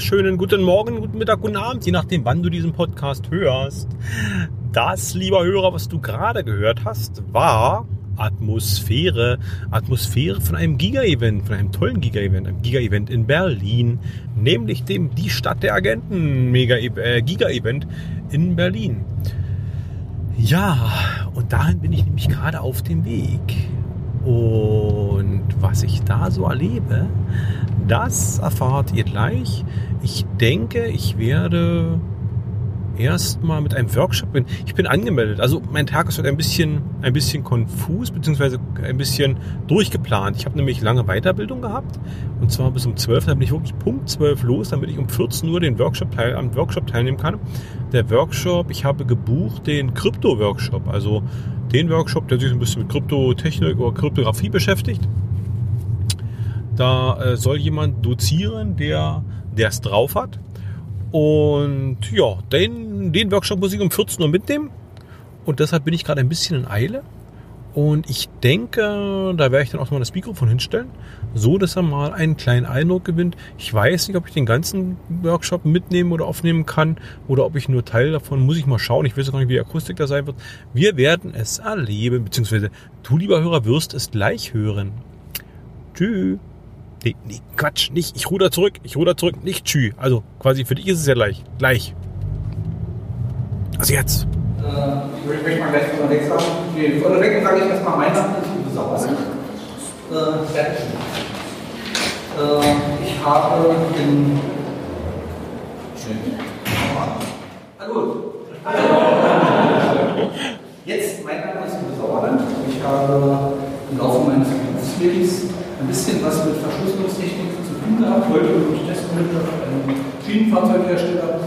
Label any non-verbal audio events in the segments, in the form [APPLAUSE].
wunderschönen guten Morgen, guten Mittag, guten Abend, je nachdem, wann du diesen Podcast hörst. Das, lieber Hörer, was du gerade gehört hast, war Atmosphäre. Atmosphäre von einem Giga-Event, von einem tollen Giga-Event, einem Giga-Event in Berlin, nämlich dem Die Stadt der Agenten äh, Giga-Event in Berlin. Ja, und dahin bin ich nämlich gerade auf dem Weg. Und was ich da so erlebe, das erfahrt ihr gleich. Ich denke, ich werde erstmal mit einem Workshop bin. Ich bin angemeldet. Also mein Tag ist heute ein bisschen, ein bisschen konfus, beziehungsweise ein bisschen durchgeplant. Ich habe nämlich lange Weiterbildung gehabt. Und zwar bis um 12. Da bin ich wirklich Punkt 12 los, damit ich um 14 Uhr den Workshop teil, am Workshop teilnehmen kann. Der Workshop, ich habe gebucht den Krypto-Workshop. Also den Workshop, der sich ein bisschen mit Kryptotechnik oder Kryptographie beschäftigt. Da äh, soll jemand dozieren, der es drauf hat. Und ja, den, den Workshop muss ich um 14 Uhr mitnehmen. Und deshalb bin ich gerade ein bisschen in Eile. Und ich denke, da werde ich dann auch mal das Mikrofon hinstellen, so dass er mal einen kleinen Eindruck gewinnt. Ich weiß nicht, ob ich den ganzen Workshop mitnehmen oder aufnehmen kann oder ob ich nur Teil davon, muss ich mal schauen. Ich weiß gar nicht, wie die Akustik da sein wird. Wir werden es erleben, beziehungsweise du, lieber Hörer, wirst es gleich hören. Tschüss. Nee, nee, Quatsch, nicht. Ich ruder zurück, ich ruder zurück, nicht Tschü. Also quasi für dich ist es ja gleich. Gleich. Also jetzt. Äh, ich möchte mal gleich vorneweg sagen. Nee, vorneweg sage ich erstmal ist die Sauerland. Äh, fertig. Äh, ich habe in. Schön. Na gut. Jetzt, mein Name ist Uwe Sauerland. Ich habe im Laufe meines Berufslebens ein bisschen was mit Verschlüsselungstechnik zu tun gehabt. Heute bin ich Testmanager bei einem Schienenfahrzeughersteller.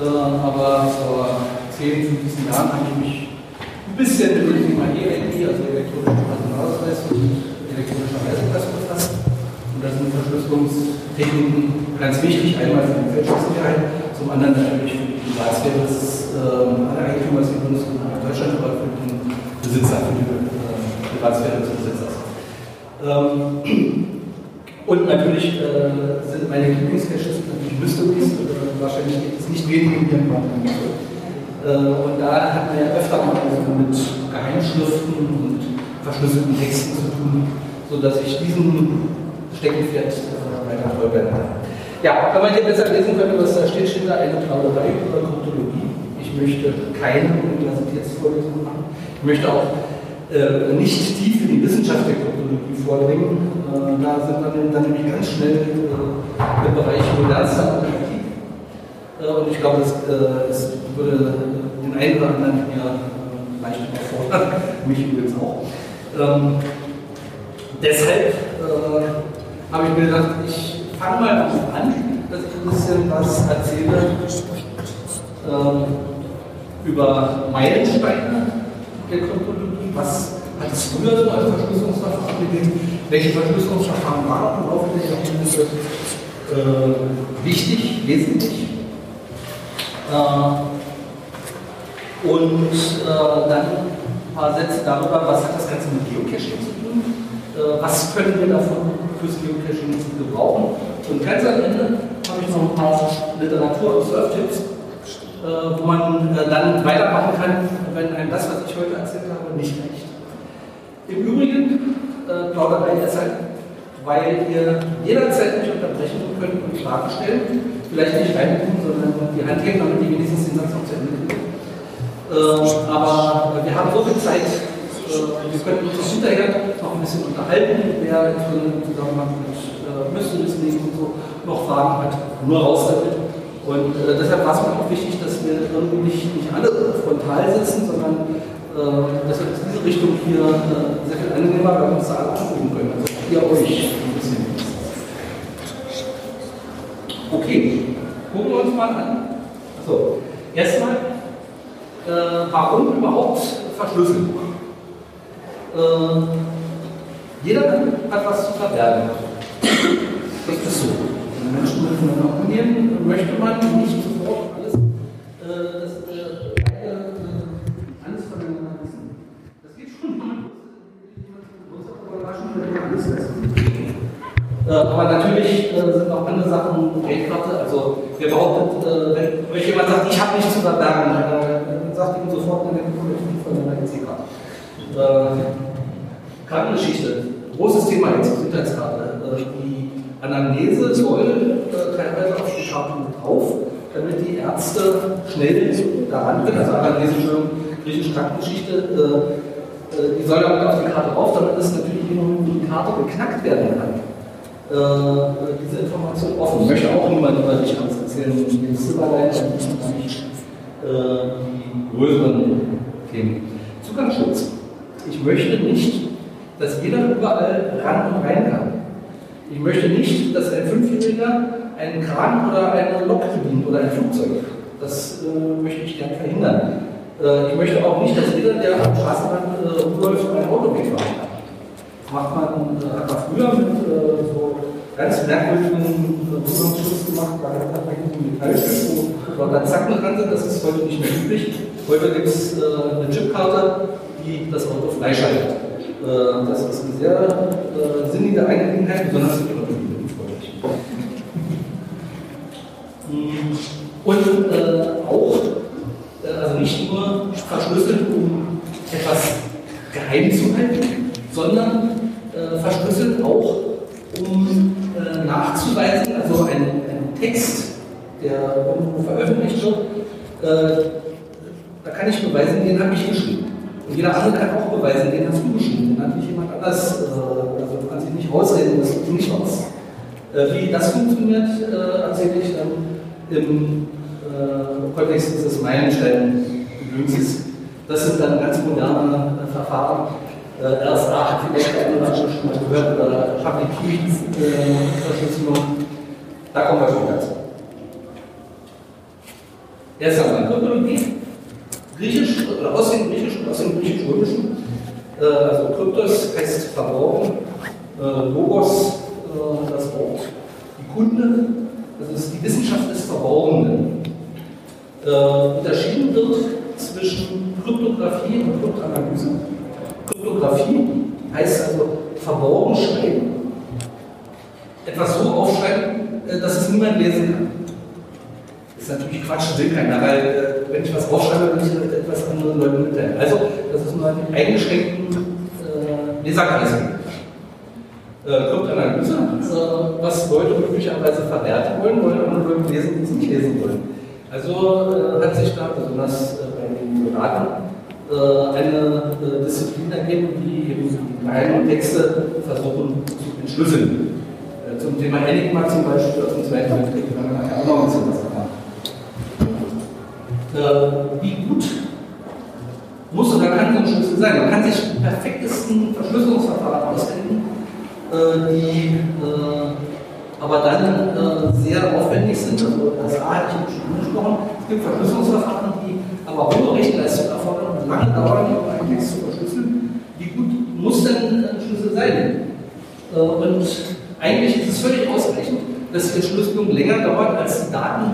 Äh, aber vor 10, 15 Jahren habe ich mich ein bisschen mit dem Thema EID, also elektronischer Personalausweis und elektronischer Reisepass befasst. Und da sind Verschlüsselungstechniken ganz wichtig, einmal für die Fälschungssicherheit, zum anderen natürlich für die Privatsphäre des äh, Eigentümers in Deutschland, aber für den Besitzer, für die äh, Privatsphäre des Besitzers. Ähm, und natürlich äh, sind meine Lieblingscaches natürlich Mysteries, äh, wahrscheinlich gibt es nicht wenige im Parlament. Äh, und da hat man ja öfter mal mit Geheimschriften und verschlüsselten Texten zu tun, sodass ich diesen Steckenpferd weiter folgen kann. Ja, wenn man hier besser lesen könnte, was da steht, steht da eine Plauderei über Kryptologie. Ich möchte keine Universitätsvorlesung machen. Ich möchte auch äh, nicht tief in die Wissenschaft der Kryptologie vordringen. Äh, da sind wir dann nämlich ganz schnell äh, im Bereich modernster Analytik. Äh, und ich glaube, das, äh, es würde den einen oder anderen hier äh, leicht überfordern, [LAUGHS] mich übrigens auch. Ähm, deshalb habe ich mir gedacht, ich fange mal an, dass ich ein bisschen was erzähle ähm, über Meilensteine der Kryptologie was hat es früher so als Verschlüsselungsverfahren gegeben? Welche Verschlüsselungsverfahren waren im Laufe der Jahrhunderte äh, wichtig, wesentlich? Äh, und äh, dann ein paar Sätze darüber, was hat das Ganze mit Geocaching zu tun? Äh, was können wir davon fürs Geocaching gebrauchen? Und ganz am Ende habe ich noch ein paar Literatur- und Surf-Tipps äh, wo man äh, dann weitermachen kann, wenn einem das, was ich heute erzählt habe, nicht reicht. Im Übrigen, äh, Plauderei deshalb, weil ihr jederzeit mich unterbrechen könnt und Fragen stellen. Vielleicht nicht reingucken, sondern die Hand hängen, damit die wenigstens den Satz noch zu Ende kriegen. Äh, aber wir haben so viel Zeit, äh, wir können uns hinterher noch ein bisschen unterhalten, wer im Zusammenhang mit äh, Mysteries und so noch Fragen hat, nur raus damit. Und äh, deshalb war es mir auch wichtig, dass wir irgendwie nicht, nicht alle frontal sitzen, sondern äh, wir in diese Richtung hier äh, sehr viel angenehmer bei uns alle angucken können. Also ihr euch ein bisschen. Okay, gucken wir uns mal an. So, erstmal, äh, warum überhaupt verschlüsseln? Äh, jeder hat was zu verbergen. Das ist so. Menschen miteinander umgehen, möchte man nicht sofort alles, äh, das, äh, beide, äh, alles voneinander wissen. Das geht schon mal. Äh, aber natürlich äh, sind auch andere Sachen Geldkarte. Also wer behauptet, äh, wenn euch jemand sagt, ich habe nichts zu verbergen, dann sagt ihm sofort eine von einer EC-Karte. Krankengeschichte, großes Thema jetzt Gesundheitskarte. Die Anamnese soll teilweise auf die Karte mit drauf, damit die Ärzte schnell daran können. Also Anamnese, Entschuldigung, griechische Krankengeschichte, die soll damit auf die Karte drauf, damit es natürlich die Karte geknackt werden kann äh, diese Information offen. Ich möchte auch niemand über dich alles erzählen, und nicht äh, die größeren Themen. Zugangsschutz. Ich möchte nicht, dass jeder überall ran und rein kann. Ich möchte nicht, dass ein Fünfjähriger einen Kran oder eine Lok bedient oder ein Flugzeug. Das äh, möchte ich gerne verhindern. Äh, ich möchte auch nicht, dass jeder, der am Straßenrand äh, umläuft, ein Auto wegfahren kann macht man, äh, hat man früher mit äh, so ganz merkwürdigen Zugangsschutz gemacht, da hat man hinten ein Metallstück, wo dann Zacken dran sind, das ist heute nicht mehr üblich. Heute gibt es äh, eine Chipkarte, die das Auto freischaltet. Äh, das ist eine sehr äh, sinnige Angelegenheit, besonders für die Und äh, auch, äh, also nicht nur verschlüsselt, um etwas geheim zu halten, sondern äh, verschlüsselt auch, um äh, nachzuweisen, also ein, ein, Text, der irgendwo veröffentlicht wird, äh, da kann ich beweisen, den habe ich geschrieben. Und jeder andere kann auch beweisen, den hast du geschrieben, den hat nicht jemand anders, äh, also du kannst dich nicht ausreden, das tut nicht aus. Äh, wie das funktioniert, äh, erzähle ich dann im Kontext dieses Meilenstein-Gedönses. Das sind dann ganz moderne Verfahren, äh, RSA hat vielleicht eine oder schon mal gehört, oder Public Key-Verschlüsselung. Äh, da kommen wir schon dazu. Erst einmal Kryptologie, Griechisch oder aus dem Griechischen, aus dem Griechisch-Römischen. Äh, also Kryptos heißt verborgen, äh, Logos äh, das Wort, die Kunde, das ist die Wissenschaft des Verborgenen. Äh, unterschieden wird zwischen Kryptographie und Kryptanalyse. Kryptographie heißt also verborgen schreiben. Etwas so aufschreiben, äh, dass es niemand lesen kann. Das ist natürlich Quatsch, will keiner, weil äh, wenn ich was aufschreibe, will ich etwas anderen Leuten mitteilen. Also, das ist nur einen eingeschränkten äh, Leserkreis äh, äh, was Leute möglicherweise verwerten wollen, wollen andere Leute lesen, die es nicht lesen wollen. Also äh, hat sich da besonders äh, bei den Beraten äh, eine äh, Disziplin ergeben, die eben kleine Texte versuchen zu entschlüsseln. Äh, zum Thema Enigma zum Beispiel aus dem Zweiten Weltkrieg kann man nachher auch noch ein bisschen was erfahren. Wie gut muss oder kann so ein Schlüssel sein? Man kann sich perfektesten Verschlüsselungsverfahren ausdenken, die aber dann sehr aufwendig sind. Also das A hatte ich schon angesprochen. Es gibt Verschlüsselungsverfahren, die aber hohe Rechenleistung erfordern lange dauern, um. Wie gut muss denn ein Schlüssel sein? Äh, und eigentlich ist es völlig ausreichend, dass die Entschlüsselung länger dauert, als die Daten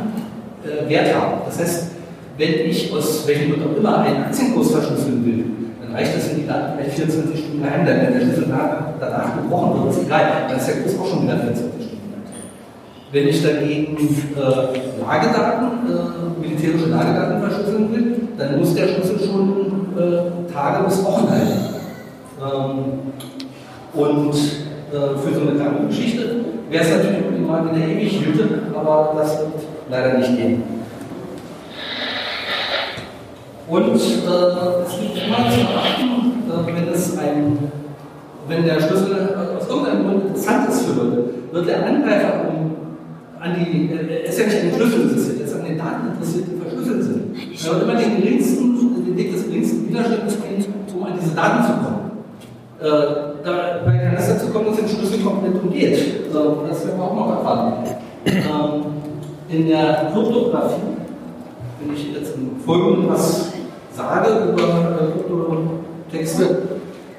äh, Wert haben. Das heißt, wenn ich aus welchem Grund auch immer einen Aktienkurs verschlüsseln will, dann reicht es, wenn die Daten vielleicht 24 Stunden geheim bleiben. Wenn der Schlüssel danach gebrochen wird, ist egal, dann ist der Kurs auch schon wieder 24 Stunden Wenn ich dagegen äh, Lagedaten, äh, militärische Lagedaten verschlüsseln will, dann muss der Schlüssel schon äh, Tage bis Wochen halten. Ähm, und äh, für so eine Krankengeschichte wäre es natürlich optimal, wenn er ewig hielte, aber das wird leider nicht gehen. Und äh, es gibt immer zu beachten, äh, wenn es ein, wenn der Schlüssel aus irgendeinem Grund interessant ist für Leute, wird der Angreifer um, an die, äh, ist ja nicht an den Schlüssel interessiert, er ist an den Daten interessiert, die verschlüsselt sind. Er wird immer den geringsten, den Weg des geringsten Widerstandes gehen, um an diese Daten zu kommen. Äh, dabei kann es dazu kommen, dass der Schlüssel komplett umgeht. Äh, das werden wir auch noch erfahren. Ähm, in der Kryptographie, wenn ich jetzt im Folgenden was sage über äh, Kryptotexte,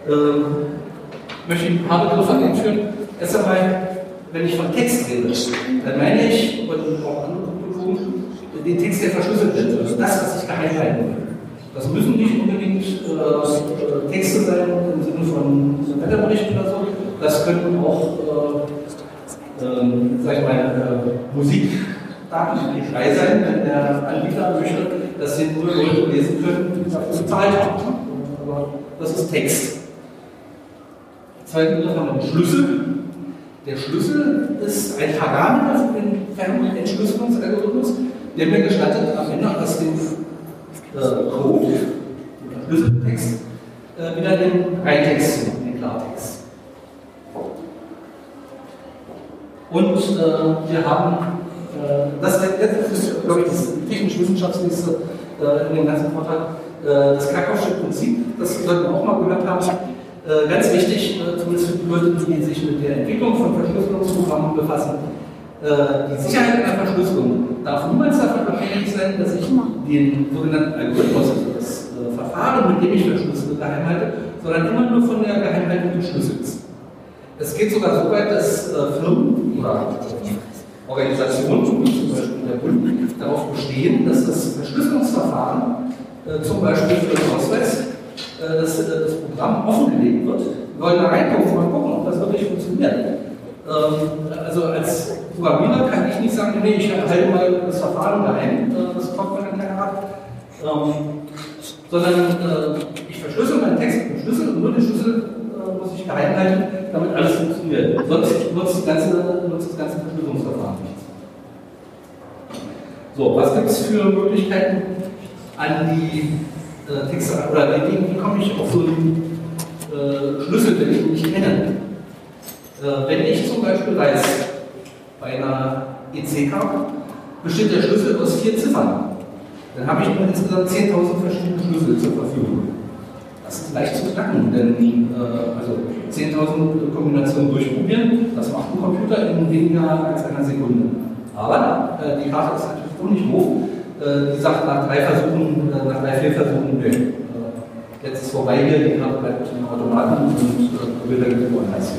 äh, möchte ich ein paar Begriffe einführen. Erst einmal, wenn ich von Text rede, dann meine ich, und auch andere Kryptologen, den Text, der verschlüsselt wird, also das, was ich geheim halten will. Das müssen nicht unbedingt äh, Texte sein im Sinne von Wetterberichten oder so. Das könnten auch ähm, sag ich mal, äh, Musikdaten, die frei sein, wenn der Anbieter möchte, dass sie nur Leute lesen können, die dafür bezahlt haben. Aber das ist Text. Zweitens haben wir den Schlüssel. Der Schlüssel ist ein Parameter für den Fernentschlüsselungsalgorithmus, der mir gestattet, am Ende aus dem äh, Code, Schlüsseltext, äh, wieder den Reintext zu den Klartext. Und äh, wir haben, äh, das, ist, glaube ich, das technisch-wissenschaftlichste äh, in dem ganzen Vortrag, äh, das Krakowsche Prinzip, das sollten wir auch mal gehört haben. Ganz wichtig, zumindest für die Leute, die sich mit der Entwicklung von Verschlüsselungsprogrammen befassen, die Sicherheit einer Verschlüsselung darf niemals davon abhängig sein, dass ich den sogenannten Algorithmus, das Verfahren, mit dem ich verschlüssele, geheim halte, sondern immer nur von der Geheimhaltung des Schlüssels. Es geht sogar so weit, dass Firmen oder Organisationen, zum Beispiel der Bund, darauf bestehen, dass das Verschlüsselungsverfahren, zum Beispiel für den Ausweis, äh, dass äh, das Programm offengelegt wird. Wir wollen da reingucken, mal gucken, ob das wirklich funktioniert. Ähm, also als Programmierer kann ich nicht sagen, nee, ich halte mal das Verfahren geheim, äh, das kommt mir dann keiner ab. Ähm, sondern ich verschlüssel meinen Text mit dem Schlüssel und nur den Schlüssel muss ich geheim halten, damit alles funktioniert. Sonst nutzt das ganze, ganze Verschlüsselungsverfahren nichts. So, was gibt es für Möglichkeiten an die äh, Texte oder wie, wie komme ich auf so einen äh, Schlüssel, wenn ich nicht kenne? Äh, wenn ich zum Beispiel weiß, bei einer EC-Karte besteht der Schlüssel aus vier Ziffern, dann habe ich nur insgesamt 10.000 verschiedene Schlüssel zur Verfügung. Das ist leicht zu knacken, denn äh, also 10.000 Kombinationen durchprobieren, das macht ein Computer in weniger als einer Sekunde. Aber äh, die Karte ist natürlich auch nicht hoch äh, die sagt nach drei Versuchen, äh, nach drei, vier Versuchen, nö. Äh, jetzt ist vorbei hier, die Karte bleibt im Automaten und probiert dann irgendwo anders.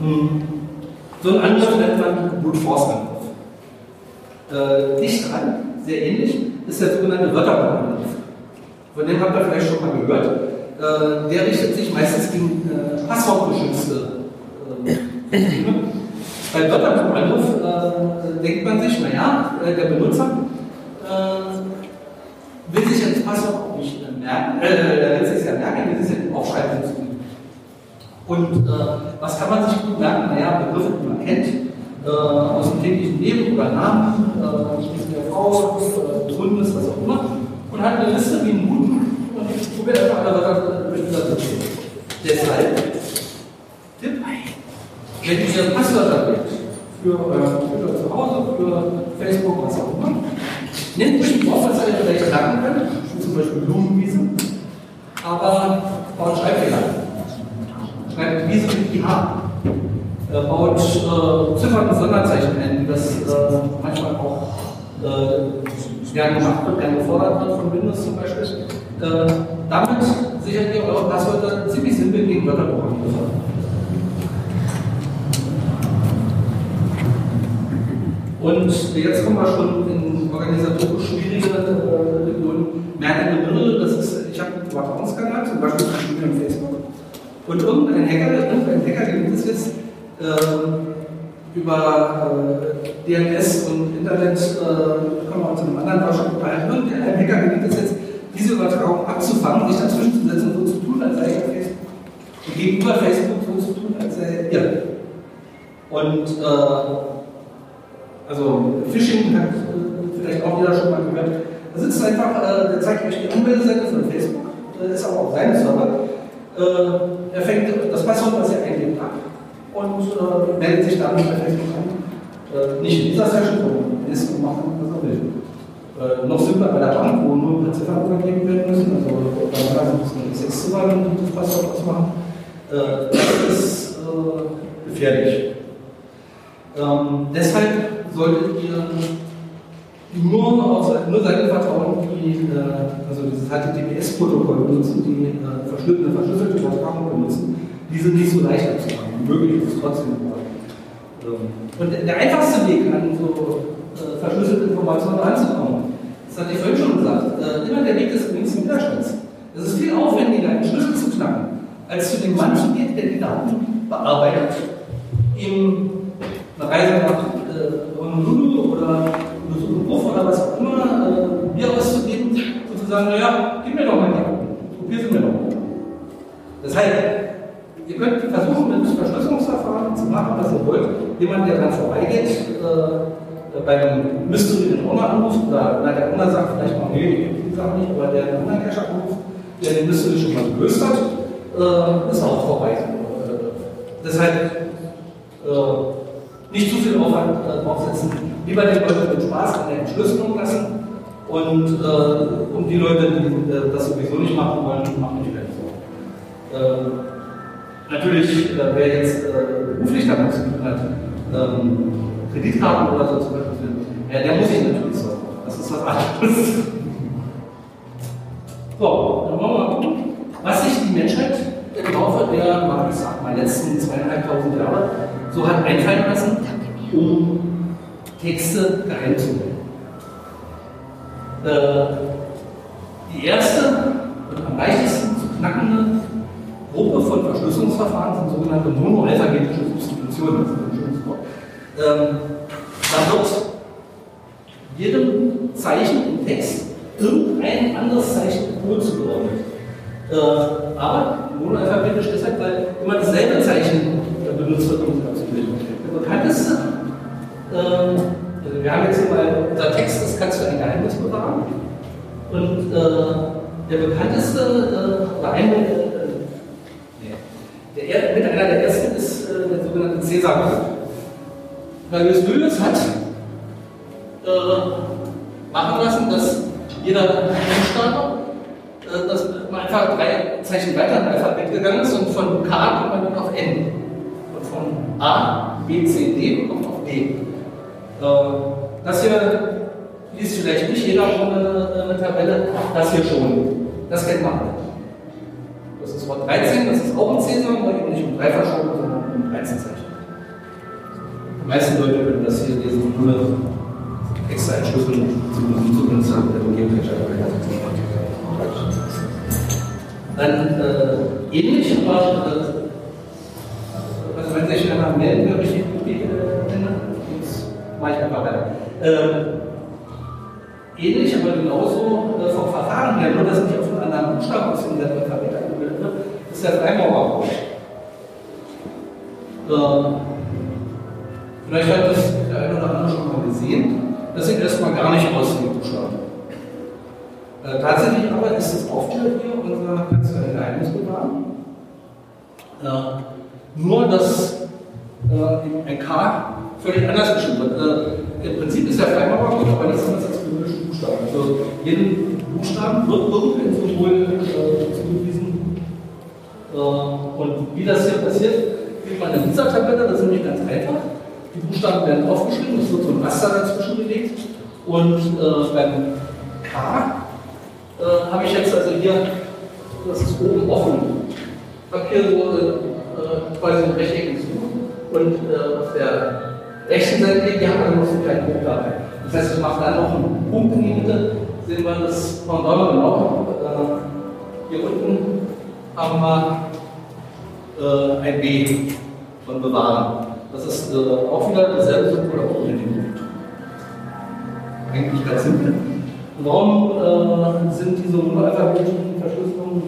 Hm. So ein Angriff nennt man Brute Force Angriff. Äh, dicht dran, sehr ähnlich, ist der sogenannte Wörterbankangriff. Von dem habt ihr vielleicht schon mal gehört. Äh, der richtet sich meistens gegen äh, passwortgeschützte bei Wörterbuchanruf äh, denkt man sich, naja, der Benutzer will sich das Passwort nicht merken, äh, der will sich ja merken, will sich ja aufschreiben Und äh, was kann man sich gut merken? Naja, Begriffe, die man kennt, äh, aus dem täglichen Leben oder Namen, äh, der Frau, äh, Gründes, was auch immer, und hat eine Liste wie ein Guten und ich probiere einfach alle Wörter durch die Deshalb wenn ihr Passwörter gibt für euer Computer zu Hause, für Facebook, was auch immer, nehmt euch ein Wort, was ihr vielleicht merken könnt, zum Beispiel Blumenwiesen, aber baut Schreibfehler. Schreibt Wiese mit IH. Äh, baut äh, Ziffern und Sonderzeichen ein, das äh, manchmal auch äh, gern gemacht wird, gern gefordert wird von Windows zum Beispiel. Äh, damit sichert ihr eure Passwörter ziemlich simpel gegen Wörterbuchangriffe. Und jetzt kommen wir schon in organisatorisch schwierige äh, Regionen. Der Mitte, das ist, ich habe einen Vertrauenskanal, zum Beispiel zum Studium Facebook. Und irgendein Hacker, irgendein Hacker gelingt es jetzt, äh, über äh, DNS und Internet, äh, kommen wir auch zu einem anderen wahrscheinlich unterhalten, irgendein Hacker gelingt es jetzt, diese Übertragung abzufangen, sich dazwischen zu setzen und so zu tun, als sei er Facebook. Und gegenüber Facebook so zu tun, als sei er ihr. Und äh, also Phishing hat äh, vielleicht auch jeder schon mal gehört. Da sitzt einfach, äh, der zeigt euch die Anmeldeseite von Facebook, das ist aber auch sein Server. Äh, er fängt das Passwort, was er eingeben ab und äh, meldet sich dann bei Facebook an. Äh, nicht in dieser Session, sondern ist und machen, was er will. Äh, noch simpler bei der Bank, wo nur ein paar Ziffern übergeben werden müssen, also da muss man XS-Ziffer das Passwort ausmachen. Äh, das ist gefährlich. Ähm, deshalb solltet ihr nur, auf, nur Seiten vertrauen, die äh, also dieses HTTPS-Protokoll benutzen, die äh, verschlüsselte, verschlüsselte Übertragung benutzen. Die sind nicht so leicht abzufangen. Möglich ist es trotzdem. Ähm, und der einfachste Weg, an so äh, verschlüsselte Informationen ranzukommen, das hatte ich vorhin schon gesagt, äh, immer der Weg des geringsten Widerstands. Es ist viel aufwendiger, einen Schlüssel zu knacken, als zu dem Mann zu gehen, der die Daten bearbeitet ihm eine Reise nach äh, Honolulu oder Buff oder was auch immer, äh, Bier auszugeben, sozusagen, naja, gib mir doch mal die, probier sie mir doch. Das heißt, ihr könnt versuchen, mit Verschlüsselungsverfahren zu machen, was ihr wollt. Jemand, der dann vorbeigeht, äh, beim Mystery den Owner anruft, oder na, der Owner sagt vielleicht mal, nee, ich gebe die Sache nicht, aber der den anderen Cacher anruft, der den Mystery schon mal gelöst hat, äh, ist auch vorbei. Äh, deshalb äh, nicht zu viel Aufwand äh, draufsetzen. Lieber den Leuten mit Spaß an der Entschlüsselung lassen und äh, um die Leute, die äh, das sowieso nicht machen wollen, machen nicht keine Sorgen. Ähm, natürlich, äh, wer jetzt beruflich damit zu tun hat, ähm, Kreditkarten oder so zum Beispiel, ja, der muss sich natürlich sorgen. Das ist was anderes. [LAUGHS] So, dann wollen wir mal gucken, was sich die Menschheit im Laufe der, ich sag mal, letzten zweieinhalbtausend Jahre so hat einfallen lassen, um Texte geheim zu halten. Äh, die erste und am leichtesten zu knackende Gruppe von Verschlüsselungsverfahren sind sogenannte monoalphabetische Substitutionen. Das ist ein schönes Wort. Ähm, da wird jedem Zeichen im Text irgendein anderes Zeichen zugeordnet. Äh, aber monoalphabetisch deshalb, weil immer dasselbe Zeichen benutzt wird, um es abzubilden. Der bekannteste, äh, also wir haben jetzt hier mal unser Text, das kannst du ein Geheimnis bewahren. Und äh, der bekannteste, äh, oder ein, äh, der, mit einer der ersten ist äh, der sogenannte Cäsar. Marius Lewis hat äh, machen lassen, dass jeder äh, dass man einfach drei Zeichen weiter im Alphabet gegangen ist und von K kommt man dann auf N. Und von A, B, C, D kommt auf D. Äh, das hier liest vielleicht nicht jeder eine, eine Tabelle, das hier schon. Das kennt man. Das ist Wort 13, das ist auch ein Cäsar, aber eben nicht um 3 verschoben, sondern um 13 Zeichen. Die meisten Leute können das hier lesen, ohne extra Entschlüsselung zu benutzen, der Geocacher Dann äh, ähnlich, aber äh, also wenn sich einer melden würde, ich mache ich einfach weiter. Äh, ähnlich, aber genauso äh, vom Verfahren her, nur dass nicht auf einen anderen Buchstaben aus dem Alphabet abgebildet wird, ist der Freimaurer äh, Vielleicht hat das der eine oder andere schon mal gesehen. Das sieht erstmal gar nicht aus wie Buchstaben. Äh, tatsächlich aber ist es aufgeführt hier, unser Geheimnis bewahren. Äh, nur, dass äh, ein K völlig anders geschrieben wird. Äh, Im Prinzip ist der Freimaurer aber nichts anderes als biblische Buchstaben. Also jeden Buchstaben wird irgendein Symbol äh, zugewiesen. Und wie das hier passiert, kriegt man in dieser Tabelle, das ist nämlich ganz einfach. Die Buchstaben werden aufgeschrieben, es wird so ein Raster dazwischen gelegt. Und beim K äh, habe ich jetzt also hier, das ist oben offen. Habe hier so äh, quasi ein Rechteck zu. Und äh, auf der rechten Seite, hier haben wir noch so einen kleinen Punkt dabei. Das heißt, ich mache dann noch einen Punkt in die Mitte, sehen wir das Pendant genau. Äh, hier unten haben wir äh, ein B von Bewahren. Das ist äh, auch wieder dasselbe Symbol, aber ohne den Punkt. Eigentlich ganz simpel. Warum äh, sind diese monoalphabetischen Verschlüsselungen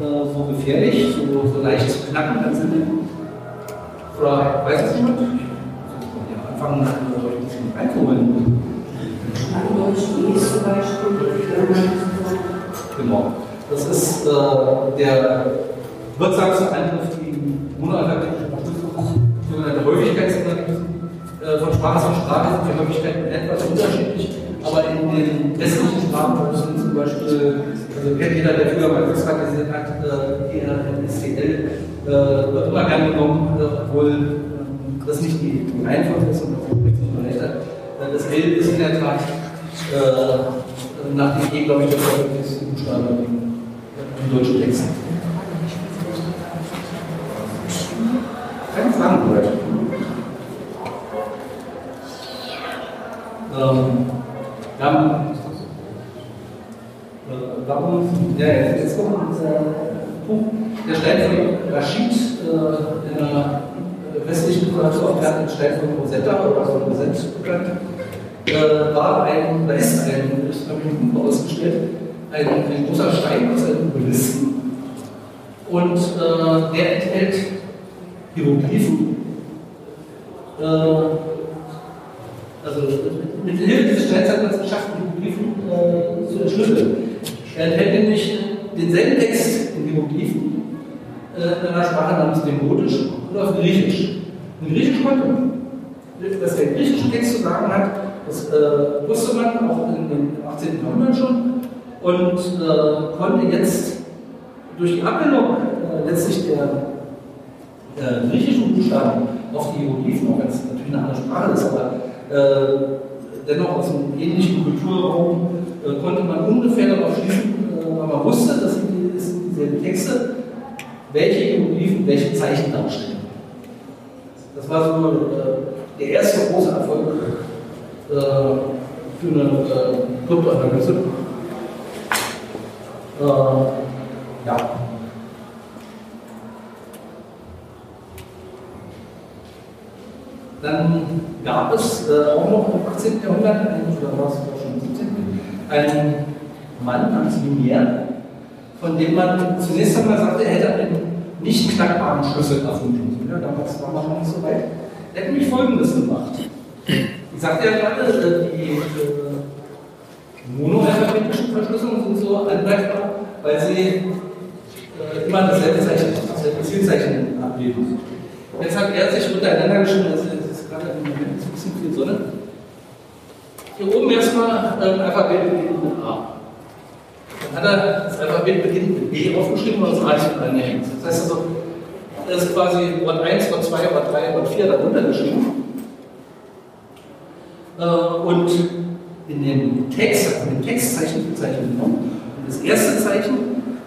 äh, so gefährlich, so, so, leicht zu knacken? Ganz simpel. Oder weiß das jemand? Ja, anfangen, euch ein bisschen reinzuholen. Genau. Das ist äh, der wirksamste Angriff gegen monoalphabetische Verschlüsselung sogenannte Häufigkeitsanalysen äh, von Sprache zu Sprache sind die Häufigkeiten etwas unterschiedlich, aber in den westlichen Sprachen sind zum Beispiel, also kennt jeder, der früher mal Fußball gesehen hat, äh, ERNSCL, äh, wird immer gern genommen, obwohl ähm, das nicht die, Reihenfolge ist und richtig nicht hat. Das L ist in der Tat nach dem E, glaube ich, der häufigste Buchstabe im deutschen Text. Keine Fragen gehört. Ähm, äh, warum, ja, jetzt kommt dieser Punkt, der Stein von Rashid äh, in einer westlichen Literatur Ferdinand Stein von Rosetta oder von Rosett bekannt, äh, war ein, oder ist ein, ich ein Buch ausgestellt, ein, ein großer Stein aus einem Obelisken. Und äh, der enthält Hieroglyphen. Äh, also mit Hilfe dieses Steins geschafft, Hieroglyphen äh, zu entschlüsseln. Er enthält nämlich denselben Text in Hieroglyphen äh, in einer Sprache namens Demotisch und auf Griechisch. In Griechisch konnte man. Dass der griechische Text zu sagen hat, das äh, wusste man auch in, im 18. Jahrhundert schon und äh, konnte jetzt durch die Abbildung äh, letztlich der äh, griechischen Buchstaben auf die Hieroglyphen, auch wenn es natürlich eine andere Sprache ist, aber äh, dennoch aus einem ähnlichen Kulturraum äh, konnte man ungefähr darauf schließen, äh, weil man wusste, dass dieselben Texte welche Hieroglyphen welche Zeichen darstellen. Das war so äh, der erste große Erfolg äh, für eine äh, Kryptoanalyse. Äh, ja. Dann gab es äh, auch noch im 18. Jahrhundert, oder war es schon im 17. einen Mann namens Lumière, von dem man zunächst einmal sagte, er hätte einen nicht knackbaren Schlüssel erfunden. Ja, damals war man noch nicht so weit. Er hat nämlich Folgendes gemacht. Ich sagte ja gerade, äh, die äh, monoalphabetischen Verschlüsselungen sind so angreifbar, weil sie äh, immer dasselbe Zeichen, dasselbe Zielzeichen ablesen. Jetzt hat er sich untereinander geschrieben, es ist ein bisschen viel Sonne. Hier oben erstmal ein Alphabet beginnt mit A. Dann hat er das Alphabet beginnt mit B aufgeschrieben und das A ist mit einem Das heißt also, er ist quasi Wort 1, Wort 2, Wort 3, Wort 4 darunter geschrieben. Äh, und in dem Text, in dem Textzeichen bezeichnet genommen. Und das erste Zeichen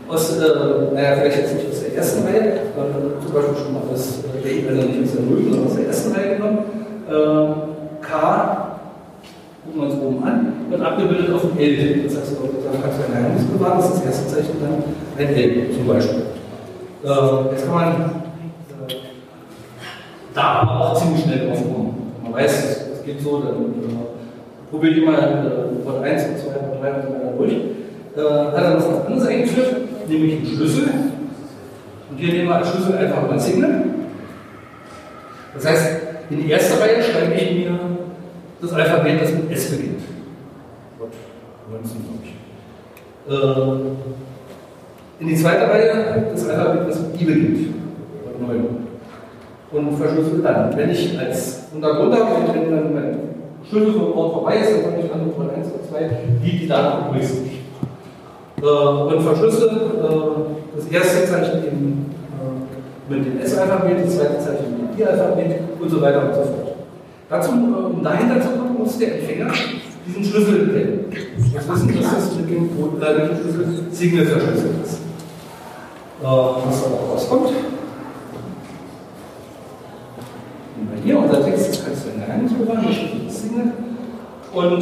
aus, äh, naja, vielleicht jetzt nicht aus der ersten Reihe, äh, zum Beispiel schon mal aus der nicht aus der Null, sondern aus der ersten Reihe genommen. Äh, K, gucken wir uns oben an, wird abgebildet auf dem L. Das heißt, da kannst du ein Geheimnis das ist das erste Zeichen dann ein L zum Beispiel. Äh, jetzt kann man äh, da aber auch ziemlich schnell aufkommen. Man weiß, es geht so, dann äh, probiert jemand äh, von 1 und 2 und 3 und so weiter durch. Äh, hat er noch was anderes eingeführt, nämlich einen Schlüssel. Und hier nehmen wir als Schlüssel einfach mal ein Signal. Das heißt, in die erste Reihe schreibe ich mir das Alphabet, das mit S beginnt. Gott, 19, glaube ich. Äh, in die zweite Reihe das Alphabet, das mit I beginnt. Gott, 9. Und verschlüsselt dann. Wenn ich als und darunter, wenn dann mein Schlüssel vom Ort vorbei ist, dann fange ich an mit Wort 1 und 2, die die Daten größer. Äh, und verschlüssel äh, das erste Zeichen eben, mit dem S-Alphabet, das zweite Zeichen mit dem I-Alphabet und so weiter und so fort. Dazu, äh, um dahinter zu kommen, muss der Empfänger diesen Schlüssel kennen. Das wissen, dass das mit dem, äh, Schlüssel Signal verschlüsselt ist. Äh, was da rauskommt. Und bei hier, unser Text, das kannst du in der Hand bewahren, das Signal. Und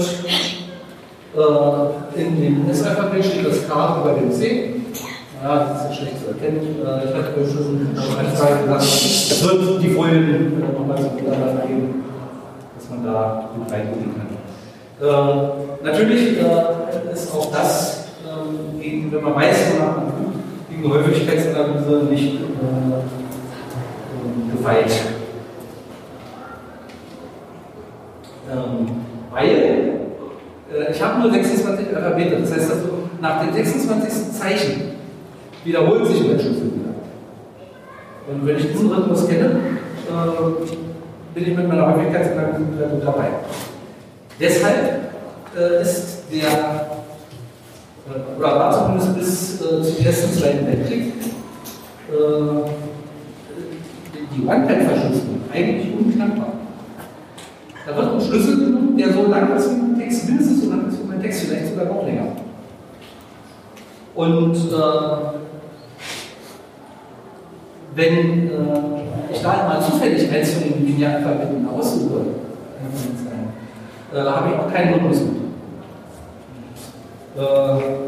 äh, in dem S-Alphabet steht das K über dem C. Ja, das ist ja schlecht zu erkennen. Äh, ich hatte schon eine Frage gesagt, es wird die Folien nochmal zum Miteinander geben, dass man da gut reingucken kann. Äh, natürlich äh, ist auch das, ähm, gegen, wenn man weiß, man gegen Häufigkeitsanalyse nicht äh, gefeit. Ähm, weil äh, ich habe nur 26 Alphabete. Das heißt, also, nach dem 26. Zeichen wiederholt sich mein Schlüssel wieder. Und wenn ich diesen Rhythmus kenne, äh, bin ich mit meiner wieder gut dabei. Deshalb äh, ist der, äh, oder war zumindest bis äh, zum Ersten Zweiten Weltkrieg, äh, die One-Pad-Verschlüsselung eigentlich unknackbar. Da wird ein Schlüssel genommen, der so lang ist wie mein Text, mindestens so lang ist wie mein Text, vielleicht sogar noch länger. Und äh, wenn äh, ich da mal zufällig eins von den Binäralphabeten aussuche, äh, habe ich auch keinen Rhythmus mit. Äh,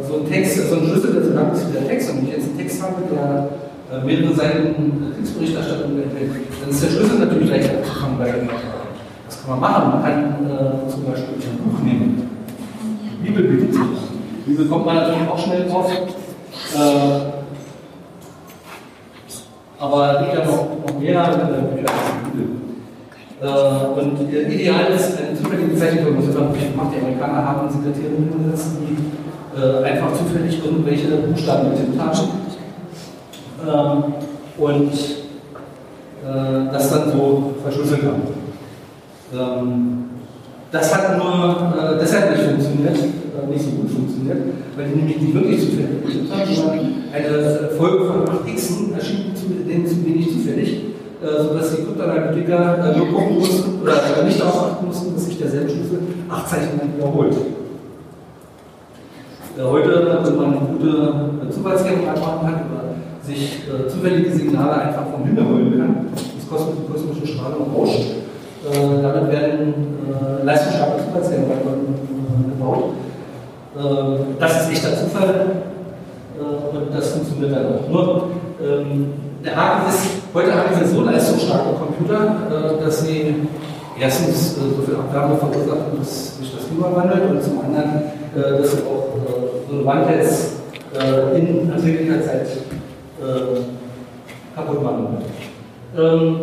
so ein Text, so ein Schlüssel, der so lang ist wie der Text, und wenn ich jetzt einen Text habe, der äh, mehrere Seiten Kriegsberichterstattung enthält, dann ist der Schlüssel natürlich leicht abzufangen bei dem kann man machen? Man kann äh, zum Beispiel ein Buch nehmen. Bibel bietet sich Bibel kommt man natürlich auch schnell drauf. Äh, aber es gibt ja noch, noch mehr äh, Bücher. Äh, und ideal ist eine zufällige Bezeichnung, was immer macht. Die Amerikaner haben Sekretärinnen gesetzt, die äh, einfach zufällig irgendwelche Buchstaben getippt haben. Ähm, und äh, das dann so verschlüsselt haben. Ähm, das hat nur äh, deshalb nicht funktioniert, äh, nicht so gut funktioniert, weil die nämlich nicht wirklich zufällig sondern eine Folge von 8 Xen erschien denen zu wenig zufällig äh, sodass die Kryptoanalytiker äh, nur gucken mussten oder nicht darauf achten mussten, dass sich derselbe Schlüssel acht Zeichen lang wiederholt. Äh, heute, wenn man eine gute Zufallskenntnis machen kann oder sich zufällige Signale einfach vom Himmel holen kann, das kosmische, kosmische Strahlung rauscht, damit werden leistungsstarke Zufallskenntnisse gebaut. Das ist echter Zufall und das funktioniert dann auch. Nur ähm, der Haken ist, heute haben sie so leistungsstarke Computer, äh, dass sie erstens äh, so viel Abwärme verursachen, dass sich das überwandelt und zum anderen, äh, dass sie auch so eine Wand jetzt in antiker Zeit kaputt machen. Ähm,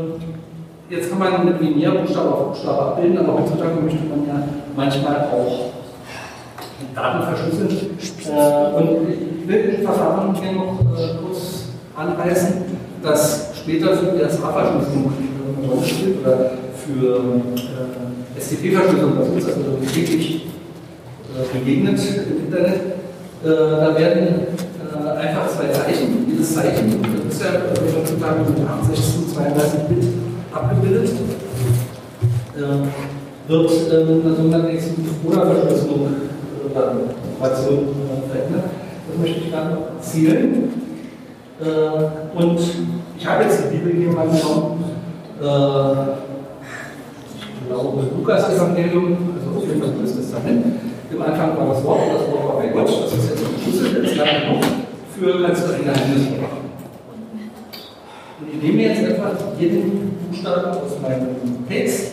jetzt kann man mit Binärbuchstabe auf Buchstabe abbilden, aber heutzutage möchte man ja manchmal auch Daten verschlüsseln. und ich will ein Verfahren hier noch kurz anreißen das später für die spielt oder für äh, STP-Verschlüsselung, das uns also täglich äh, begegnet im Internet. Äh, da werden äh, einfach zwei Zeichen, dieses Zeichen, das ist ja heutzutage mit 68, 32 Bit abgebildet, äh, wird ähm, eine sogenannte Exekutiv-Oder-Verschlüsselung äh, oder Operation verändert. Das möchte ich gerne zielen. und ich habe jetzt die Bibel hier mal genommen. Äh, ich glaube, Lukas Evangelium, also auf jeden Fall das Testament. Im Anfang war das Wort das Wort war bei Gott. Das ist jetzt ein Schlüssel, jetzt lange noch für ganz ein Geheimnis. Und ich nehme jetzt einfach jeden Buchstaben aus meinem Text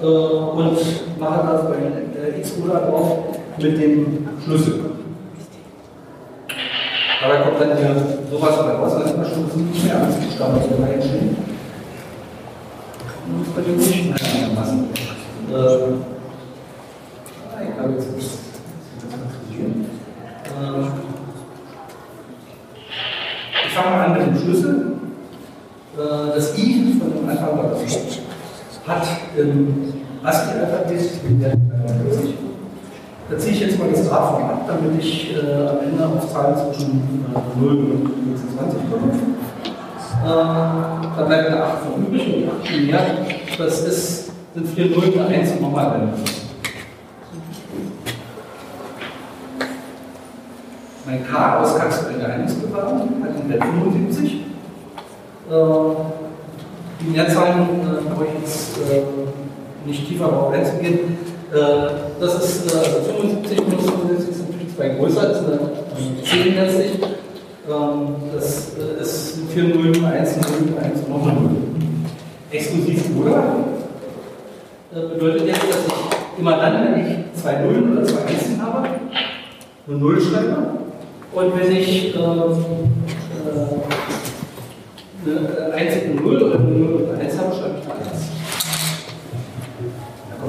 äh, und mache das bei äh, X oder drauf mit dem Schlüssel. Aber kommt dann hier sowas bei raus, dann immer schon nicht mehr als Buchstaben aus der Reihe stehen. Muss man den nicht einigermaßen. Äh, ich glaube, jetzt muss äh, Ich fange mal an mit dem Schlüssel. Äh, das I von dem das hat im ASCII-Alphabet in der 40 da ziehe ich jetzt mal das von ab, damit ich äh, am Ende auf Zahlen zwischen äh, 0 und 26 komme. Äh, da bleibt eine 8 von übrig und die 8 binär, das ist, sind 4 0 und 1 und nochmal eine. Mein K aus kannst du ein Geheimnis bewahren, hat den Wert 75. Äh, die Mehrzahlen äh, brauche ich jetzt äh, nicht tiefer darauf einzugehen. Äh, das ist äh, 75 minus 75 ist natürlich zwei größer, ist eine 10 letztlich. Ähm, das äh, ist 4 0, 1, 0, 1 und noch 0. Exklusiv oder bedeutet jetzt, dass ich immer dann, wenn ich zwei Nullen oder zwei Einsen habe, eine Null schreibe. Und wenn ich ähm, äh, eine einzige Null oder eine Null oder 1 habe, schreibe ich eine 1.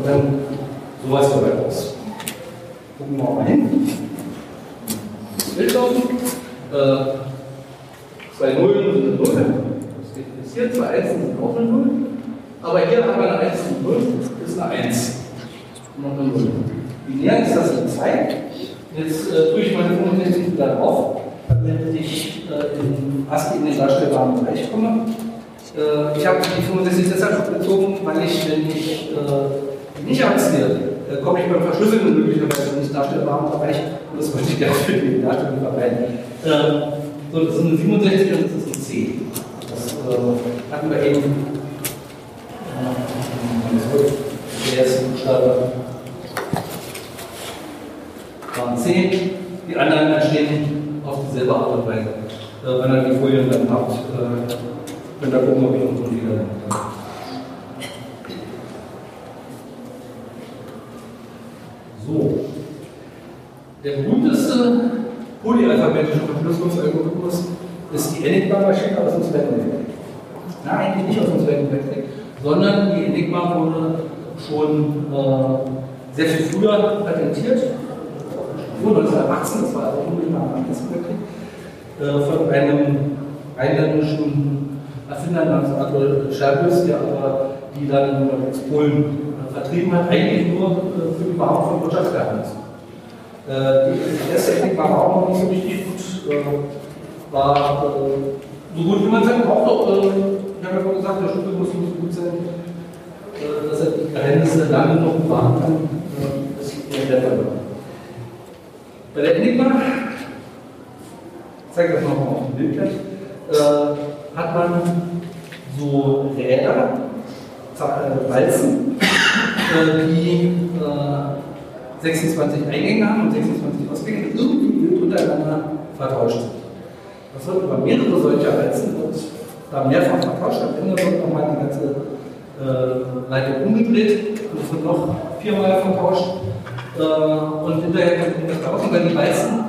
Da kommt dann sowas dabei raus. Gucken wir mal hin. Bild laufen. Äh, zwei Nullen sind eine Null. Das geht bis hier. Zwei Einsen sind auch eine Null. Aber hier haben wir eine 1 und 0, das ist eine 1. Und noch eine 0. Binär ist das eine 2. Jetzt äh, tue ich meine 65 wieder drauf, damit ich äh, in ASCII in den darstellbaren Bereich komme. Äh, ich habe die 65 deshalb bezogen, weil ich, wenn ich äh, nicht anziehe, da komme ich beim Verschlüsseln möglicherweise nicht darstellbaren Bereich und das wollte ich gerne für die Daten vermeiden. Ähm, so, das ist eine 67 und das ist ein C. Das äh, hatten wir eben. Äh, der erste Buchstabe war ein C. Die anderen entstehen auf dieselbe Art und Weise. Äh, wenn ihr die Folien dann habt, äh, könnt ihr gucken, ob noch so wieder So. Der berühmteste polyalphabetische Verschlüsselungsalgorithmus ist die Enigma-Maschine aus dem Zweiten Weltkrieg. Nein, eigentlich nicht aus dem Zweiten Weltkrieg, sondern die Enigma wurde schon äh, sehr viel früher patentiert, nur 1918, das war also unmittelbar am Ersten Weltkrieg, äh, von einem einländischen Erfinder namens Arthur Scherbus, der aber die dann aus Polen vertrieben hat, eigentlich nur äh, für die Behauptung von Wirtschaftsgeheimnissen. Äh, die erste Technik war auch noch nicht richtig gut, äh, war so gut wie man es braucht. Ich habe ja vorhin gesagt, der Schlüssel muss so gut sein, dass er die Geheimnisse lange noch bewahren kann. Das ist der Fall. Bei der Enigma, ich zeige das nochmal auf dem Bild gleich, hat man so Räder, Walzen, die 26 Eingänge haben und 26 Ausgänge, irgendwie untereinander vertauscht sind. Das wird über mehrere solcher Walzen wird da mehrfach vertauscht. Am Ende wird nochmal die ganze äh, Leitung umgedreht und es wird noch viermal vertauscht. Äh, und hinterher kommt das raus, weil die Walzen,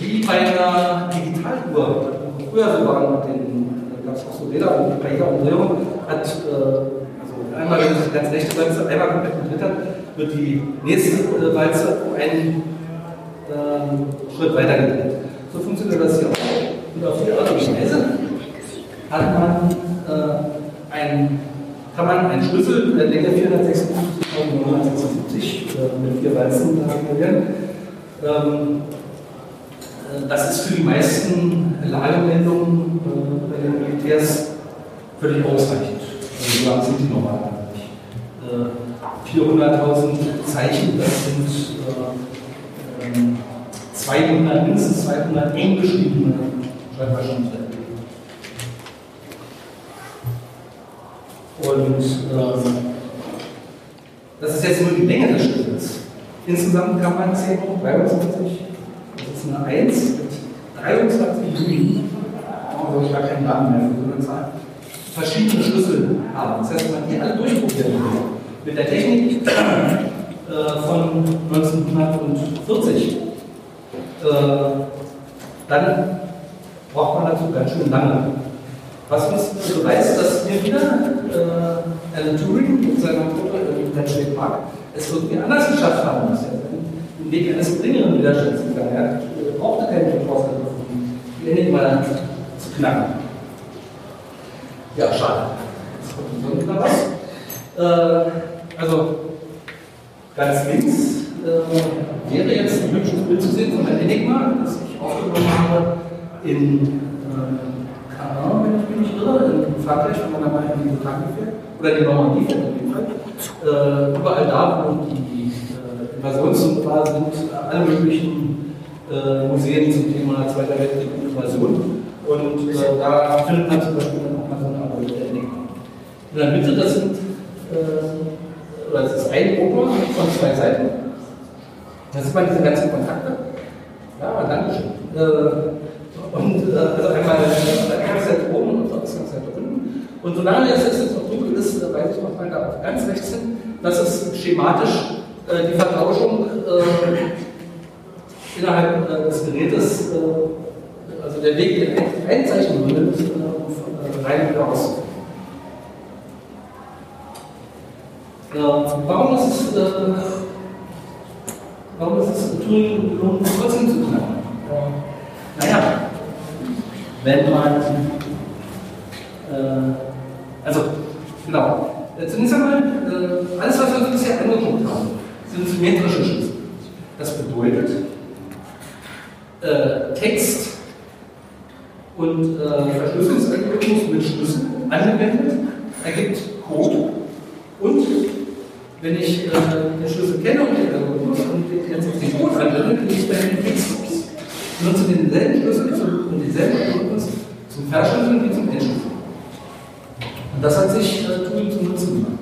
wie bei einer Digitaluhr, früher so waren den, da gab es auch so Räder und bei jeder Umdrehung hat, äh, einmal die ganz rechte Walze einmal komplett gedreht hat, wird die nächste äh, Walze einen äh, Schritt weiter gedreht. So funktioniert das hier auch. Und auf die Art und Weise hat man äh, ein, kann man einen Schlüssel der Länge 456.976 äh, mit vier Walzen generieren. Ähm, äh, das ist für die meisten Lagemeldungen äh, bei den Militärs völlig ausreichend. So lang sind die normalerweise nicht. 400.000 Zeichen, das sind äh, 200, ähm, mindestens 200 eng geschriebene Schreibmaschinen. Und ähm, das ist jetzt nur die Länge des Schlüssels. Insgesamt kann man 10 hoch 23, das ist eine 1 mit 23 Juli, also ich gar keinen Namen mehr für so eine Zahl, verschiedene Schlüssel haben. Das heißt, man die alle durchprobieren will, mit der Technik äh, von 1940, äh, dann braucht man dazu ganz schön lange. Was uns beweist, dass hier wieder äh, Alan Turing mit seiner Gruppe im Bletchley Park es irgendwie anders geschafft haben, dass er den Weg eines geringeren Widerstands gegangen. Er brauchte keine um die Enigma zu knacken. Ja, schade. Jetzt kommt was. Äh, also ganz links äh, wäre jetzt ein hübsches Bild zu sehen von der Enigma, das ich aufgenommen habe in äh, Caen, wenn ich mich nicht irre, in Frankreich, wenn man da mal in die Bretagne fährt, oder die Normandie fährt auf jeden Fall. Äh, überall da, wo die äh, Invasionszone war, sind alle möglichen äh, Museen zum Thema Zweiter Weltkrieg und Invasion. Und äh, da findet man zum Beispiel auch mal so eine Art der Enigma. In der Mitte, das sind äh, es ist ein Opa von zwei Seiten. Da sieht man diese ganzen Kontakte. Ja, danke schön. Äh, und äh, also einmal ganz weit oben und ganz weit unten. Und solange es jetzt noch dunkel ist, äh, weise ich nochmal da auf ganz rechts hin, das ist schematisch äh, die Vertauschung äh, innerhalb äh, des Gerätes, äh, also der Weg, den Einzeichnung nimmt, rein und raus. Warum ist es, äh, warum ist es Turing gelungen, trotzdem zu knacken? Äh, naja, wenn man, äh, also, genau, zunächst einmal, äh, alles, was wir uns bisher angeguckt haben, sind symmetrische Schlüssel. Das bedeutet, äh, Text und äh, Verschlüsselungsalgorithmus mit Schlüssel angewendet ergibt Code und wenn ich äh, den Schlüssel kenne und den Algorithmus und jetzt auf den Code anwende, kriege ich dann den Fixbox. Ich nutze denselben Schlüssel zum, und denselben Algorithmus zum Verschlüsseln wie zum Entschlüsseln. Und das hat sich äh, Turing zum Nutzen gemacht.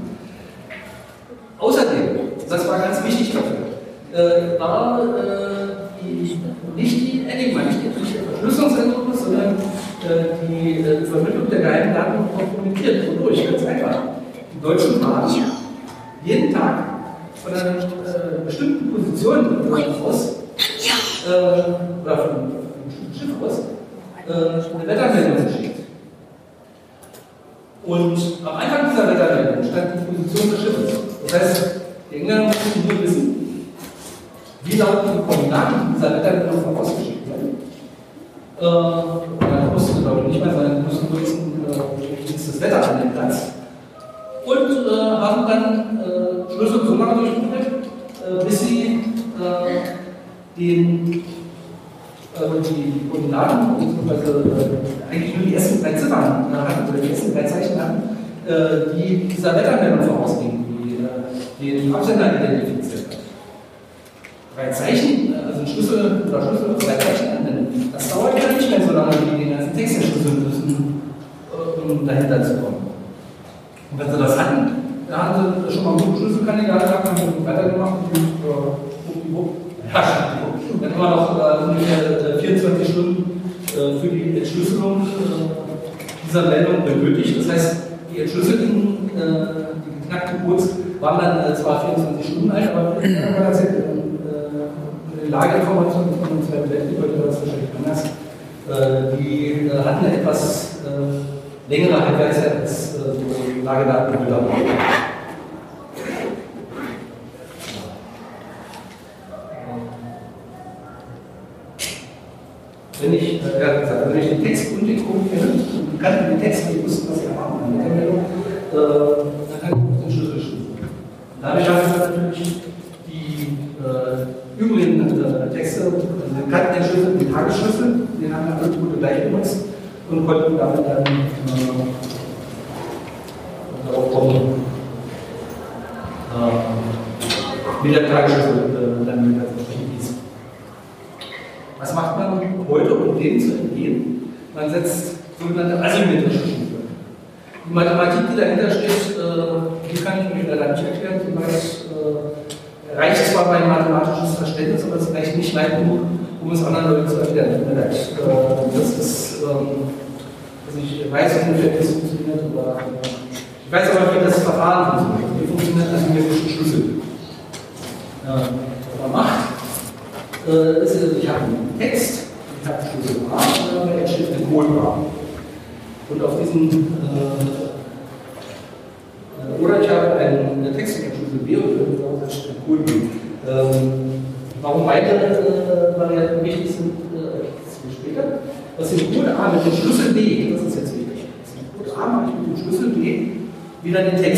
Außerdem, das war ganz wichtig dafür, äh, war äh, die, nicht die Enigma, nicht die Verschlüsselungsergebnis, sondern äh, die äh, Vermittlung der geheimen Daten dokumentiert. Wodurch? Ganz einfach. Die Deutschen fahren jeden Tag von einer äh, bestimmten Position aus, äh, oder von einem Schiff aus, äh, eine Wettermeldung geschickt. Und am Anfang dieser Wettermeldung stand die Position des Schiffes. Das heißt, die Engländer mussten nur wissen, wie lauten die Koordinaten dieser Wettermeldung vorausgeschickt werden. Äh, oder mussten, glaube ich, nicht mehr sein, mussten nur wissen, äh, wie ist das Wetter an dem Platz. Und äh, haben dann äh, Schlüssel so lange durchgeführt, äh, bis sie äh, den äh, die Koordinaten, beziehungsweise äh, eigentlich nur die ersten drei äh, hatten, oder die ersten drei Zeichen hatten, die dieser Wettermeldung vorausgingen, die den Absender identifiziert hat. Drei Zeichen, also ein Schlüssel oder Schlüssel auf drei Zeichen anwenden, das dauert ja nicht mehr so lange, wie den ganzen Text entschlüsseln müssen, um dahinter zu kommen. Und wenn sie das da haben sie schon mal einen guten Schlüsselkandidat gehabt, haben weitergemacht und äh, ja, dann haben wir noch äh, ungefähr 24 äh, Stunden äh, für die Entschlüsselung äh, dieser Meldung benötigt. Das heißt, die entschlüsselten, äh, die geknackten Codes waren dann zwar 24 Stunden alt, aber äh, die Lageinformationen von uns Weltkrieg, heute war das wahrscheinlich anders, die hatten eine etwas längere Halbwertszeit als so Lagedaten wenn ich, äh, ja, gesagt, wenn ich den Text kenne, und kann den Text nicht wissen, was ich mit Meldung, äh, dann kann ich auch den Schlüssel schließen. Dadurch habe ich natürlich die äh, übrigen äh, Texte, also wir kannten den Schlüssel, den Tagesschlüssel, den haben wir alle Gute gleich benutzt und konnten damit dann äh, darauf kommen, äh, wie der Tagesschlüssel äh, dann wieder was macht man heute, um dem zu entgehen? Man setzt sogenannte asymmetrische Stufen. Die Mathematik, die dahinter steht, äh, die kann ich euch leider nicht erklären. Die weiß, äh, reicht zwar mein mathematisches Verständnis, aber es reicht nicht weit genug, um es anderen Leuten zu erklären. Tut mir leid. Äh, das ist, also ich weiß wie es funktioniert, aber ich weiß aber, wie das Verfahren funktioniert. Wie funktioniert asymmetrische Schlüssel? was man macht, äh, ist, ich habe einen Text, ich habe Schlüssel A und dann entsteht ein Code A. Und auf diesen, äh, äh, oder ich habe einen Text mit Schlüssel B und darauf entsteht ein Code B. Ähm, warum beide äh, Varianten wichtig sind, äh, später. Was den Code A mit dem Schlüssel B, das ist jetzt wichtig. Das Code A mache ich mit dem Schlüssel B wieder den Text.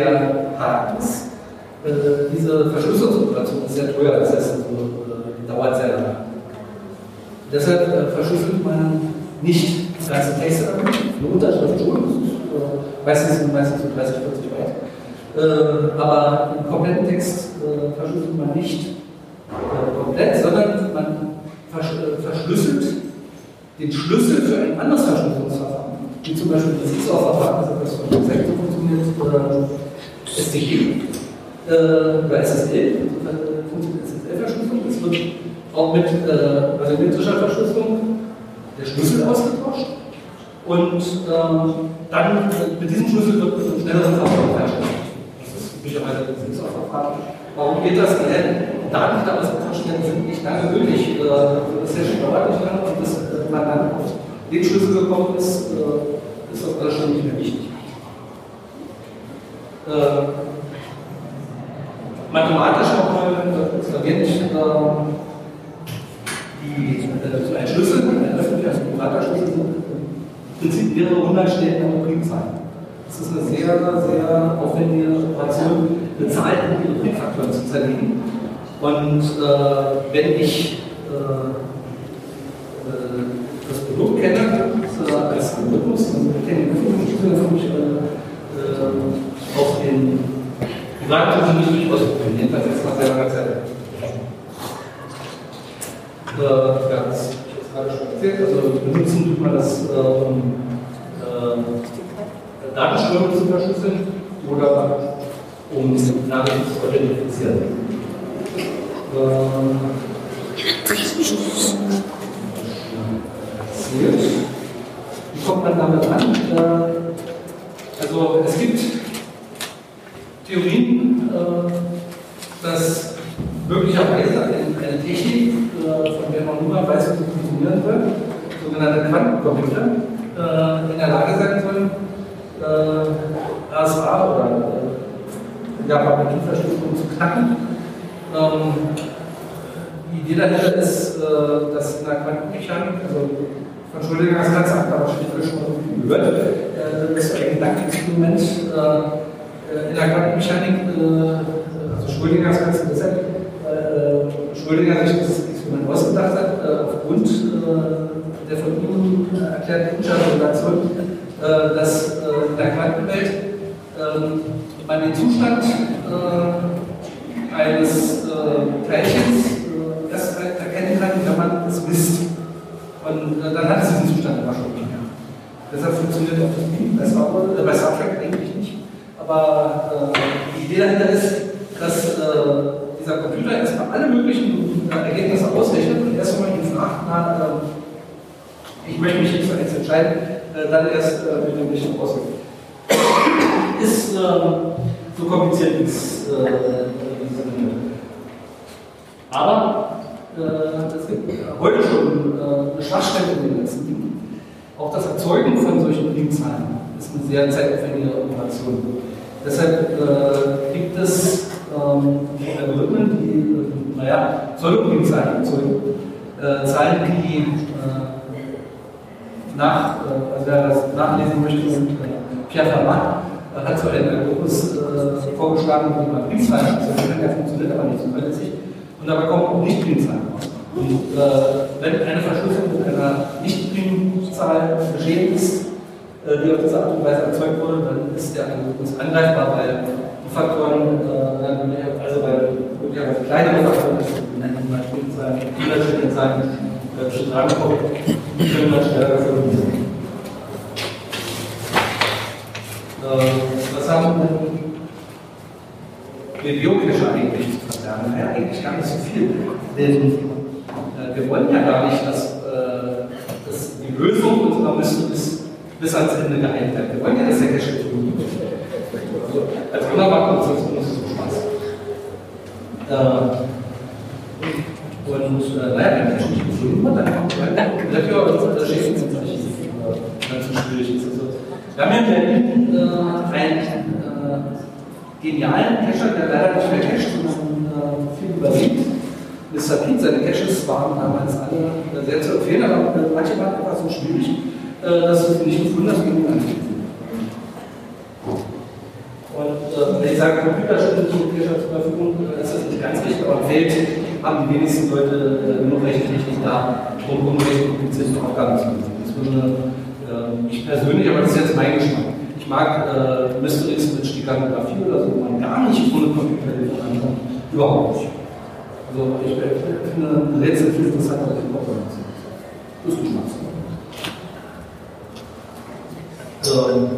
Der Haken äh, diese Verschlüsselungsoperation ist sehr teuer, das heißt also, äh, dauert sehr lange. Deshalb äh, verschlüsselt man nicht ganze Texte damit, eine Unterschrift schon, äh, meistens sind meistens so 30, 40 Byte. Äh, aber einen kompletten Text äh, verschlüsselt man nicht komplett, sondern man versch verschlüsselt den Schlüssel für ein anderes Verschlüsselungsverfahren, wie zum Beispiel das ISO-Verfahren, das etwas von so funktioniert, oder STG äh, oder SSL, funktioniert SSL-Verschlüsselung. Es wird auch mit äh, asymmetrischer Verschlüsselung der Schlüssel ausgetauscht und ähm, dann mit diesem Schlüssel wird ein schnelleres Verfahren hergestellt. Das ist üblicherweise das ISO-Verfahren. Warum geht das? Denn Daten, die damals getauscht werden, sind nicht lange gültig. Äh, das Session dauert nicht lange und bis äh, man dann auf den Schlüssel gekommen ist, äh, ist das alles schon nicht mehr wichtig. Mathematisch auch mal erwähnt, die, so ein Schlüssel, ein öffentlicher, also privater Schlüssel, im Prinzip mehrere hundert Stellen an der Primzahlen. Das ist eine sehr, sehr aufwendige Operation, eine Zahl in ihre Primfaktoren zu zerlegen. Und äh, wenn ich äh, äh, das Produkt kenne, äh, als Algorithmus, kenne ich die Schlüssel äh, in privaten Schlüssel nicht ausprobieren, jedenfalls jetzt nach sehr langer Zeit. Äh, ja, das habe ich jetzt gerade schon erzählt. Also benutzen tut man das, um äh, Datenströme zu verschlüsseln oder um Nachrichten zu identifizieren. Wie kommt man damit an? Also es gibt Theorien, dass möglicherweise eine Technik, von der man nur mal weiß, wie sie funktionieren wird, sogenannte Quantencomputer, in der Lage sein sollen, RSA oder ja, Partikelverschlüsselung zu knacken. Ähm, die Idee dahinter ist, äh, dass in der Quantenmechanik, also von Schrödingers Katze hat man wahrscheinlich alle schon gehört, äh, das ist ein Gedankenexperiment äh, in der Quantenmechanik, äh, also Schrödingers Katze deshalb, äh, Schrödinger sich das Experiment ausgedacht hat, äh, aufgrund der von ihm erklärten Unschärferelation, dass in der Quantenwelt ähm, man den Zustand eines äh, Teilchens äh, erst erkennen kann, wenn man es misst. Und äh, dann hat es diesen Zustand immer schon nicht mehr. Deshalb funktioniert auch das Beam bei Star, äh, eigentlich nicht. Aber äh, die Idee dahinter ist, dass äh, dieser Computer erstmal alle möglichen Ergebnisse ausrechnet und erst einmal ihn fragt, na, ich möchte mich nicht für eins entscheiden, dann erst äh, mit dem Richtung ausrechnet. Ist so kompliziert wie es aber äh, es gibt heute schon äh, eine Schwachstelle in den ganzen Dingen. Auch das Erzeugen von solchen Primzahlen ist eine sehr zeitaufwendige Operation. Deshalb äh, gibt es ähm, Algorithmen, die, äh, naja, Pseudoprimzahlen erzeugen. Äh, Zahlen, die äh, nach, äh, also wer das nachlesen möchte, Pierre Fermat hat so einen Algorithmus vorgeschlagen, wie man Primzahlen erzeugen Der funktioniert aber nicht so zuverlässig. Und dabei kommen auch Nicht-Primzahlen raus. Und äh, wenn eine Verschlüsselung einer Nicht-Primzahl geschehen ist, äh, die auf diese Art und Weise erzeugt wurde, dann ist der Algorithmus angreifbar, weil die Faktoren, äh, also weil möglicherweise kleinere Faktoren, die nennen wir mal Primzahlen, die Zahlen, äh, rankommen, können dann schneller verlösen. Äh, was haben wir Geocache eigentlich zu verlernen? Ja, eigentlich gar nicht so viel. Denn äh, wir wollen ja gar nicht, dass, äh, dass die Lösung unserer Mission bis, bis ans Ende geeilt wird. Wir wollen ja, dass der Cache Theorie wird. Also, als wunderbar kommt es uns so Spaß. Äh, und äh, naja, wenn der Cache nicht gefunden wird, dann kommt man dafür unser Schäfen ins Archiv, es so schwierig ist. Also, wir haben hier in Berlin äh, ein genialen Cacher, der leider nicht mehr cached, sondern äh, viel übersieht. Mr. Pete, seine Caches waren damals alle sehr zu empfehlen, aber manche waren einfach so schwierig, äh, dass du sie nicht gefunden hast, genug anbieten. Und äh, wenn ich sage, Computer stellen so Cacher zur Verfügung, äh, ist das nicht ganz richtig, aber fällt haben die wenigsten Leute äh, genug Rechentechnik da, um, um recht komplizierte Aufgaben zu lösen. Äh, ich persönlich, aber das ist jetzt mein Geschmack. Ich mag äh, Mysteries mit Stiganographie oder so, wo man gar nicht ohne Computerhilfe ankommt. Überhaupt nicht. Also ich finde Rätsel viel interessanter als Überhaupt Das ist Geschmackssache. Ähm,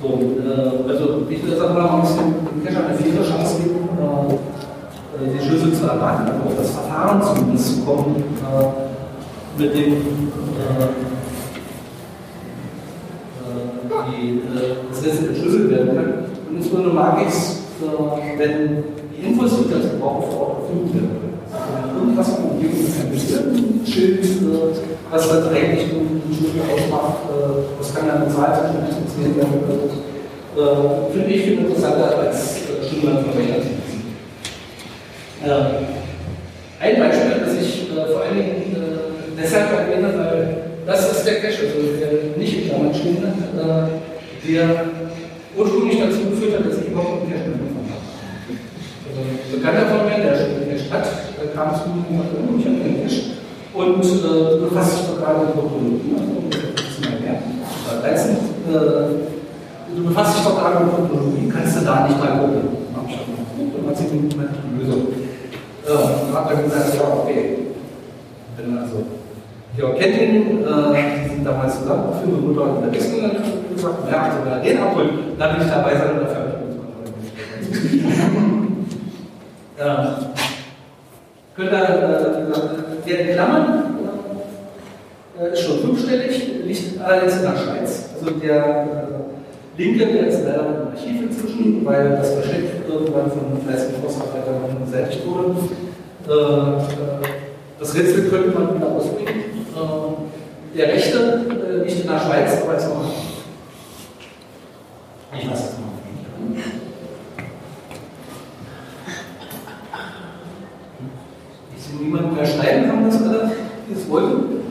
so, äh, also ich würde sagen, ein bisschen dem Cache eine faire Chance geben, äh, äh, die Schlüssel zu erwarten, also auf das Verfahren zu kommen, äh, mit dem äh, äh, die das Rätsel entschlüsselt werden kann. Und insbesondere mag ich es, wenn die Infos, die ich dazu brauche, vor Ort verfügt werden. Also, irgendwas von ein bisschen Schild, was das eigentlich ein Studio ausmacht, das kann ja eine Zahl zwischen 1 und 10 werden. Äh, finde ich viel interessanter als äh, Stundenlang verwendet. Äh, ein Beispiel, das ich äh, vor allen Dingen äh, deshalb erwähne, weil das ist der Cache, also der nicht in Klammern stehende, äh, der ursprünglich dazu geführt hat, dass ich überhaupt einen Cache gefunden habe. Also, ein Bekannter von mir, der in der Stadt, kam zu mir und sagte, oh, ich habe einen Cache und äh, befasst sich gerade mit 13, du befasst dich doch gerade mit Topologie, kannst du da nicht mal gucken? Habe ich geguckt und hat sie die Lösung. Ja, und dann gesagt, ja, okay. Bin also, kennt ihn, äh, sind damals zusammen, für eine Mutter in der Wechsel gesagt, ja, also wenn er den abholt, dann will ich dabei sein und dafür ja. [LAUGHS] Könnt ihr, äh, in Klammern äh, ist schon fünfstellig, liegt allerdings in der Schweiz. Also der äh, Linke, der ist leider im Archiv inzwischen, weil das Versteck irgendwann von fleißigen Forstarbeitern beseitigt wurde. Äh, äh, das Rätsel könnte man wieder ausbringen. Äh, der Rechte liegt in der Schweiz, aber ist noch. Ich weiß es noch. Niemanden mehr schreiben, haben das alle, die es wollten.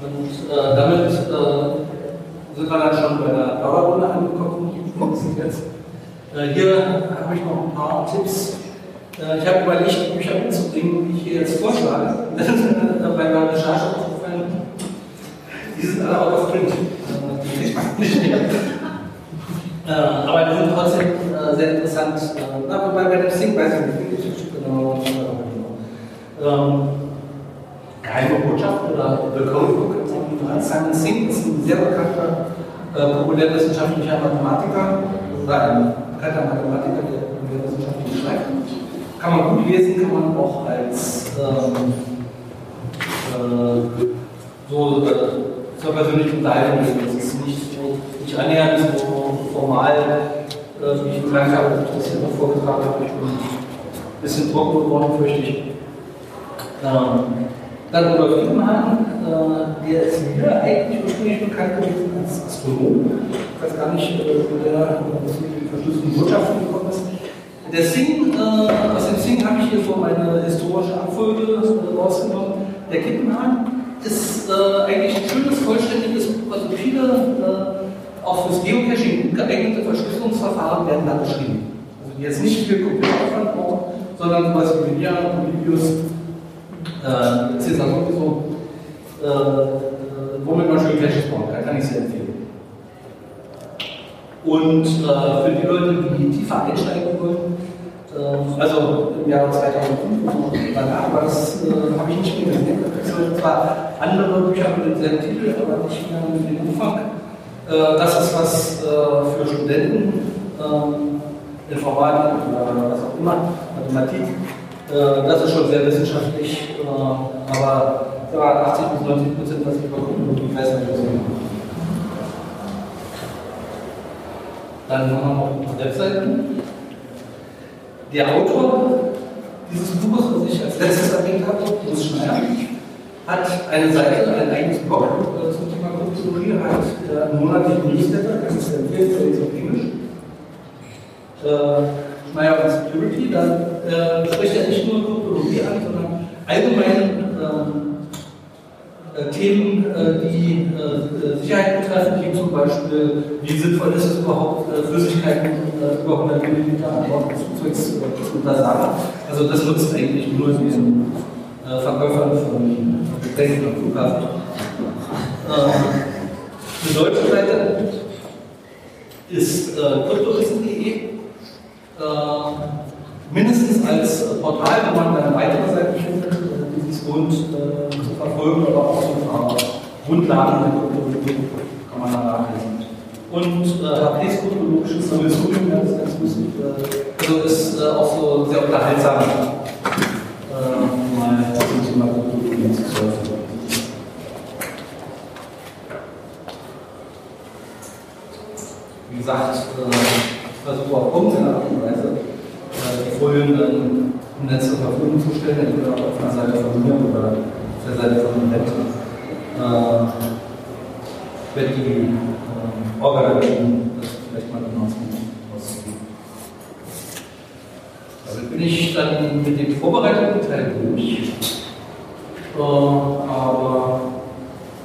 Und äh, damit äh, sind wir dann schon bei der Dauerrunde angekommen. Jetzt. Äh, hier habe ich noch ein paar Tipps. Äh, ich habe überlegt, Bücher mitzubringen, die ich hier jetzt vorschlage. [LAUGHS] bei meiner Recherche aufgefallen, die sind alle auch auf Print. Äh. Äh, aber die sind trotzdem sehr interessant. na, wobei bei dem Sing weiß ich nicht, genau. Ähm, geheime Botschaft oder The Codebook von Simon Singh ist ein sehr bekannter äh, populärwissenschaftlicher Mathematiker oder ein bekannter Mathematiker, der populärwissenschaftlich schreibt. Kann man gut lesen, kann man auch als ähm, äh, so äh, zur persönlichen Unterhaltung lesen. Das ist nicht, so, nicht annähernd so formal, äh, wie ich meinem Fall das hier noch vorgetragen habe. Ich bin ein bisschen trocken geworden, fürchte ich. Ähm, dann Rudolf Kiepenhahn, äh, der ist mir eigentlich ursprünglich bekannt gewesen als Astronom. Ich weiß gar nicht, äh, wo der mit den verschlüsselten Botschaften gekommen ist. Der Sing, äh, aus dem Sing habe ich hier so eine historische Abfolge äh, rausgenommen. Der Kippenhahn ist äh, eigentlich ein schönes, vollständiges also viele äh, auch fürs Geocaching geeignete Verschlüsselungsverfahren werden da beschrieben. Also die jetzt nicht viel Computeraufwand brauchen, sondern was wie Linear, Polybius, äh, Cäsar sowieso, äh, womit man schön Caches bauen kann, kann ich sehr empfehlen. Und äh, für die Leute, die tiefer einsteigen wollen, äh, also im Jahr 2005 und danach, aber das äh, habe ich nicht mehr gesehen. Es sind zwar andere Bücher mit denselben Titel, aber nicht mehr mit dem Umfang. Äh, das ist was äh, für Studenten, ähm, Informatik oder was auch immer, Mathematik. Äh, das ist schon sehr wissenschaftlich, aber 80 bis 90 Prozent, was ich weiß nicht, was ich Dann haben wir noch ein paar Webseiten. Der Autor dieses Buches, was ich als letztes erwähnt habe, Bruce Schneider, hat eine Seite, ein eigenes Blog äh, zum Thema Gruppentheorie, hat äh, einen monatlichen Newsletter, das ist empfehlen für uns auf Englisch. Äh, Schneier und Security, da äh, spricht er nicht nur Gruppentheorie an, sondern allgemein ähm, äh, Themen, äh, die Sicherheit betreffen, wie zum Beispiel, wie sinnvoll ist es überhaupt, Flüssigkeiten über 100 Milliliter an Bord des Flugzeugs zu untersagen. Also das nutzt eigentlich nur diesen Verkäufern von Denken am Flughafen. Ähm, die deutsche Seite ist kryptowissen.de, äh, äh, mindestens als äh, Portal, wo man dann weitere Seiten findet, um äh, dieses Grund äh, zu verfolgen, aber auch so zu Grundlagen der Kryptologie kann man da nachlesen. Und äh, HPs kryptologisches Sammelsurium, das ist ganz lustig, äh, also ist auch so sehr unterhaltsam, ähm, mal zum Thema gesagt, äh, ich versuche auch irgendeine Art und Weise, äh, die Folien dann im Netz zur Verfügung zu stellen, entweder auf einer Seite von mir oder auf der Seite von dem Netz. Äh, wenn die ähm, Organisation das vielleicht mal benutzen. Damit also bin ich dann mit dem vorbereiteten Teil durch. Äh, aber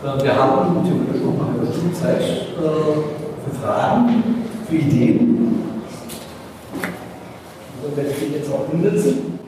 äh, wir haben theoretisch noch eine halbe Stunde Zeit für Fragen, für Ideen. Und wenn ich den jetzt auch umsetzen.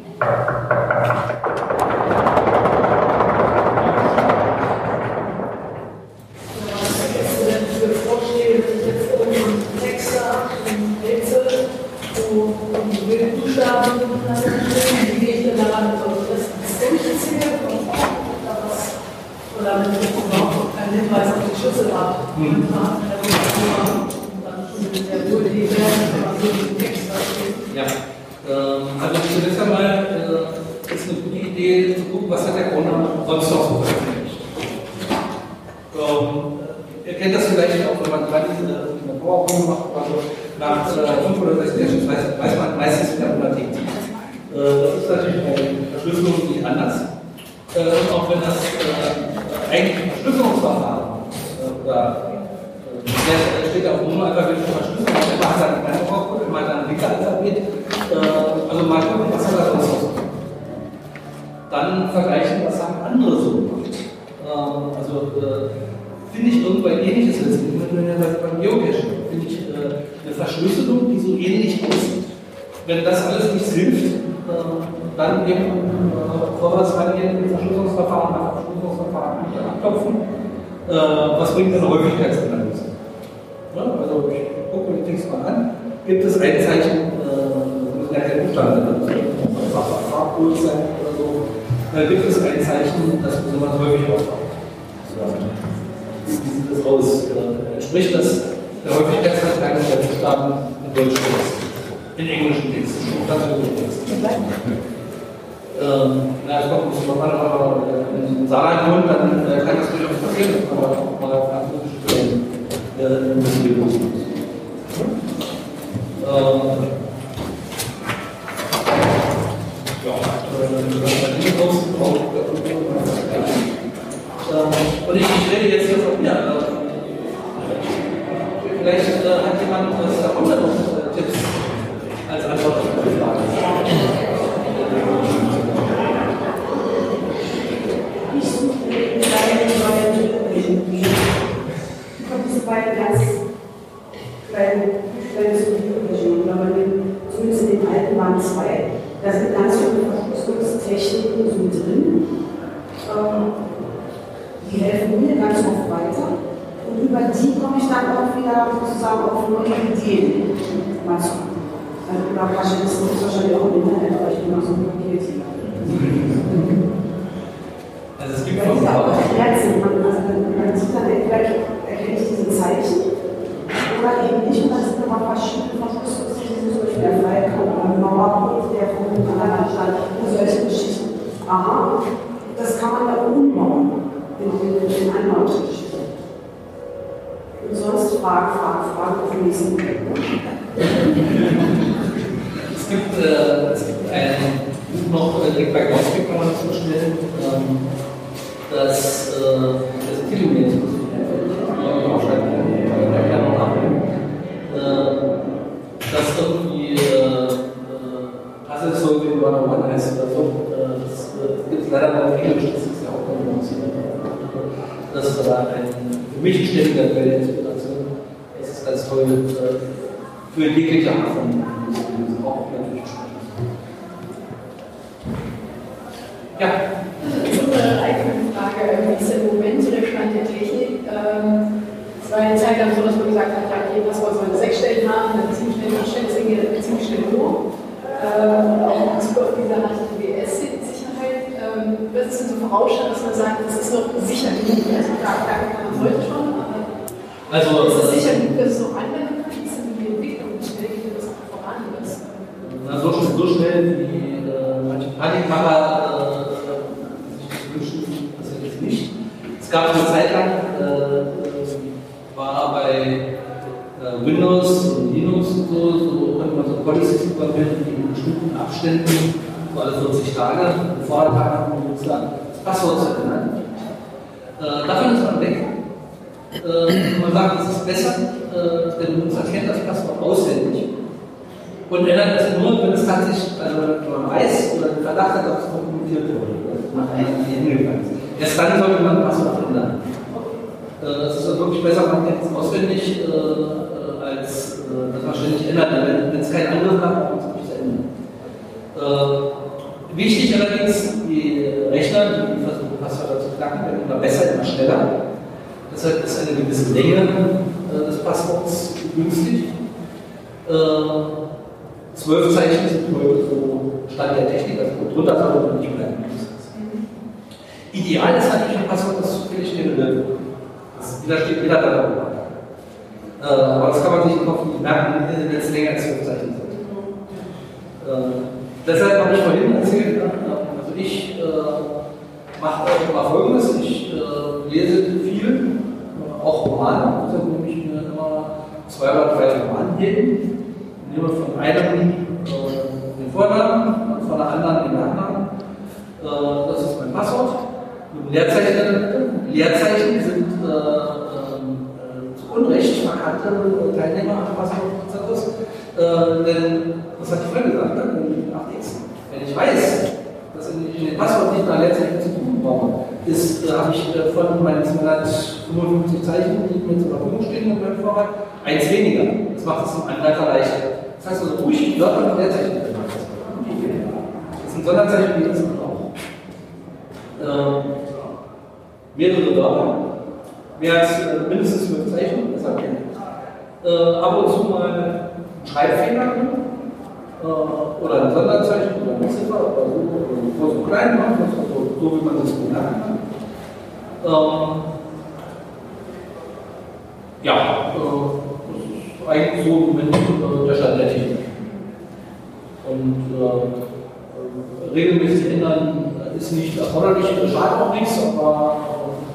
Schadet auch nichts, aber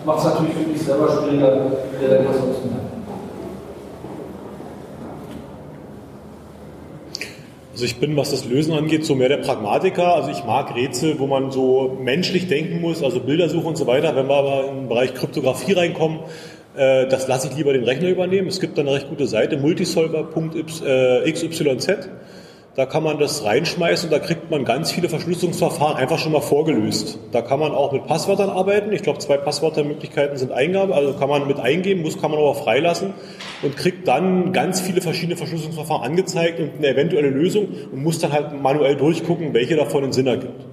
macht es natürlich für mich selber schwieriger, wieder etwas zu merken. Also ich bin, was das Lösen angeht, so mehr der Pragmatiker. Also ich mag Rätsel, wo man so menschlich denken muss, also Bildersuche und so weiter. Wenn wir aber in den Bereich Kryptographie reinkommen, äh, das lasse ich lieber den Rechner übernehmen. Es gibt da eine recht gute Seite, multisolver.xyz. Da kann man das reinschmeißen und da kriegt man ganz viele Verschlüsselungsverfahren einfach schon mal vorgelöst. Da kann man auch mit Passwörtern arbeiten. Ich glaube, zwei Passwörtermöglichkeiten sind Eingabe, also kann man mit eingeben, muss kann man aber freilassen und kriegt dann ganz viele verschiedene Verschlüsselungsverfahren angezeigt und eine eventuelle Lösung und muss dann halt manuell durchgucken, welche davon einen Sinn ergibt.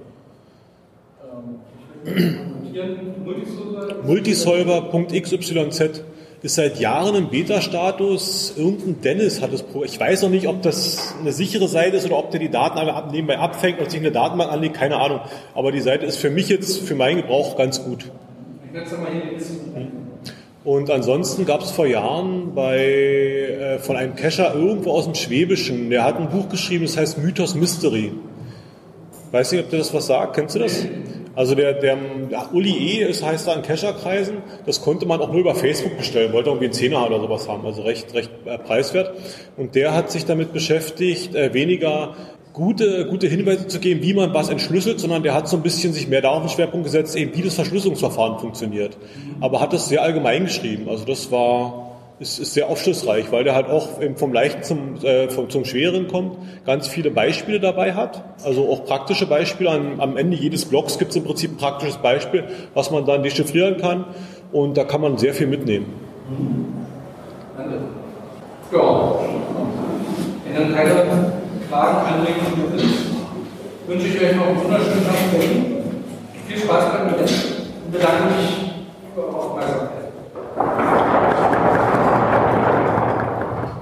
Multisolver.xyz ist seit Jahren im Beta-Status. Irgendein Dennis hat es pro. Ich weiß noch nicht, ob das eine sichere Seite ist oder ob der die Daten ab- nebenbei abfängt und sich eine Datenbank anlegt, keine Ahnung. Aber die Seite ist für mich jetzt, für meinen Gebrauch ganz gut. Es bisschen. Und ansonsten gab es vor Jahren bei, äh, von einem Cacher irgendwo aus dem Schwäbischen, der hat ein Buch geschrieben, das heißt Mythos Mystery. Weiß nicht, ob dir das was sagt. Kennst du das? Also der, der ja, Uli E. ist, heißt da in Cacher-Kreisen. Das konnte man auch nur über Facebook bestellen. Wollte irgendwie einen Zehner oder sowas haben. Also recht, recht äh, preiswert. Und der hat sich damit beschäftigt, äh, weniger gute, gute Hinweise zu geben, wie man was entschlüsselt, sondern der hat so ein bisschen sich mehr darauf den Schwerpunkt gesetzt, eben wie das Verschlüsselungsverfahren funktioniert. Aber hat das sehr allgemein geschrieben. Also das war ist, ist sehr aufschlussreich, weil der halt auch vom Leichten zum, äh, vom, zum Schweren kommt, ganz viele Beispiele dabei hat, also auch praktische Beispiele. Am, am Ende jedes Blogs gibt es im Prinzip ein praktisches Beispiel, was man dann dechiffrieren kann und da kann man sehr viel mitnehmen. Danke. Ja, wenn dann keine Fragen, Anregungen sind, wünsche ich euch noch einen wunderschönen Tag in Berlin. Viel Spaß beim Event und bedanke mich für eure Aufmerksamkeit.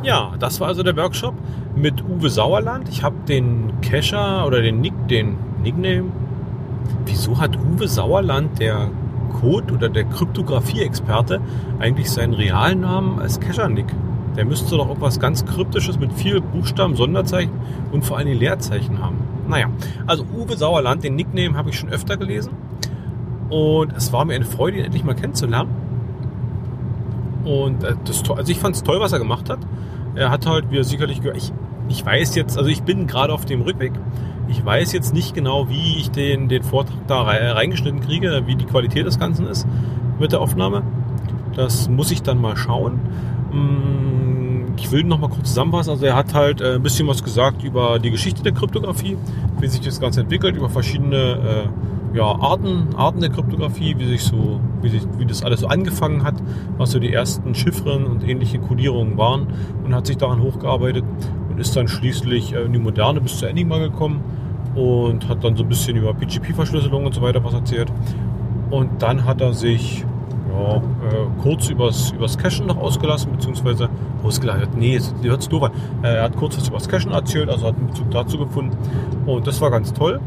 Ja, das war also der Workshop mit Uwe Sauerland. Ich habe den Cacher oder den Nick, den Nickname. Wieso hat Uwe Sauerland, der Code oder der Kryptographie-Experte, eigentlich seinen realen Namen als Cacher-Nick? Der müsste doch irgendwas ganz Kryptisches mit viel Buchstaben, Sonderzeichen und vor allem Leerzeichen haben. Naja, also Uwe Sauerland, den Nickname habe ich schon öfter gelesen. Und es war mir eine Freude, ihn endlich mal kennenzulernen. Und äh, das, also ich fand es toll, was er gemacht hat. Er hat halt, wie er sicherlich gehört, ich, ich weiß jetzt, also ich bin gerade auf dem Rückweg. Ich weiß jetzt nicht genau, wie ich den, den Vortrag da reingeschnitten kriege, wie die Qualität des Ganzen ist mit der Aufnahme. Das muss ich dann mal schauen. Ich will noch mal kurz zusammenfassen. Also er hat halt äh, ein bisschen was gesagt über die Geschichte der Kryptographie, wie sich das Ganze entwickelt, über verschiedene äh, ja, Arten, Arten der Kryptographie, wie sich so, wie, sich, wie das alles so angefangen hat, was so die ersten Chiffren und ähnliche Codierungen waren und hat sich daran hochgearbeitet und ist dann schließlich äh, in die Moderne bis zur Enigma gekommen und hat dann so ein bisschen über PGP-Verschlüsselung und so weiter was erzählt. Und dann hat er sich ja, äh, kurz übers, übers Cachen noch ausgelassen, beziehungsweise ausgelassen, nee, jetzt hört es doof an. Äh, er hat kurz was übers Cachen erzählt, also hat einen Bezug dazu gefunden. Und das war ganz toll.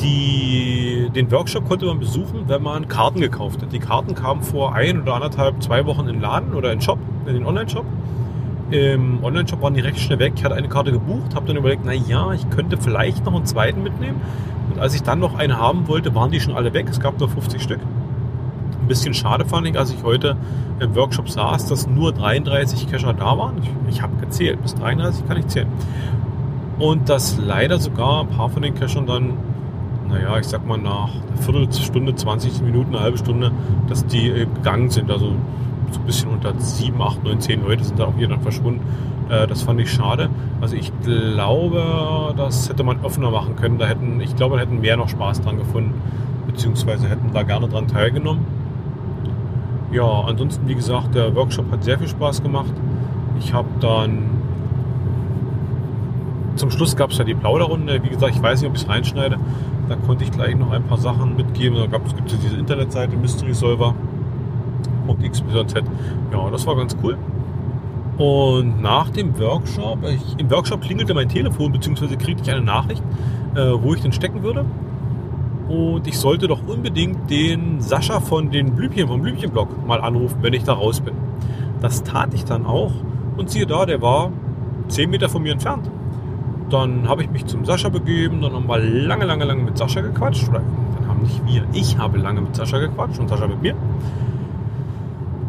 Die, den Workshop konnte man besuchen, wenn man Karten gekauft hat. Die Karten kamen vor ein oder anderthalb, zwei Wochen in den Laden oder in den Shop, in den Online-Shop. Im Online-Shop waren die recht schnell weg. Ich hatte eine Karte gebucht, habe dann überlegt, na ja, ich könnte vielleicht noch einen zweiten mitnehmen. Und als ich dann noch eine haben wollte, waren die schon alle weg. Es gab nur 50 Stück. Ein bisschen schade fand ich, als ich heute im Workshop saß, dass nur 33 Cacher da waren. Ich, ich habe gezählt, bis 33 kann ich zählen. Und dass leider sogar ein paar von den Cachern dann, naja, ich sag mal nach einer Viertelstunde, 20 Minuten, eine halbe Stunde, dass die äh, gegangen sind. Also so ein bisschen unter 7, 8, 9, 10 Leute sind da auch hier dann verschwunden. Äh, das fand ich schade. Also ich glaube, das hätte man offener machen können. Da hätten, ich glaube, da hätten mehr noch Spaß dran gefunden, beziehungsweise hätten da gerne dran teilgenommen. Ja, ansonsten, wie gesagt, der Workshop hat sehr viel Spaß gemacht. Ich habe dann zum Schluss gab es ja die Plauderrunde. Wie gesagt, ich weiß nicht, ob ich es reinschneide. Da konnte ich gleich noch ein paar Sachen mitgeben. Da gab es gibt diese Internetseite Mystery Solver. XYZ. Ja, das war ganz cool. Und nach dem Workshop, ich, im Workshop klingelte mein Telefon, beziehungsweise kriegte ich eine Nachricht, äh, wo ich denn stecken würde. Und ich sollte doch unbedingt den Sascha von den Blümchen, vom Blümchenblog mal anrufen, wenn ich da raus bin. Das tat ich dann auch. Und siehe da, der war 10 Meter von mir entfernt. Dann habe ich mich zum Sascha begeben, dann haben wir lange, lange, lange mit Sascha gequatscht. Oder dann haben nicht wir, ich habe lange mit Sascha gequatscht und Sascha mit mir.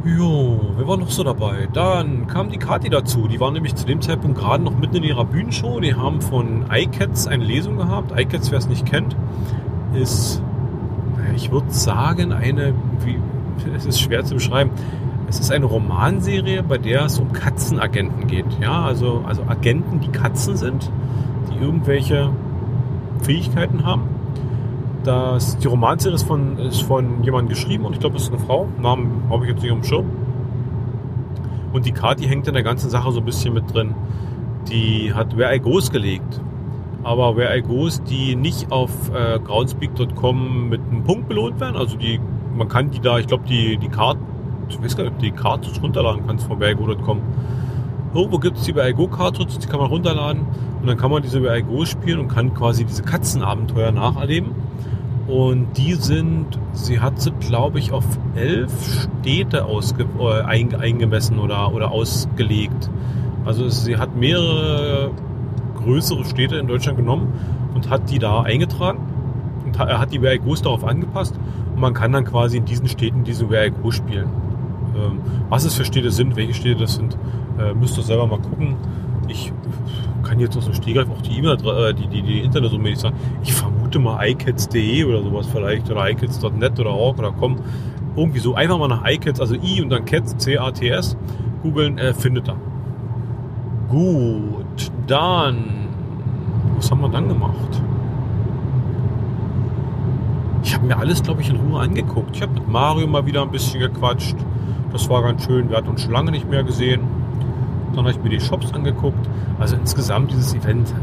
Jo, wer war noch so dabei? Dann kam die Kati dazu. Die war nämlich zu dem Zeitpunkt gerade noch mitten in ihrer Bühnenshow. Die haben von iCats eine Lesung gehabt. iCats, wer es nicht kennt, ist, ich würde sagen, eine, wie, es ist schwer zu beschreiben. Es ist eine Romanserie, bei der es um Katzenagenten geht. Ja, also, also Agenten, die Katzen sind, die irgendwelche Fähigkeiten haben das, die Romanserie ist von, ist von jemandem geschrieben und ich glaube, es ist eine Frau. Namen habe ich jetzt nicht am Schirm. Und die Kati hängt in der ganzen Sache so ein bisschen mit drin. Die hat Where I Goes gelegt. Aber Where I Goes, die nicht auf äh, groundspeak.com mit einem Punkt belohnt werden. Also die, man kann die da, ich glaube, die, die Karte, ich weiß gar nicht, ob die Cartridge runterladen kannst von whereigo.com. Irgendwo gibt es die Where I Go Cartridge, die kann man runterladen und dann kann man diese Where I Go spielen und kann quasi diese Katzenabenteuer nacherleben. Und die sind, sie hat sie, glaube ich, auf elf Städte ausge, äh, eingemessen oder, oder ausgelegt. Also sie hat mehrere größere Städte in Deutschland genommen und hat die da eingetragen. Und er hat die WRGOs darauf angepasst. Und man kann dann quasi in diesen Städten diese WRGO spielen. Ähm, was es für Städte sind, welche Städte das sind, äh, müsst ihr selber mal gucken. Ich kann jetzt aus dem Stegreif auch die E-Mail, äh, die, die, die Internetsumme nicht sagen. Ich vermute mal iCats.de oder sowas vielleicht oder iCats.net oder org oder com. Irgendwie so einfach mal nach iCats, also i und dann cats, C-A-T-S googeln, äh, findet er. Gut, dann. Was haben wir dann gemacht? Ich habe mir alles, glaube ich, in Ruhe angeguckt. Ich habe mit Mario mal wieder ein bisschen gequatscht. Das war ganz schön. Wir hatten uns schon lange nicht mehr gesehen. Dann habe ich mir die Shops angeguckt. Also insgesamt dieses Event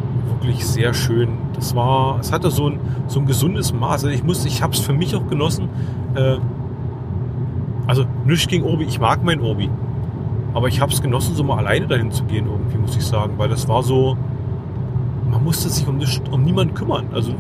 wirklich sehr schön. Das war, es hatte so ein, so ein gesundes Maß. Also ich muss, ich habe es für mich auch genossen. Äh, also nichts gegen Obi. Ich mag mein Obi. Aber ich habe es genossen, so mal alleine dahin zu gehen irgendwie, muss ich sagen. Weil das war so, man musste sich um, nicht, um niemanden kümmern. Also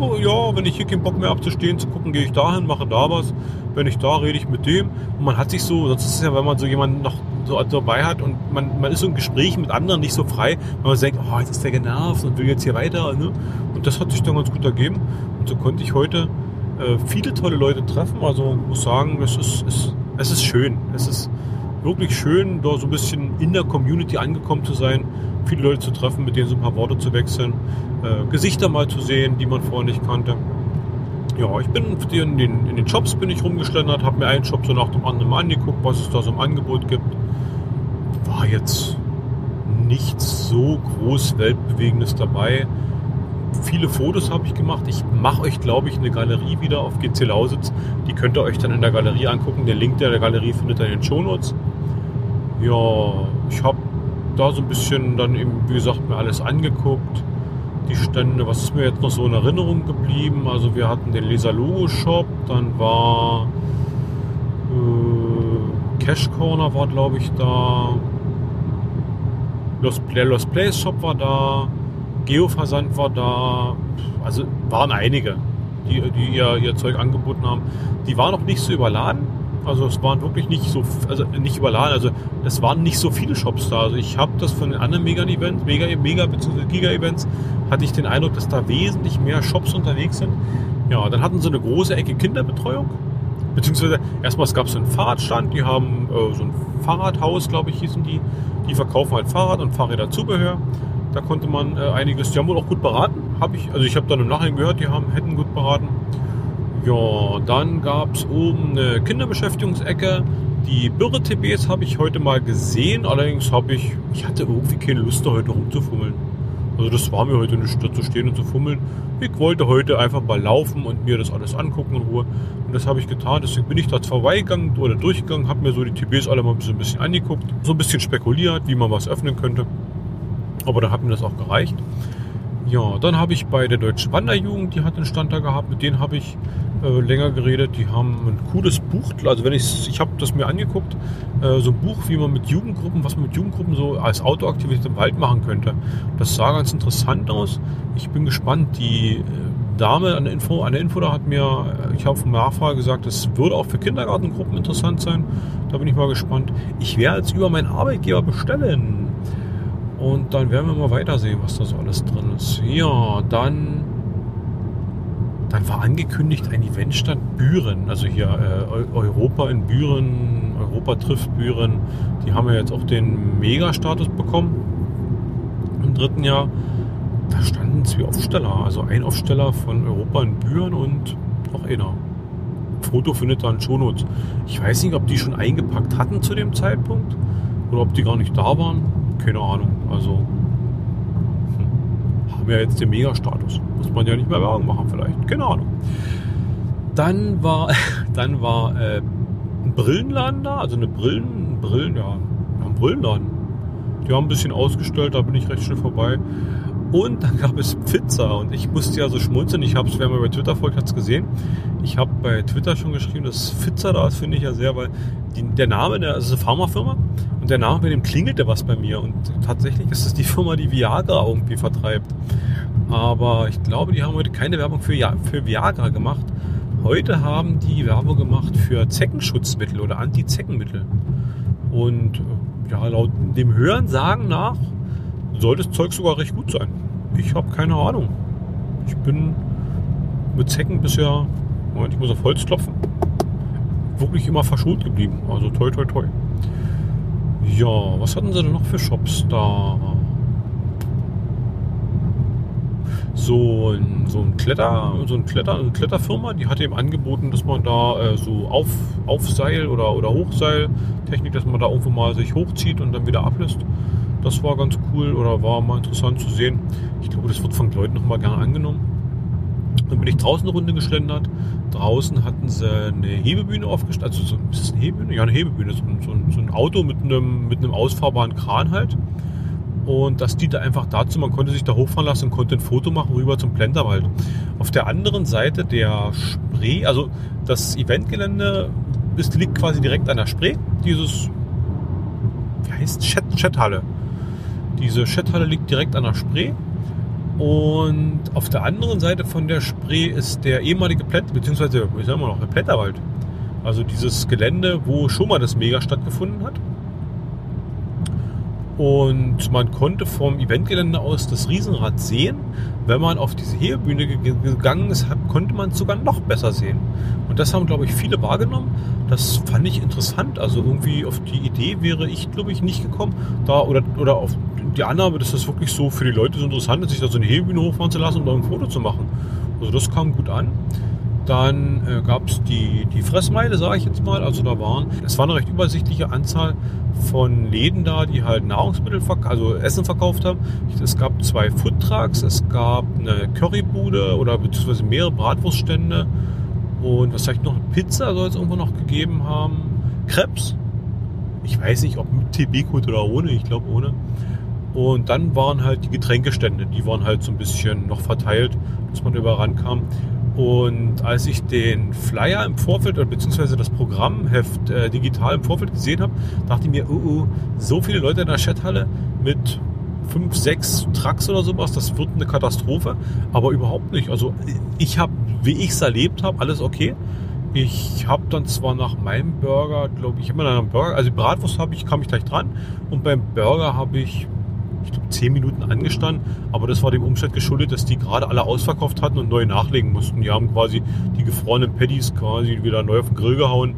oh, ja, wenn ich hier keinen Bock mehr habe zu zu gucken, gehe ich dahin, mache da was. Wenn ich da, rede ich mit dem. Und man hat sich so, das ist ja, wenn man so jemanden noch so dabei hat und man, man ist so im Gespräch mit anderen nicht so frei, weil man denkt, oh, jetzt ist der genervt und will jetzt hier weiter. Ne? Und das hat sich dann ganz gut ergeben. Und so konnte ich heute äh, viele tolle Leute treffen. Also muss sagen, es ist, es, es ist schön. Es ist wirklich schön, da so ein bisschen in der Community angekommen zu sein, viele Leute zu treffen, mit denen so ein paar Worte zu wechseln, äh, Gesichter mal zu sehen, die man vorher nicht kannte. Ja, ich bin in den, in den Shops bin ich rumgeschlendert, habe mir einen Shop so nach dem anderen angeguckt, was es da so im Angebot gibt. War jetzt nichts so groß Weltbewegendes dabei. Viele Fotos habe ich gemacht. Ich mache euch, glaube ich, eine Galerie wieder auf GC Lausitz. Die könnt ihr euch dann in der Galerie angucken. Den Link der Galerie findet ihr in den Shownotes. Ja, ich habe da so ein bisschen dann eben, wie gesagt, mir alles angeguckt. Die Stände, was ist mir jetzt noch so in Erinnerung geblieben? Also wir hatten den Leser Logo Shop, dann war äh, Cash Corner war glaube ich da. Lost, der Lost Place Shop war da. Geoversand war da. Also waren einige, die, die ihr, ihr Zeug angeboten haben. Die waren noch nicht so überladen also es waren wirklich nicht so, also nicht überladen, also es waren nicht so viele Shops da. Also ich habe das von den anderen Mega-Events, Mega, Mega bzw. Giga-Events, hatte ich den Eindruck, dass da wesentlich mehr Shops unterwegs sind. Ja, dann hatten sie eine große Ecke Kinderbetreuung. Beziehungsweise erstmal es gab so einen Fahrradstand, die haben äh, so ein Fahrradhaus, glaube ich, hießen die. Die verkaufen halt Fahrrad und Fahrräderzubehör. Da konnte man äh, einiges, die haben wohl auch gut beraten, habe ich, also ich habe dann im Nachhinein gehört, die haben, hätten gut beraten. Ja, dann gab es oben eine Kinderbeschäftigungsecke. Die Birre-TBs habe ich heute mal gesehen, allerdings habe ich, ich hatte irgendwie keine Lust, da heute rumzufummeln. Also das war mir heute nicht, da zu stehen und zu fummeln. Ich wollte heute einfach mal laufen und mir das alles angucken in Ruhe. Und das habe ich getan. Deswegen bin ich da vorbeigegangen oder durchgegangen, habe mir so die TBs alle mal ein bisschen, ein bisschen angeguckt, so ein bisschen spekuliert, wie man was öffnen könnte. Aber da hat mir das auch gereicht. Ja, dann habe ich bei der Deutschen Wanderjugend, die hat einen Stand da gehabt, mit denen habe ich äh, länger geredet. Die haben ein cooles Buch, also wenn ich, ich habe das mir angeguckt, äh, so ein Buch, wie man mit Jugendgruppen, was man mit Jugendgruppen so als Outdoor-Aktivität im Wald machen könnte. Das sah ganz interessant aus. Ich bin gespannt. Die äh, Dame an der Info, an der Info da hat mir, äh, ich habe vom Nachfrage gesagt, das würde auch für Kindergartengruppen interessant sein. Da bin ich mal gespannt. Ich werde jetzt über meinen Arbeitgeber bestellen. Und dann werden wir mal weitersehen, was da so alles drin ist. Ja, dann, dann war angekündigt ein Eventstand Büren. Also hier äh, Europa in Büren, Europa trifft Büren. Die haben ja jetzt auch den Mega-Status bekommen im dritten Jahr. Da standen zwei Aufsteller. Also ein Aufsteller von Europa in Büren und noch einer. Foto findet dann schon Shownotes. Ich weiß nicht, ob die schon eingepackt hatten zu dem Zeitpunkt oder ob die gar nicht da waren keine Ahnung. Also hm, haben wir jetzt den Mega-Status. Muss man ja nicht mehr Werbung machen vielleicht. Keine Ahnung. Dann war, [LAUGHS] dann war äh, ein Brillenladen da, also eine Brillen, Brillen, ja, ein Brillenladen. Die haben ein bisschen ausgestellt, da bin ich recht schnell vorbei. Und dann gab es Pizza und ich musste ja so schmunzeln. Ich habe es, wer mir bei Twitter folgt, hat es gesehen. Ich habe bei Twitter schon geschrieben, dass Pizza da ist, finde ich ja sehr, weil die, der Name, der, also eine Pharmafirma und der Name, bei dem klingelte was bei mir. Und tatsächlich ist es die Firma, die Viagra irgendwie vertreibt. Aber ich glaube, die haben heute keine Werbung für, für Viagra gemacht. Heute haben die Werbung gemacht für Zeckenschutzmittel oder Anti-Zeckenmittel. Und ja, laut dem Hören sagen nach soll das Zeug sogar recht gut sein. Ich habe keine Ahnung. Ich bin mit Zecken bisher, Moment, ich muss auf Holz klopfen, wirklich immer verschont geblieben. Also toi toi toi. Ja, was hatten sie denn noch für Shops da? so ein, so ein Kletter, so ein Kletter, eine Kletterfirma, die hatte eben angeboten, dass man da äh, so auf, Aufseil oder, oder Hochseiltechnik, dass man da irgendwo mal sich hochzieht und dann wieder ablässt. Das war ganz cool oder war mal interessant zu sehen. Ich glaube, das wird von Leuten noch mal gerne angenommen. Dann bin ich draußen eine Runde geschlendert. Draußen hatten sie eine Hebebühne aufgestellt. Also so, ist das eine Hebebühne? Ja, eine Hebebühne. So ein, so so ein Auto mit einem, mit einem ausfahrbaren Kran halt. Und das diente einfach dazu, man konnte sich da hochfahren lassen und konnte ein Foto machen rüber zum Plenterwald. Auf der anderen Seite der Spree, also das Eventgelände liegt quasi direkt an der Spree. Dieses, wie heißt Chat, Chathalle. Diese Chathalle liegt direkt an der Spree. Und auf der anderen Seite von der Spree ist der ehemalige Plätt, beziehungsweise, ich sag mal noch, der Plätterwald. Also dieses Gelände, wo schon mal das Mega stattgefunden hat. Und man konnte vom Eventgelände aus das Riesenrad sehen. Wenn man auf diese Hebebühne gegangen ist, konnte man es sogar noch besser sehen. Und das haben, glaube ich, viele wahrgenommen. Das fand ich interessant. Also irgendwie auf die Idee wäre ich, glaube ich, nicht gekommen. Da, oder, oder auf die Annahme, dass das wirklich so für die Leute so interessant ist, sich da so eine Hebebühne hochfahren zu lassen und da ein Foto zu machen. Also das kam gut an. Dann äh, gab es die, die Fressmeile, sage ich jetzt mal. Also da waren, es war eine recht übersichtliche Anzahl von Läden da, die halt Nahrungsmittel, also Essen verkauft haben. Es gab zwei Foodtrucks, es gab eine Currybude oder beziehungsweise mehrere Bratwurststände und was ich noch, Pizza soll es irgendwo noch gegeben haben, Krebs. Ich weiß nicht, ob mit TB-Code oder ohne, ich glaube ohne. Und dann waren halt die Getränkestände, die waren halt so ein bisschen noch verteilt, dass man überall rankam. Und als ich den Flyer im Vorfeld, oder beziehungsweise das Programmheft äh, digital im Vorfeld gesehen habe, dachte ich mir, oh, oh, so viele Leute in der Chathalle mit fünf, sechs Trucks oder sowas, das wird eine Katastrophe. Aber überhaupt nicht. Also ich habe, wie ich es erlebt habe, alles okay. Ich habe dann zwar nach meinem Burger, glaube ich, habe mir einen Burger, also Bratwurst habe ich, kam ich gleich dran. Und beim Burger habe ich ich glaube, zehn Minuten angestanden. Aber das war dem Umstand geschuldet, dass die gerade alle ausverkauft hatten und neu nachlegen mussten. Die haben quasi die gefrorenen Patties quasi wieder neu auf den Grill gehauen.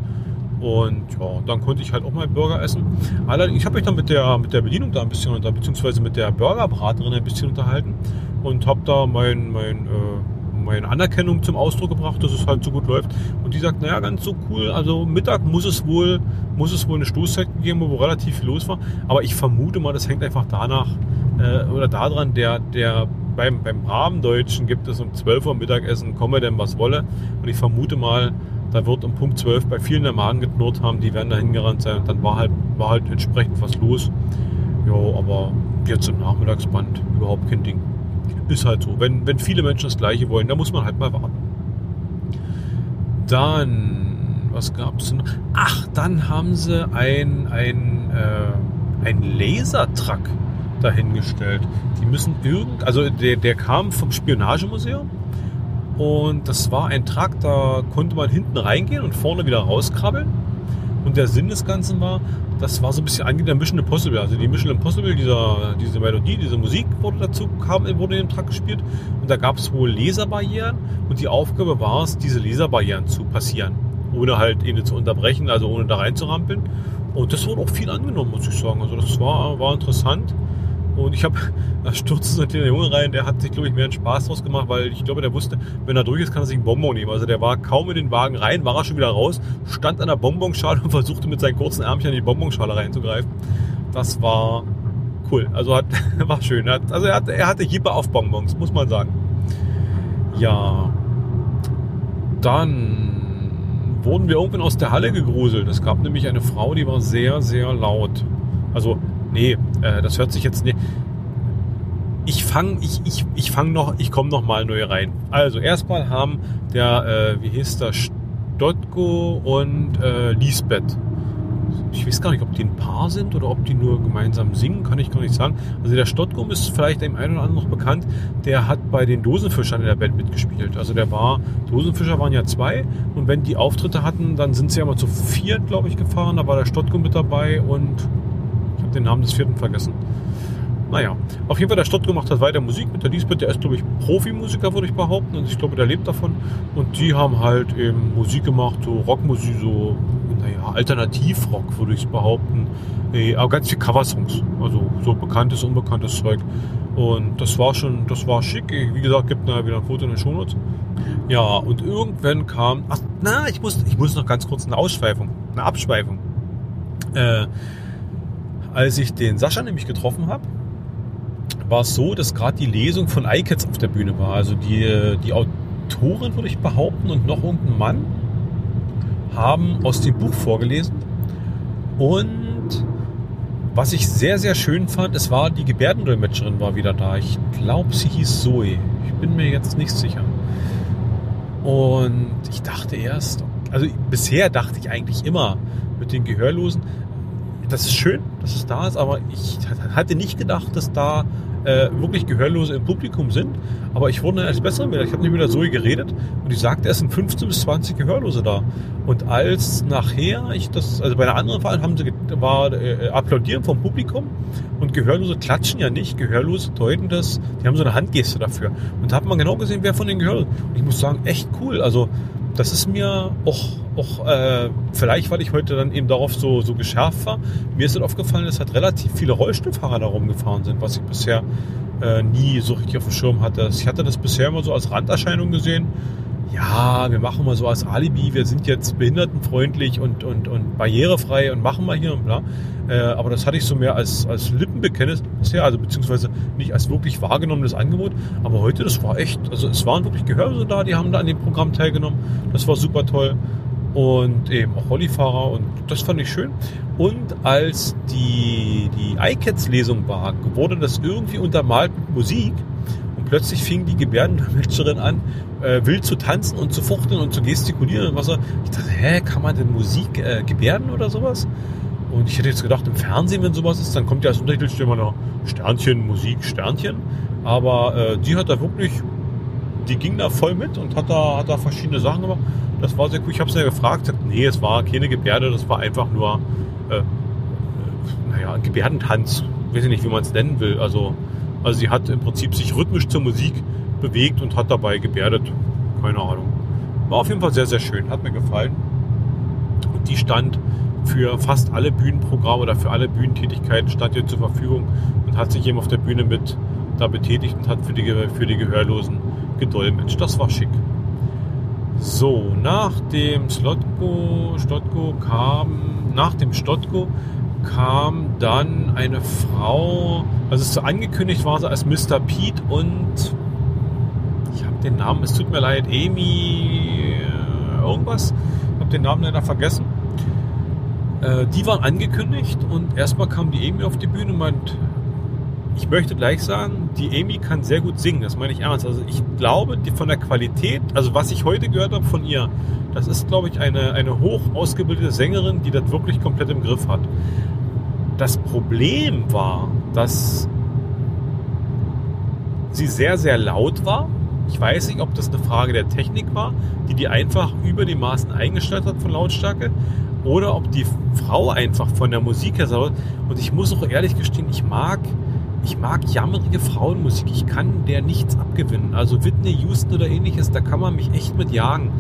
Und ja, dann konnte ich halt auch mal Burger essen. Allerdings, ich habe mich dann mit der, mit der Bedienung da ein bisschen unter, beziehungsweise mit der Burgerbraterin ein bisschen unterhalten und habe da mein, mein äh, meine Anerkennung zum Ausdruck gebracht, dass es halt so gut läuft. Und die sagt, naja, ganz so cool. Also Mittag muss es wohl, muss es wohl eine Stoßzeit gegeben, wo relativ viel los war. Aber ich vermute mal, das hängt einfach danach äh, oder daran, der, der beim, beim braven Deutschen gibt es um 12 Uhr Mittagessen, komme denn was wolle. Und ich vermute mal, da wird um Punkt 12 bei vielen der Magen geknurrt haben, die werden da hingerannt sein und dann war halt, war halt entsprechend was los. Ja, aber jetzt im Nachmittagsband überhaupt kein Ding. Ist halt so. Wenn, wenn viele Menschen das Gleiche wollen, dann muss man halt mal warten. Dann, was gab es noch? Ach, dann haben sie ein, ein, äh, ein Lasertruck dahingestellt. Die müssen irgend, also der, der kam vom Spionagemuseum und das war ein Truck, da konnte man hinten reingehen und vorne wieder rauskrabbeln. Und der Sinn des Ganzen war, das war so ein bisschen angeht der Mission Impossible. Also die Mission Impossible, dieser, diese Melodie, diese Musik wurde dazu kam, wurde in dem Truck gespielt. Und da gab es wohl Laserbarrieren und die Aufgabe war es, diese Laserbarrieren zu passieren. Ohne halt ihn zu unterbrechen, also ohne da reinzurampeln. Und das wurde auch viel angenommen, muss ich sagen. Also das war, war interessant. Und ich habe, [LAUGHS] da stürzte so ein kleiner Junge rein, der hat sich, glaube ich, mehr einen Spaß draus gemacht, weil ich glaube, der wusste, wenn er durch ist, kann er sich einen Bonbon nehmen. Also der war kaum in den Wagen rein, war er schon wieder raus, stand an der Bonbonschale [LAUGHS] und versuchte mit seinen kurzen Ärmchen in die Bonbonschale reinzugreifen. Das war cool. Also hat, [LAUGHS] war schön. Also er hatte, er hatte Hiebe auf Bonbons, muss man sagen. Ja. Dann wurden wir irgendwann aus der Halle gegruselt. Es gab nämlich eine Frau, die war sehr, sehr laut. Also nee, äh, das hört sich jetzt nicht. Ich fange ich, ich, ich fang noch, ich komme noch mal neu rein. Also erstmal haben der, äh, wie hieß der, Stotko und äh, Lisbeth. Ich weiß gar nicht, ob die ein Paar sind oder ob die nur gemeinsam singen, kann ich gar nicht sagen. Also der Stottgum ist vielleicht dem einen oder anderen noch bekannt. Der hat bei den Dosenfischern in der Band mitgespielt. Also der war, Dosenfischer waren ja zwei und wenn die Auftritte hatten, dann sind sie ja mal zu viert, glaube ich, gefahren. Da war der Stottgum mit dabei und den Namen des vierten vergessen. Naja, auf jeden Fall, der Stott gemacht hat weiter Musik mit der Lisbeth. Der ist, glaube ich, Profimusiker, würde ich behaupten. Und ich glaube, der lebt davon. Und die haben halt eben Musik gemacht, so Rockmusik, so, naja, Alternativrock, würde ich behaupten. Aber ganz viel Coversongs. Also so bekanntes, unbekanntes Zeug. Und das war schon, das war schick. Wie gesagt, gibt da wieder ein Foto in den Shownotes. Ja, und irgendwann kam, ach, na, ich muss, ich muss noch ganz kurz eine Ausschweifung, eine Abschweifung. Äh, als ich den Sascha nämlich getroffen habe, war es so, dass gerade die Lesung von iCats auf der Bühne war. Also die, die Autorin, würde ich behaupten, und noch irgendein Mann haben aus dem Buch vorgelesen. Und was ich sehr, sehr schön fand, es war die Gebärdendolmetscherin war wieder da. Ich glaube, sie hieß Zoe. Ich bin mir jetzt nicht sicher. Und ich dachte erst, also bisher dachte ich eigentlich immer mit den Gehörlosen, das ist schön, dass es da ist, aber ich hatte nicht gedacht, dass da äh, wirklich Gehörlose im Publikum sind. Aber ich wurde als besser mit. Ich habe nicht mit der Zoe geredet und die sagte, es sind 15 bis 20 Gehörlose da. Und als nachher ich das, also bei einer anderen Wahl haben sie war äh, applaudieren vom Publikum und Gehörlose klatschen ja nicht. Gehörlose deuten das, die haben so eine Handgeste dafür. Und da hat man genau gesehen, wer von den Gehörlosen. Und ich muss sagen, echt cool. Also das ist mir auch, auch äh, vielleicht, weil ich heute dann eben darauf so, so geschärft war, mir ist es aufgefallen, dass halt relativ viele Rollstuhlfahrer da rumgefahren sind, was ich bisher äh, nie so richtig auf dem Schirm hatte. Ich hatte das bisher immer so als Randerscheinung gesehen ja, wir machen mal so als Alibi, wir sind jetzt behindertenfreundlich und, und, und barrierefrei und machen mal hier und bla. Äh, aber das hatte ich so mehr als, als Lippenbekenntnis bisher, also beziehungsweise nicht als wirklich wahrgenommenes Angebot. Aber heute, das war echt, also es waren wirklich Gehörlose da, die haben da an dem Programm teilgenommen. Das war super toll. Und eben auch Rollifahrer und das fand ich schön. Und als die, die iCats-Lesung war, wurde das irgendwie untermalt mit Musik plötzlich fing die Gebärdendolmetscherin an, äh, wild zu tanzen und zu fuchteln und zu gestikulieren und was. Ich dachte, hä, kann man denn Musik äh, gebärden oder sowas? Und ich hätte jetzt gedacht, im Fernsehen, wenn sowas ist, dann kommt ja als Untertitel steht immer noch Sternchen, Musik, Sternchen. Aber äh, die hat da wirklich, die ging da voll mit und hat da, hat da verschiedene Sachen gemacht. Das war sehr cool. Ich habe sie ja gefragt, sagt, nee, es war keine Gebärde, das war einfach nur, äh, äh naja, Gebärdentanz. Ich weiß nicht, wie man es nennen will. Also also sie hat im Prinzip sich rhythmisch zur Musik bewegt und hat dabei gebärdet. Keine Ahnung. War auf jeden Fall sehr, sehr schön. Hat mir gefallen. Und die stand für fast alle Bühnenprogramme oder für alle Bühnentätigkeiten stand ihr zur Verfügung und hat sich eben auf der Bühne mit da betätigt und hat für die, für die Gehörlosen gedolmetscht. Das war schick. So, nach dem Slotko, Stotko kam, nach dem Stotko kam dann eine Frau, also es so angekündigt war sie als Mr. Pete und ich habe den Namen, es tut mir leid, Amy äh, irgendwas, ich habe den Namen leider vergessen. Äh, die waren angekündigt und erstmal kam die Amy auf die Bühne und meint, ich möchte gleich sagen, die Amy kann sehr gut singen, das meine ich ernst. Also ich glaube, die von der Qualität, also was ich heute gehört habe von ihr, das ist, glaube ich, eine, eine hoch ausgebildete Sängerin, die das wirklich komplett im Griff hat. Das Problem war, dass sie sehr, sehr laut war. Ich weiß nicht, ob das eine Frage der Technik war, die die einfach über die Maßen eingestellt hat von Lautstärke, oder ob die Frau einfach von der Musik her. Und ich muss auch ehrlich gestehen, ich mag ich mag jammerige Frauenmusik. Ich kann der nichts abgewinnen. Also Whitney Houston oder ähnliches, da kann man mich echt mit jagen.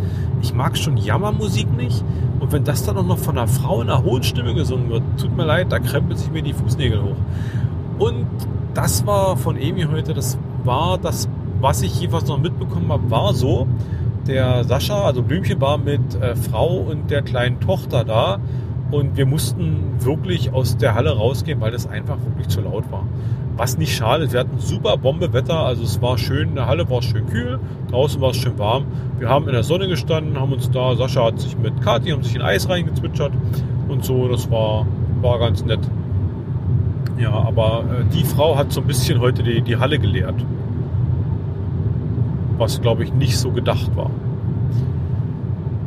Ich mag schon Jammermusik nicht. Und wenn das dann auch noch von einer Frau in einer hohen Stimme gesungen wird, tut mir leid, da krempelt sich mir die Fußnägel hoch. Und das war von Amy heute, das war das, was ich jeweils noch mitbekommen habe, war so. Der Sascha, also Blümchen, war mit äh, Frau und der kleinen Tochter da. Und wir mussten wirklich aus der Halle rausgehen, weil das einfach wirklich zu laut war. Was nicht schade, wir hatten super Bombewetter, also es war schön, in der Halle war es schön kühl, draußen war es schön warm. Wir haben in der Sonne gestanden, haben uns da, Sascha hat sich mit Kathi, haben sich in Eis reingezwitschert und so, das war, war ganz nett. Ja, aber äh, die Frau hat so ein bisschen heute die, die Halle geleert. Was, glaube ich, nicht so gedacht war.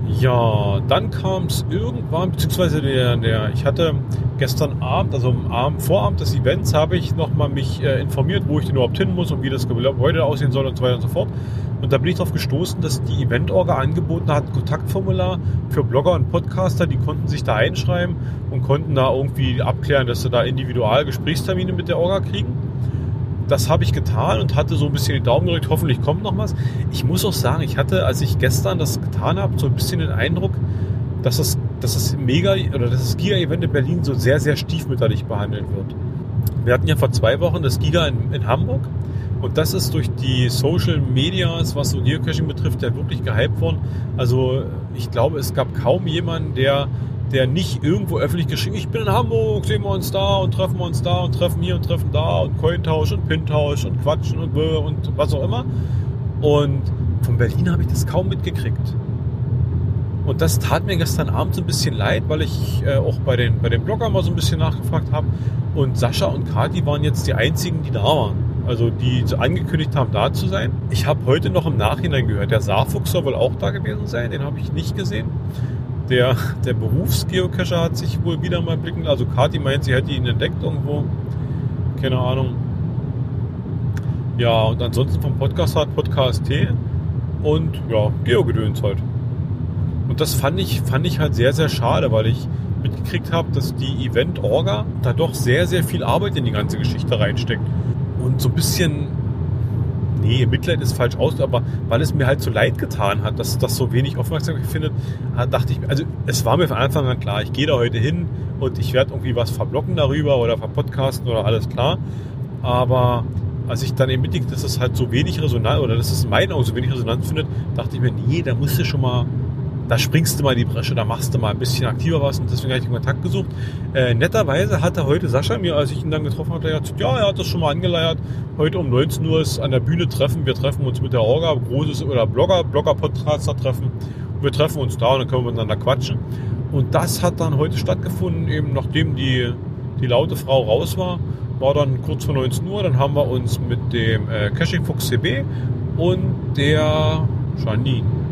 Ja, dann kam es irgendwann, beziehungsweise der, der, ich hatte gestern Abend, also am Abend, Vorabend des Events, habe ich nochmal mich äh, informiert, wo ich denn überhaupt hin muss und wie das Gebäude aussehen soll und so weiter und so fort. Und da bin ich darauf gestoßen, dass die Event-Orga angeboten hat, ein Kontaktformular für Blogger und Podcaster, die konnten sich da einschreiben und konnten da irgendwie abklären, dass sie da individual Gesprächstermine mit der Orga kriegen das habe ich getan und hatte so ein bisschen die Daumen gedrückt, hoffentlich kommt noch was. Ich muss auch sagen, ich hatte, als ich gestern das getan habe, so ein bisschen den Eindruck, dass das, dass das Mega oder dass das Giga-Event in Berlin so sehr, sehr stiefmütterlich behandelt wird. Wir hatten ja vor zwei Wochen das Giga in, in Hamburg. Und das ist durch die Social Medias, was so Geocaching betrifft, ja wirklich gehypt worden. Also ich glaube, es gab kaum jemanden, der, der nicht irgendwo öffentlich geschrieben, ich bin in Hamburg, sehen wir uns da und treffen wir uns da und treffen hier und treffen da und Cointausch und Pintausch und Quatschen und und was auch immer. Und von Berlin habe ich das kaum mitgekriegt. Und das tat mir gestern Abend so ein bisschen leid, weil ich äh, auch bei den, bei den Bloggern mal so ein bisschen nachgefragt habe. Und Sascha und Kati waren jetzt die einzigen, die da waren. Also die angekündigt haben, da zu sein. Ich habe heute noch im Nachhinein gehört, der Saarfuchs soll wohl auch da gewesen sein. Den habe ich nicht gesehen. Der, der Berufsgeocacher hat sich wohl wieder mal blicken. Also Kati meint, sie hätte ihn entdeckt irgendwo. Keine Ahnung. Ja, und ansonsten vom Podcast hat Podcast T und ja, Geogedöns halt. Und das fand ich, fand ich halt sehr, sehr schade, weil ich mitgekriegt habe, dass die Event-Orga da doch sehr, sehr viel Arbeit in die ganze Geschichte reinsteckt. Und so ein bisschen, nee, Mitleid ist falsch aus, aber weil es mir halt so leid getan hat, dass das so wenig Aufmerksamkeit findet, dachte ich, also es war mir von Anfang an klar, ich gehe da heute hin und ich werde irgendwie was verblocken darüber oder verpodcasten oder alles klar. Aber als ich dann eben mitgekriegt, dass es halt so wenig Resonanz oder dass es in meinen Augen so wenig Resonanz findet, dachte ich mir, nee, da musst du schon mal da springst du mal in die Bresche, da machst du mal ein bisschen aktiver was und deswegen habe ich den Kontakt gesucht. Äh, netterweise hatte heute Sascha mir, als ich ihn dann getroffen habe, gesagt, ja, er hat das schon mal angeleiert. Heute um 19 Uhr ist an der Bühne Treffen. Wir treffen uns mit der Orga, großes oder Blogger, Blogger-Podcaster treffen. wir treffen uns da und dann können wir miteinander quatschen. Und das hat dann heute stattgefunden, eben nachdem die, die laute Frau raus war, war dann kurz vor 19 Uhr. Dann haben wir uns mit dem äh, Caching Fox CB und der Janine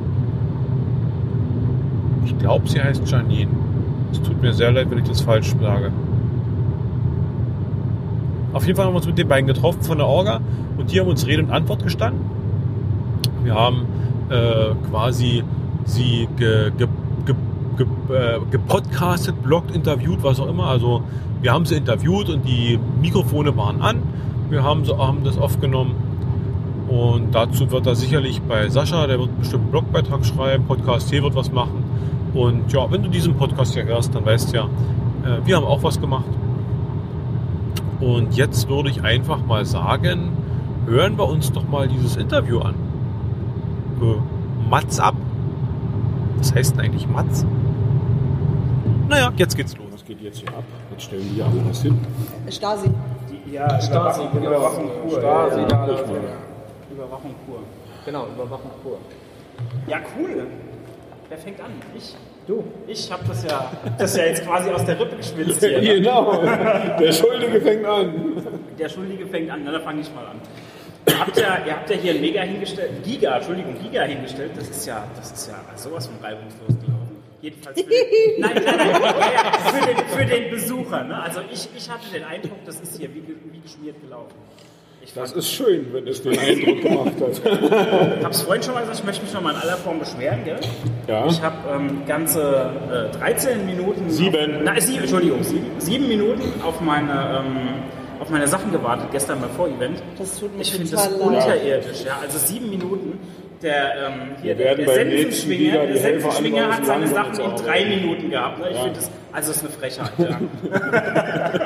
ich glaube, sie heißt Janine. Es tut mir sehr leid, wenn ich das falsch sage. Auf jeden Fall haben wir uns mit den beiden getroffen von der Orga und die haben uns Rede und Antwort gestanden. Wir haben äh, quasi sie ge, ge, ge, ge, äh, gepodcastet, bloggt, interviewt, was auch immer. Also wir haben sie interviewt und die Mikrofone waren an. Wir haben, so, haben das aufgenommen und dazu wird er sicherlich bei Sascha, der wird bestimmt einen Blogbeitrag schreiben, Podcast T wird was machen. Und ja, wenn du diesen Podcast ja hörst, dann weißt du ja, äh, wir haben auch was gemacht. Und jetzt würde ich einfach mal sagen, hören wir uns doch mal dieses Interview an. Äh, Mats ab. Was heißt denn eigentlich Mats? Naja, jetzt geht's los. Was geht jetzt hier ab? Jetzt stellen wir alle was hin. Stasi. Die, ja, Stasi, Überwachung, Überwachung pur. Stasi, ja, ja. Überwachung pur. Genau, Überwachung pur. Ja, cool. Wer fängt an? Ich? Du. Ich habe das ja, das ja jetzt quasi aus der Rippe geschwitzt hier. ne? Genau, der Schuldige fängt an. Der Schuldige fängt an, na, da fange ich mal an. Ihr habt, ja, ihr habt ja hier ein Mega hingestellt, Giga, Entschuldigung, Giga hingestellt. Das ist ja, das ist ja sowas von reibungslos gelaufen. Jedenfalls für den, nein, nein, nein, ja, für, den, für den Besucher. Ne? Also ich, ich hatte den Eindruck, das ist hier wie, wie geschmiert gelaufen. Ich Das ist schön, wenn es den Eindruck gemacht hat. [LAUGHS] Ich habe es vorhin schon mal gesagt, ich möchte mich noch mal in aller Form beschweren. Gell? Ja. Ich habe ähm, ganze äh, 13 Minuten. Sieben. Auf, nein, sieben, Entschuldigung, sieben, sieben Minuten auf meine, ähm, auf meine Sachen gewartet, gestern beim Vorevent. Das tut mir Ich finde das leid. unterirdisch. Ja? Also sieben Minuten. Der, ähm, hier, der wieder die der Helfer Sensenschwinger hat seine Sachen in drei Minuten gehabt. Ne? Ich Ja. finde das, also das ist eine Frechheit. Ja.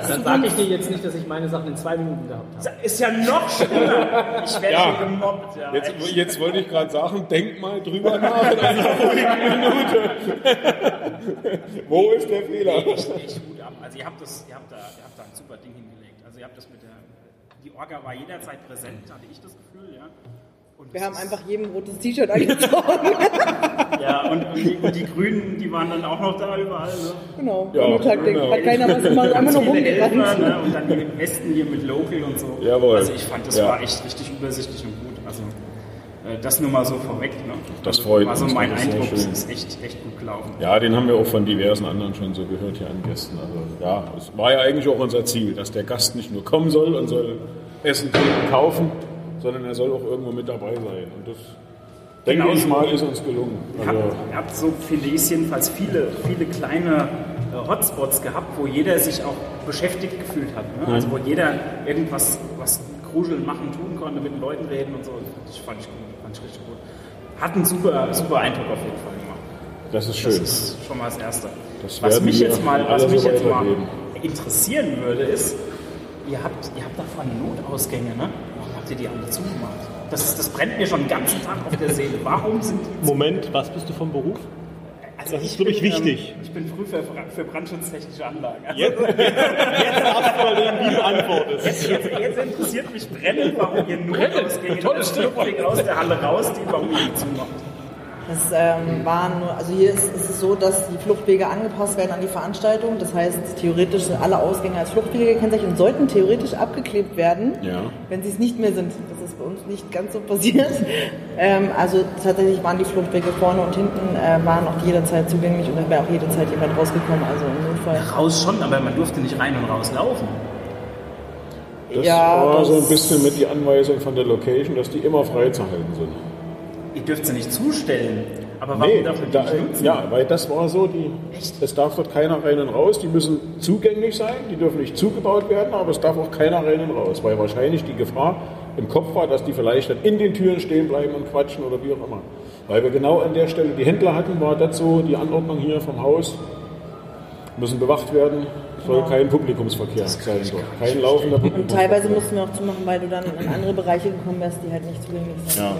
[LAUGHS] Dann sage ich dir jetzt nicht, dass ich meine Sachen in zwei Minuten gehabt habe. ist ja noch schlimmer. Ich werde Ja. hier gemobbt. Ja. Jetzt, jetzt wollte ich gerade sagen, denk mal drüber nach in einer [LAUGHS] ruhigen Minute. [LAUGHS] Wo ist der Fehler? Nee, echt, echt gut ab. Also ihr habt, das, ihr, habt da, ihr habt da ein super Ding hingelegt. Also ihr habt das mit der, die Orga war jederzeit präsent, hatte ich das Gefühl, ja. Und Wir haben ist- einfach jedem rotes T-Shirt angezogen. [LAUGHS] Ja, und, und, die, und die Grünen, die waren dann auch noch da überall, ne? genau. Ja, Montag genau. hat keiner was gemacht, einfach nur rumgerannt. ne? Und dann die Westen hier mit Local und so. Jawohl. Also ich fand, das Ja. war echt richtig übersichtlich und gut. Also äh, das nur mal so vorweg, ne? Das freut war so uns, mein das ist sehr Eindruck, es schön. ist echt, echt gut gelaufen. Ja, den haben wir auch von diversen anderen schon so gehört hier an Gästen. Also ja, es war ja eigentlich auch unser Ziel, dass der Gast nicht nur kommen soll und soll Essen trinken, kaufen, sondern er soll auch irgendwo mit dabei sein. Und das, denke Genau ich so. mal, ist uns gelungen. Ihr Also, habt, ihr habt so, ich, jedenfalls viele, viele kleine äh, Hotspots gehabt, wo jeder sich auch beschäftigt gefühlt hat. Ne? Also wo jeder irgendwas was Kruscheln machen, tun konnte, mit den Leuten reden und so. Das fand ich gut, fand ich richtig gut. Hat einen super, super Eindruck auf jeden Fall gemacht. das ist Das schön. ist schon mal das Erste. Das was mich jetzt mal, was so mich jetzt mal interessieren würde, ist, ihr habt, ihr habt davon Notausgänge, ne? Habt ihr die alle zugemacht? Das, ist, das brennt mir schon den ganzen Tag auf der Seele. Warum sind die Moment, was bist du vom Beruf? Also Das ist ich wirklich bin, wichtig. Ähm, ich bin früh für, für brandschutztechnische Anlagen. Also Jetzt, jetzt, jetzt darfst du überlegen, wie du antwortest. Jetzt, jetzt, jetzt interessiert mich brennend, warum ihr Notausgänge Tolles Fluchtweg aus der Halle raus, die warum ihr die zumacht. Das ähm, waren nur, also hier ist, ist es so, dass die Fluchtwege angepasst werden an die Veranstaltung. Das heißt, theoretisch sind alle Ausgänge als Fluchtwege gekennzeichnet und sollten theoretisch abgeklebt werden, Ja. wenn sie es nicht mehr sind. Das ist bei uns nicht ganz so passiert. [LAUGHS] Ähm, also tatsächlich waren die Fluchtwege vorne und hinten äh, waren auch jederzeit zugänglich und da wäre auch jederzeit jemand rausgekommen. Also im Notfall. Raus schon, aber man durfte nicht rein und raus laufen. Das Ja, war so ein das- bisschen mit die Anweisung von der Location, dass die immer freizuhalten sind. Ihr dürft sie nicht zustellen. Aber warum Nee, darf man die da, nicht nutzen? ja, weil das war so, die, Echt? es darf dort keiner rein und raus, die müssen zugänglich sein, die dürfen nicht zugebaut werden, aber es darf auch keiner rein und raus, weil wahrscheinlich die Gefahr im Kopf war, dass die vielleicht dann in den Türen stehen bleiben und quatschen oder wie auch immer. Weil wir genau an der Stelle die Händler hatten, war das so die Anordnung hier vom Haus, müssen bewacht werden, soll kein Publikumsverkehr sein dort, kein laufender Und Publikumsverkehr. teilweise mussten wir auch zumachen, weil du dann in andere Bereiche gekommen wärst, die halt nicht zugänglich sind. Ja.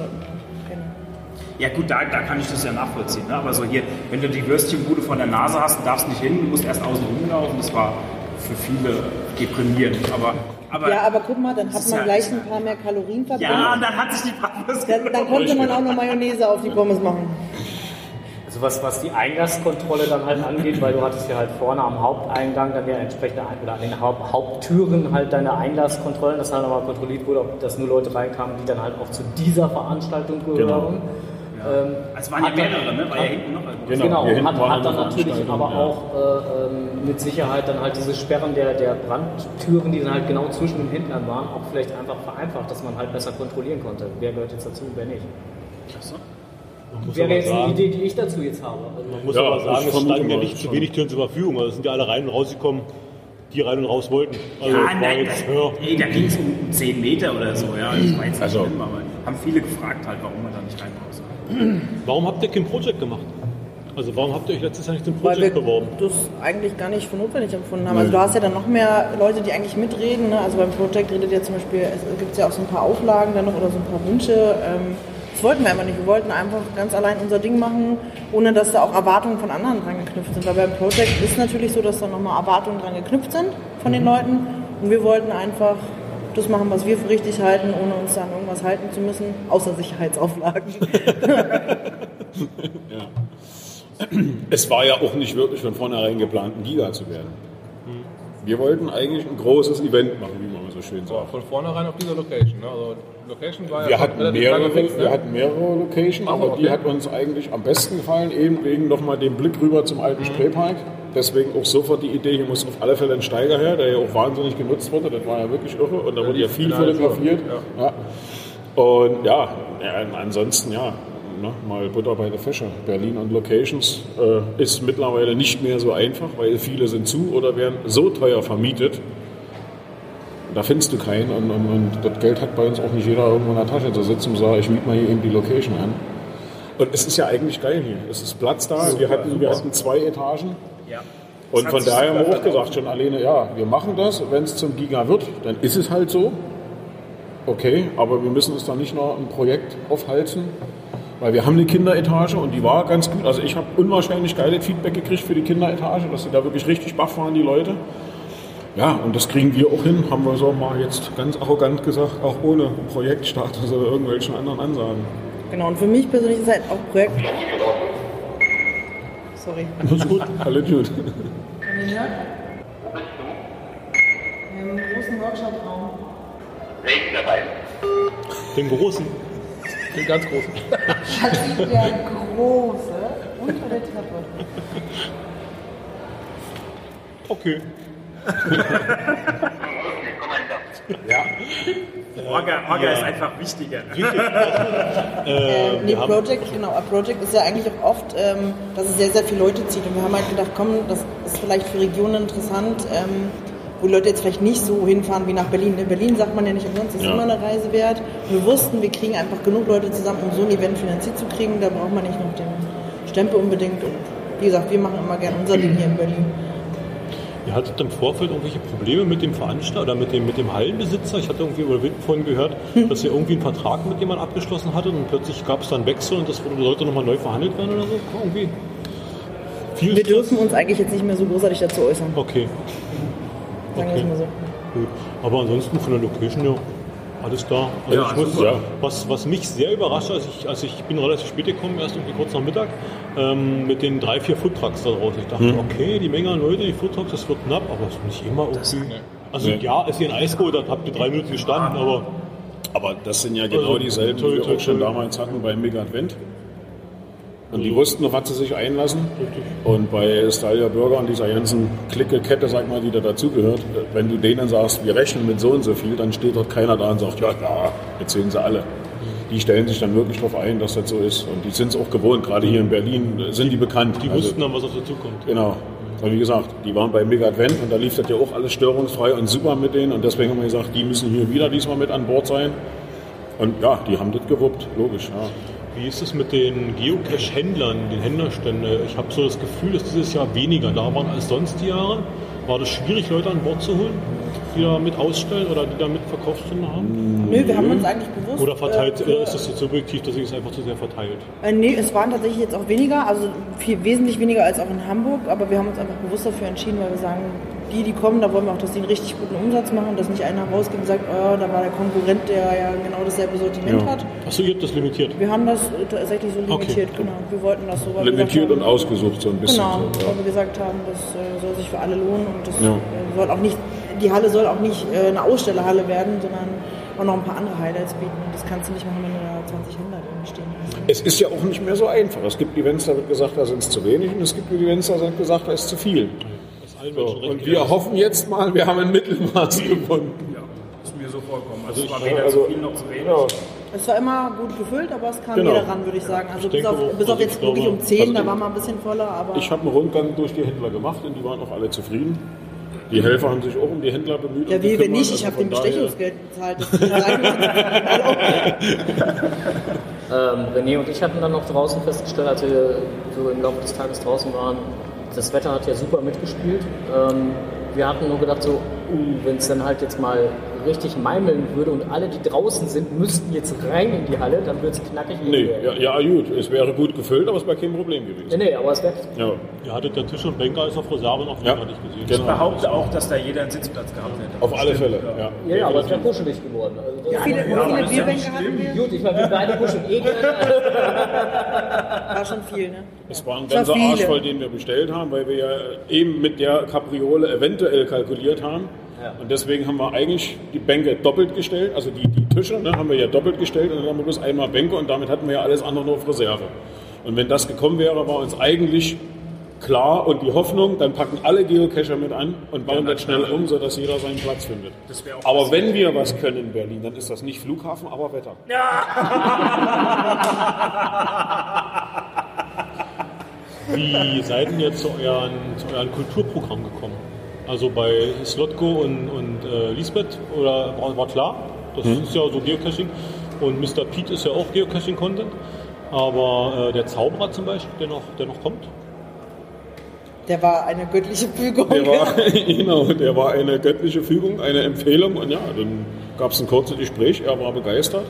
Genau. Ja gut, da, da kann ich das ja nachvollziehen. Ne? Aber so hier, wenn du die Würstchenbude vor der Nase hast, darfst nicht hin, du musst erst außen rumlaufen. Das war für viele deprimierend. Aber, aber, Ja, aber guck mal, dann hat man ja- gleich ein paar mehr Kalorien verbrannt. ja, und dann hat sich die Bratwurst Dann, dann konnte man auch noch Mayonnaise auf die Pommes machen. Also was, was die Eingangskontrolle dann halt angeht, weil du hattest ja halt vorne am Haupteingang dann ja entsprechende oder an den Haupt Haupttüren halt deine Einlasskontrollen, dass halt nochmal kontrolliert wurde, ob das nur Leute reinkamen, die dann halt auch zu dieser Veranstaltung gehören. Ähm, Es waren ja mehrere, ne? War ja hinten noch ein. Genau, Genau, hier hinten hat, hat dann eine natürlich aber ja. auch äh, mit Sicherheit dann halt diese Sperren der, der Brandtüren, die dann halt genau zwischen den Händlern waren, auch vielleicht einfach vereinfacht, dass man halt besser kontrollieren konnte. Wer gehört jetzt dazu, wer nicht. Man muss Wäre aber jetzt eine sagen, Idee, die ich dazu jetzt habe. Also, man muss Ja, aber sagen es standen ja nicht zu wenig Türen zur Verfügung. Also sind ja alle rein und rausgekommen, die rein und raus wollten. Also Ja, nein, jetzt, das, ja, ey, da ging es um 10 Meter oder so. Ja, das war jetzt nicht Also- schlimm, aber haben viele gefragt halt, warum man da nicht rein raus. Warum habt ihr kein Projekt gemacht? Also warum habt ihr euch letztes Jahr nicht zum Weil wir Projekt beworben? das eigentlich gar nicht für notwendig empfunden haben. Also du hast ja dann noch mehr Leute, die eigentlich mitreden. Ne? Also beim Project redet ja zum Beispiel, es gibt ja auch so ein paar Auflagen dann noch oder so ein paar Wünsche. Ähm, das wollten wir einfach nicht. Wir wollten einfach ganz allein unser Ding machen, ohne dass da auch Erwartungen von anderen dran geknüpft sind. Weil beim Project ist natürlich so, dass da nochmal Erwartungen dran geknüpft sind von den Leuten. Und wir wollten einfach das machen, was wir für richtig halten, ohne uns da an irgendwas halten zu müssen, außer Sicherheitsauflagen. [LAUGHS] Es war ja auch nicht wirklich von vornherein geplant, ein Giga zu werden. Wir wollten eigentlich ein großes Event machen, wie man so schön sagt. von vornherein auf dieser Location. Ne? Also Location war Wir ja hatten, mehrere, fix, ne? wir hatten mehrere Locations, aber die okay. hat uns eigentlich am besten gefallen, eben wegen nochmal dem Blick rüber zum alten Mhm. Spreepark. Deswegen auch sofort die Idee, hier muss auf alle Fälle ein Steiger her, der ja auch wahnsinnig genutzt wurde. Das war ja wirklich irre und da wurde ja viel fotografiert. Ja. Und ja, ja, ansonsten ja, ne, mal Butter bei der Fische. Berlin und Locations äh, ist mittlerweile nicht mehr so einfach, weil viele sind zu oder werden so teuer vermietet. Da findest du keinen und, und, und das Geld hat bei uns auch nicht jeder irgendwo in der Tasche zu sitzen und sagen, ich miete mal hier eben die Location an. Und es ist ja eigentlich geil hier. Es ist Platz da. wir, hatten, wir hatten zwei Etagen. Ja. Und von daher haben wir super auch gesagt, schon alleine, ja, wir machen das. Wenn es zum Giga wird, dann ist es halt so. Okay, aber wir müssen uns da nicht noch ein Projekt aufhalten, weil wir haben eine Kinderetage und die war ganz gut. Also ich habe unwahrscheinlich geiles Feedback gekriegt für die Kinderetage, dass sie da wirklich richtig baff waren, die Leute. Ja, und das kriegen wir auch hin, haben wir so mal jetzt ganz arrogant gesagt, auch ohne Projektstatus oder irgendwelchen anderen Ansagen. Genau, und für mich persönlich ist halt auch Projekt. Sorry. Alles gut, alle gut. Im großen Workshop-Raum. Den großen. Den ganz großen. Schatzi, der große unter der Treppe. Okay. Orga, Orga ist einfach wichtiger. Ähm, nee, wir haben- Project, genau. A Project ist ja eigentlich auch oft, ähm, dass es sehr, sehr viele Leute zieht. Und wir haben halt gedacht, komm, das ist vielleicht für Regionen interessant, ähm, wo Leute jetzt vielleicht nicht so hinfahren wie nach Berlin. In Berlin sagt man ja nicht umsonst, das ist Ja. immer eine Reise wert. Und wir wussten, wir kriegen einfach genug Leute zusammen, um so ein Event finanziert zu kriegen. Da braucht man nicht noch den Stempel unbedingt. Und wie gesagt, wir machen immer gerne unser Ding hier in Berlin. Ja, hattet im Vorfeld irgendwelche Probleme mit dem Veranstalter oder mit dem, mit dem Hallenbesitzer? Ich hatte irgendwie über vorhin gehört, dass ihr irgendwie einen Vertrag mit jemandem abgeschlossen hattet und plötzlich gab es dann Wechsel und das sollte nochmal neu verhandelt werden oder so? Irgendwie? Viel Wir Stress? dürfen uns eigentlich jetzt nicht mehr so großartig dazu äußern. Okay, Sagen wir es Okay. mal so. gut. Aber ansonsten von der Location, ja, alles da. Also Ja, muss, super. was, was mich sehr überrascht, als ich, als ich bin relativ spät gekommen, erst irgendwie kurz nach Mittag, ähm, mit den drei, vier Foodtrucks da draußen. Ich dachte, Mhm. okay, die Menge an Leute, die Foodtrucks, das wird knapp, aber es ist nicht immer irgendwie. Also Nee. ja, als ihr ein Eis geholt habt, habt ihr drei Minuten gestanden, aber Aber das sind ja genau Also, dieselben, die wir auch schon damals hatten beim Mega Advent. Und die wussten, auf was sie sich einlassen. Richtig. Und bei Stalia Burger und dieser ganzen Clique-Kette, sag mal, die da dazugehört, wenn du denen sagst, wir rechnen mit so und so viel, dann steht dort keiner da und sagt, ja, ja, erzählen sie alle. Die stellen sich dann wirklich darauf ein, dass das so ist. Und die sind es auch gewohnt. Gerade hier in Berlin sind die bekannt. die Also, wussten dann, was auf sie zukommt. Genau. Und wie gesagt, die waren bei Mega Advent und da lief das ja auch alles störungsfrei und super mit denen. Und deswegen haben wir gesagt, die müssen hier wieder diesmal mit an Bord sein. Und ja, die haben das gewuppt, logisch. Ja. Wie ist es mit den Geocache-Händlern, den Händlerständen? Ich habe so das Gefühl, dass dieses Jahr weniger da waren als sonst die Jahre. War das schwierig, Leute an Bord zu holen, die da mit ausstellen oder die da mit Verkaufsstände haben? Nö, wir haben uns eigentlich bewusst. Oder verteilt, äh, ist das jetzt subjektiv, dass sich es einfach zu sehr verteilt? Äh, nee, es waren tatsächlich jetzt auch weniger, also viel, wesentlich weniger als auch in Hamburg, aber wir haben uns einfach bewusst dafür entschieden, weil wir sagen, die, die kommen, da wollen wir auch, dass die einen richtig guten Umsatz machen, dass nicht einer rausgeht und sagt, oh, da war der Konkurrent, der ja genau dasselbe Sortiment Ja. hat. Achso, ihr habt das limitiert. Wir haben das tatsächlich so Okay. limitiert, genau. Wir wollten das so, Limitiert und ausgesucht so ein bisschen. Genau, So, weil wir gesagt haben, das äh, soll sich für alle lohnen und das Ja. äh, soll auch nicht, die Halle soll auch nicht äh, eine Ausstellerhalle werden, sondern auch noch ein paar andere Highlights bieten. Und das kannst du nicht machen, wenn du da 20 Händler drin stehen hast. Es ist ja auch nicht mehr so einfach. Es gibt Events, da wird gesagt, da sind es zu wenig und es gibt Events, da wird gesagt, da ist zu viel. Ist allen So, Menschen recht und wir hoffen jetzt mal, wir haben ein Mittelmaß gefunden. Ja, ist mir so vorgekommen. Also, es war weder also- zu viel noch zu wenig. Ja. Es war immer gut gefüllt, aber es kam Genau. jeder ran, würde ich sagen. Also Ich bis, denke auf, bis auf also jetzt ich wirklich um 10, also da ich- war mal ein bisschen voller, aber Ich habe einen Rundgang durch die Händler gemacht und die waren auch alle zufrieden. Die Helfer haben sich auch um die Händler bemüht. ja, wie, wenn nicht, Also ich habe dem daher- Bestechungsgeld bezahlt. Wir. [LAUGHS] Ähm, René und ich hatten dann noch draußen festgestellt, als wir so im Laufe des Tages draußen waren, das Wetter hat ja super mitgespielt. Ähm, wir hatten nur gedacht, so, uh, wenn es dann halt jetzt mal richtig meimeln würde und alle, die draußen sind, müssten jetzt rein in die Halle, dann wird es knackig. Nee, ja, ja, gut, es wäre gut gefüllt, aber es wäre kein Problem Nee, gewesen. nee, aber es wäre Ja, Ihr hattet der Tisch und Bänke als auf Reserve noch, Ja. ich gesehen. Genau. Ich behaupte auch, dass da jeder einen Sitzplatz gehabt hätte. auf alle Fälle. Ja. ja, ja, aber es wäre kuschelig geworden. Also, Wie viele, Ja, viele ist ja Bierbänke nicht hatten wir? Gut, ich meine, wir beide kuscheln eh gerne. [LAUGHS] War schon viel, ne? Es war ein ganzer viele. Arsch voll, den wir bestellt haben, weil wir ja eben mit der Kapriole eventuell kalkuliert haben. Ja. Und deswegen haben wir eigentlich die Bänke doppelt gestellt, also die, die Tische ne, haben wir ja doppelt gestellt und dann haben wir bloß einmal Bänke und damit hatten wir ja alles andere nur auf Reserve. Und wenn das gekommen wäre, war uns eigentlich klar und die Hoffnung, dann packen alle Geocacher mit an und bauen das schnell um, sodass jeder seinen Platz findet. Aber wenn wir was können in Berlin, dann ist das nicht Flughafen, aber Wetter. Wie seid ihr jetzt zu euren, zu euren Kulturprogramm gekommen? Also bei Slotko und, und äh, Lisbeth oder war, war klar, das Mhm. ist ja so Geocaching und Mr. Pete ist ja auch Geocaching-Content, aber äh, der Zauberer zum Beispiel, der noch, der noch kommt, Der war eine göttliche Fügung. Der war, [LAUGHS] [LAUGHS] genau, der war eine göttliche Fügung, eine Empfehlung und ja, dann gab es ein kurzes Gespräch, er war begeistert.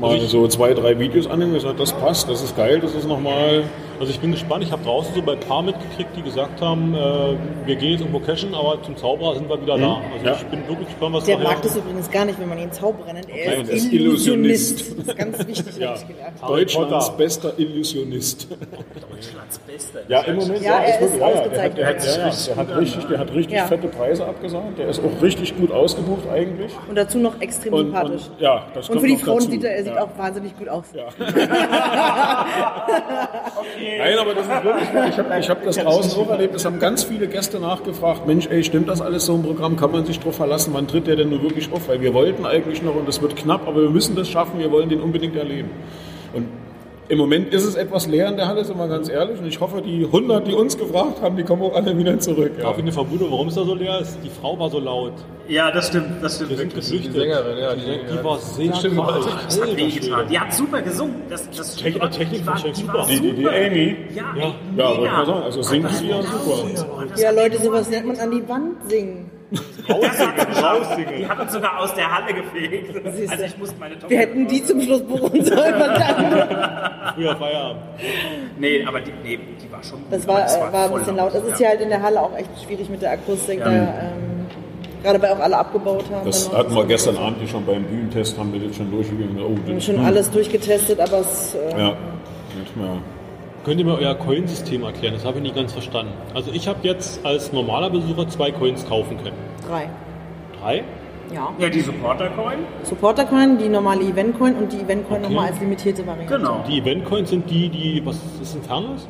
Mal Also ich- so zwei, drei Videos an ihm gesagt, das passt, das ist geil, das ist nochmal. Also ich bin gespannt, ich habe draußen so bei ein paar mitgekriegt, die gesagt haben, äh, wir gehen jetzt irgendwo cashen, aber zum Zauberer sind wir wieder da. Also Ja. ich bin wirklich gespannt, was Der mag das übrigens gar nicht, wenn man ihn Zauberer nennt. Er Nein, ist er ist Illusionist. Illusionist. Das ist ganz wichtig, Ja, habe ich gelernt. Deutschlands bester Illusionist. Deutschlands Bester. Ja, im Moment. Ja, er ist wirklich, ja, ja, ausgezeichnet. Der hat, der, ja, ja, richtig, der hat richtig Ja. fette Preise abgesagt. Der ist auch richtig gut ausgebucht eigentlich. Und dazu noch extrem Und, sympathisch. und ja, das Und für die Frauen dazu. sieht er, er sieht ja. auch wahnsinnig gut aus. [LAUGHS] [LAUGHS] Nein, aber das ist wirklich, [LAUGHS] ich habe ich hab das draußen auch erlebt, es haben ganz viele Gäste nachgefragt, Mensch, ey, stimmt das alles so im Programm, kann man sich drauf verlassen, wann tritt der denn nur wirklich auf? Weil wir wollten eigentlich noch und es wird knapp, aber wir müssen das schaffen, wir wollen den unbedingt erleben. Und Im Moment ist es etwas leer in der Halle, sind wir ganz ehrlich. Und ich hoffe, die 100, die uns gefragt haben, die kommen auch alle wieder zurück. Ja. Darf ich eine Vermutung, warum es da so leer ist? Die Frau war so laut. Ja, das stimmt, das stimmt Wir sind wirklich. geflüchtet. Die Sängerin, ja, die Die, die war sehr stimmt, krank. Alter. Das hat wehgetan. Die hat super gesungen. Das, das Technik- die war- Technik die war, die super. war Die, die, die. Amy, Ja, Ja. ja, wollte mal sagen, also singt sie ja super. Ja, Leute, sowas nennt man an die Wand singen. Die hat uns sogar aus der Halle gefegt. Siehst du. Also ich musste meine Tochter. Wir hätten die zum Schluss buchen sollen. verdammt. [LAUGHS] Früher Feierabend. Nee, aber die, nee, die war schon gut. Das war, aber äh, war ein bisschen laut. Es ist ja. hier halt in der Halle auch echt schwierig mit der Akustik. Ja. Da, ähm, gerade weil auch alle abgebaut haben. Das hatten wir gestern Abend hier schon beim Bühnentest, haben wir das schon durchgegangen. Oh, Wir haben das, schon hm, alles durchgetestet, aber es. Äh, Ja, nicht mehr. Könnt ihr mir euer Coinsystem erklären? Das habe ich nicht ganz verstanden. Also ich habe jetzt als normaler Besucher zwei Coins kaufen können. Drei. Drei? Ja. Ja, die Supporter-Coin. Supporter-Coin, die normale Event-Coin und die Event-Coin Okay. nochmal als limitierte Variante. Genau. Die Event-Coins sind die, die, was ist ein Fernus?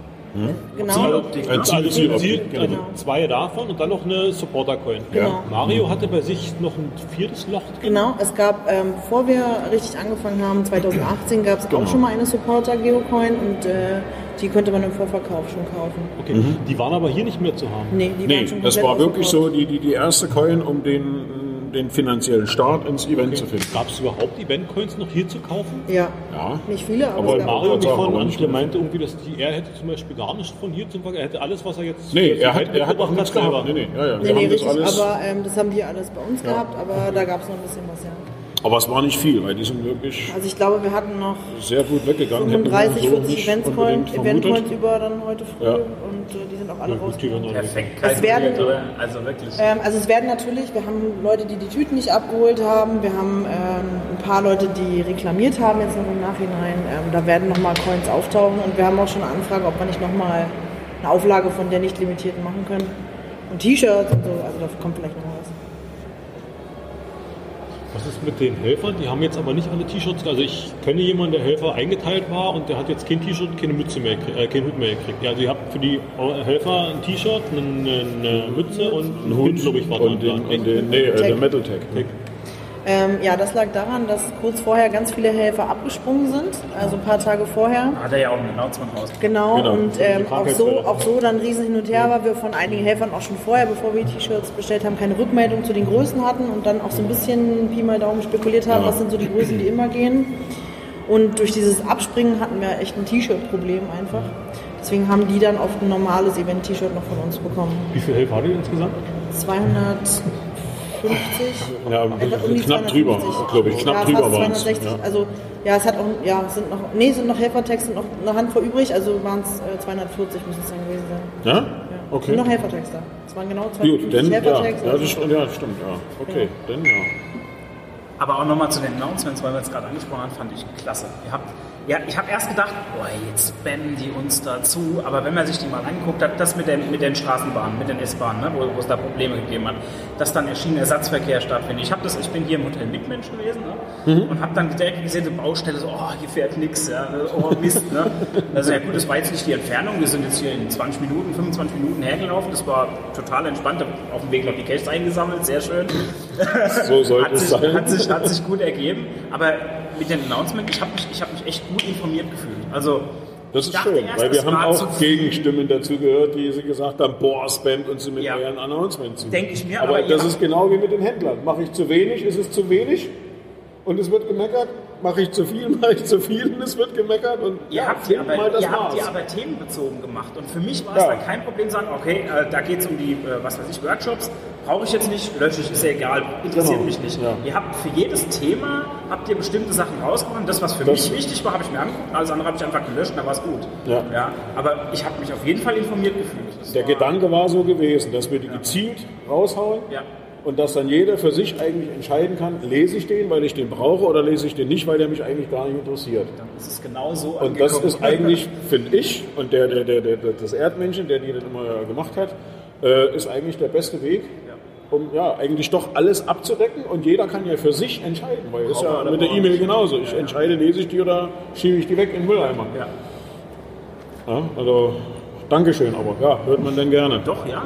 Genau. Zieloptik, ne? Also, Zieloptik, Ziel, also genau. zwei davon und dann noch eine Supporter-Coin. Genau. Mario hatte bei sich noch ein viertes Loch drin. Genau, es gab, ähm, bevor wir richtig angefangen haben, 2018 gab es Genau. auch schon mal eine Supporter-Geocoin und äh, die konnte man im Vorverkauf schon kaufen. Okay. Die waren aber hier nicht mehr zu haben. Nee, die Nee, waren schon das war wirklich so die, die, die erste Coin, um den, den finanziellen Start ins Event zu finden. Gab es überhaupt Event-Coins noch hier zu kaufen? Ja, Ja. nicht viele, aber, Aber Mario mich vorhin aber an, nicht der mehr. meinte irgendwie, dass die, er hätte zum Beispiel gar nicht von hier zum Verkauf, er hätte alles, was er jetzt Nee, er hat, er hat auch nichts gehabt. Nee, nee, ja, ja. Nee, nee, haben das richtig, alles, aber ähm, das haben die alles bei uns gehabt, aber da gab es noch ein bisschen was, ja. Aber es war nicht viel, weil die sind wirklich Also ich glaube, wir hatten noch sehr gut weggegangen. Hätten wir 35, so 40 nicht Eventcoins unbedingt vermutet. Event über dann heute früh Ja. und äh, die sind auch alle Ja, alle- Perfekt Es werden-? Also wirklich. Ähm, also es werden natürlich, wir haben Leute, die die Tüten nicht abgeholt haben, wir haben ähm, ein paar Leute, die reklamiert haben jetzt noch im Nachhinein. Ähm, da werden nochmal Coins auftauchen und wir haben auch schon eine Anfrage, ob wir nicht nochmal eine Auflage von der nicht limitierten machen können. Und T-Shirts und so, also da kommt vielleicht noch was. Ist mit den Helfern? Die haben jetzt aber nicht alle T-Shirts. Also ich kenne jemanden, der Helfer eingeteilt war und der hat jetzt kein T-Shirt und keine Mütze mehr, gekriegt- äh, keinen Hut mehr gekriegt. Ja, also ihr habt für die Helfer ein T-Shirt, eine, eine Mütze und Ein einen Hut glaube ich, war und den, und den nee, äh, der Metal Tag. Ähm, ja, das lag daran, dass kurz vorher ganz viele Helfer abgesprungen sind, also ein paar Tage vorher. Hat er ja auch ein Announcement raus. Genau, Genau. und ähm, auch, so, auch so dann riesen hin und her, weil wir von einigen Helfern auch schon vorher, bevor wir die T-Shirts bestellt haben, keine Rückmeldung zu den Größen hatten und dann auch so ein bisschen Pi mal Daumen spekuliert haben, Ja. was sind so die Größen, die immer gehen. Und durch dieses Abspringen hatten wir echt ein T-Shirt-Problem einfach. Deswegen haben die dann oft ein normales Event-T-Shirt noch von uns bekommen. Wie viele Helfer hattet ihr insgesamt? 250. Ja, um die knapp 250. drüber, glaube ich. Knapp ja, drüber waren es. 260. Ja. Also ja, es hat auch, ja, es sind noch, nee, sind noch Helfertags, sind noch eine Handvoll übrig, also waren es äh, 240 müssen es dann gewesen sein. Ja? Ja. Okay. Sind noch Helfertags da. Es waren genau Gut, 250 dann, ja, ja, das, stimmt, ja. Okay, dann ja. Aber auch nochmal zu den Announcements, weil wir es gerade angesprochen haben, fand ich klasse. Ihr habt, ja, ich habe erst gedacht, boah, jetzt spammen die uns dazu. Aber wenn man sich die mal anguckt, hat das mit den, mit den Straßenbahnen, mit den S-Bahnen, ne, wo, wo es da Probleme gegeben hat, dass dann erschienen Ersatzverkehr stattfindet. Ich habe das, ich bin hier im Hotel Mitmensch gewesen ne, und habe dann direkt gesehen, so Baustelle, so, oh, hier fährt nichts, ja, oh Mist. Ne. Also ja gut, das war jetzt nicht die Entfernung. Wir sind jetzt hier in 20 Minuten, 25 Minuten hergelaufen. Das war total entspannt. Auf dem Weg noch die Cash eingesammelt, sehr schön. [LAUGHS] So sollte es sein. Hat sich, hat sich gut ergeben. Aber mit dem Announcement, ich habe mich, ich hab mich echt gut informiert gefühlt. Also, Das ist schön, erst, weil wir haben auch. Gegenstimmen dazu gehört, die sie gesagt haben, boah, spamt uns mit Ja. euren Announcement zu. Denk ich mir, aber, aber das ist genau wie mit den Händlern. Mache ich zu wenig, ist es zu wenig und es wird gemeckert. Mache ich zu viel, [LAUGHS] mache ich zu viel und es wird gemeckert. Und Ihr, ja, habt die, find aber, mal das ihr habt die Maß. aber themenbezogen gemacht. Und für mich war es Ja. dann kein Problem, sagen, okay, äh, da geht es um die, äh, was weiß ich, Workshops. Brauche ich jetzt nicht, lösche ich, ist ja egal, interessiert Genau. mich nicht. Ja. Ihr habt für jedes Thema, habt ihr bestimmte Sachen rausgenommen. Das, was für Das- mich wichtig war, habe ich mir angeguckt. Alles andere habe ich einfach gelöscht, da war es gut. Ja. aber ich habe mich auf jeden Fall informiert gefühlt. Das Der war- Gedanke war so gewesen, dass wir die gezielt raushauen Ja. Und dass dann jeder für sich eigentlich entscheiden kann, lese ich den, weil ich den brauche oder lese ich den nicht, weil der mich eigentlich gar nicht interessiert. Das ist genau so Und das ist eigentlich, finde ich, und der, der, der, der, das Erdmännchen, der die das immer gemacht hat, äh, ist eigentlich der beste Weg, um ja eigentlich doch alles abzudecken und jeder kann ja für sich entscheiden, weil ist ja mit der E-Mail genauso. Ich entscheide, lese ich die oder schiebe ich die weg in den Mülleimer. Ja. Ja, also, Dankeschön, aber ja, hört man denn gerne. Doch, ja.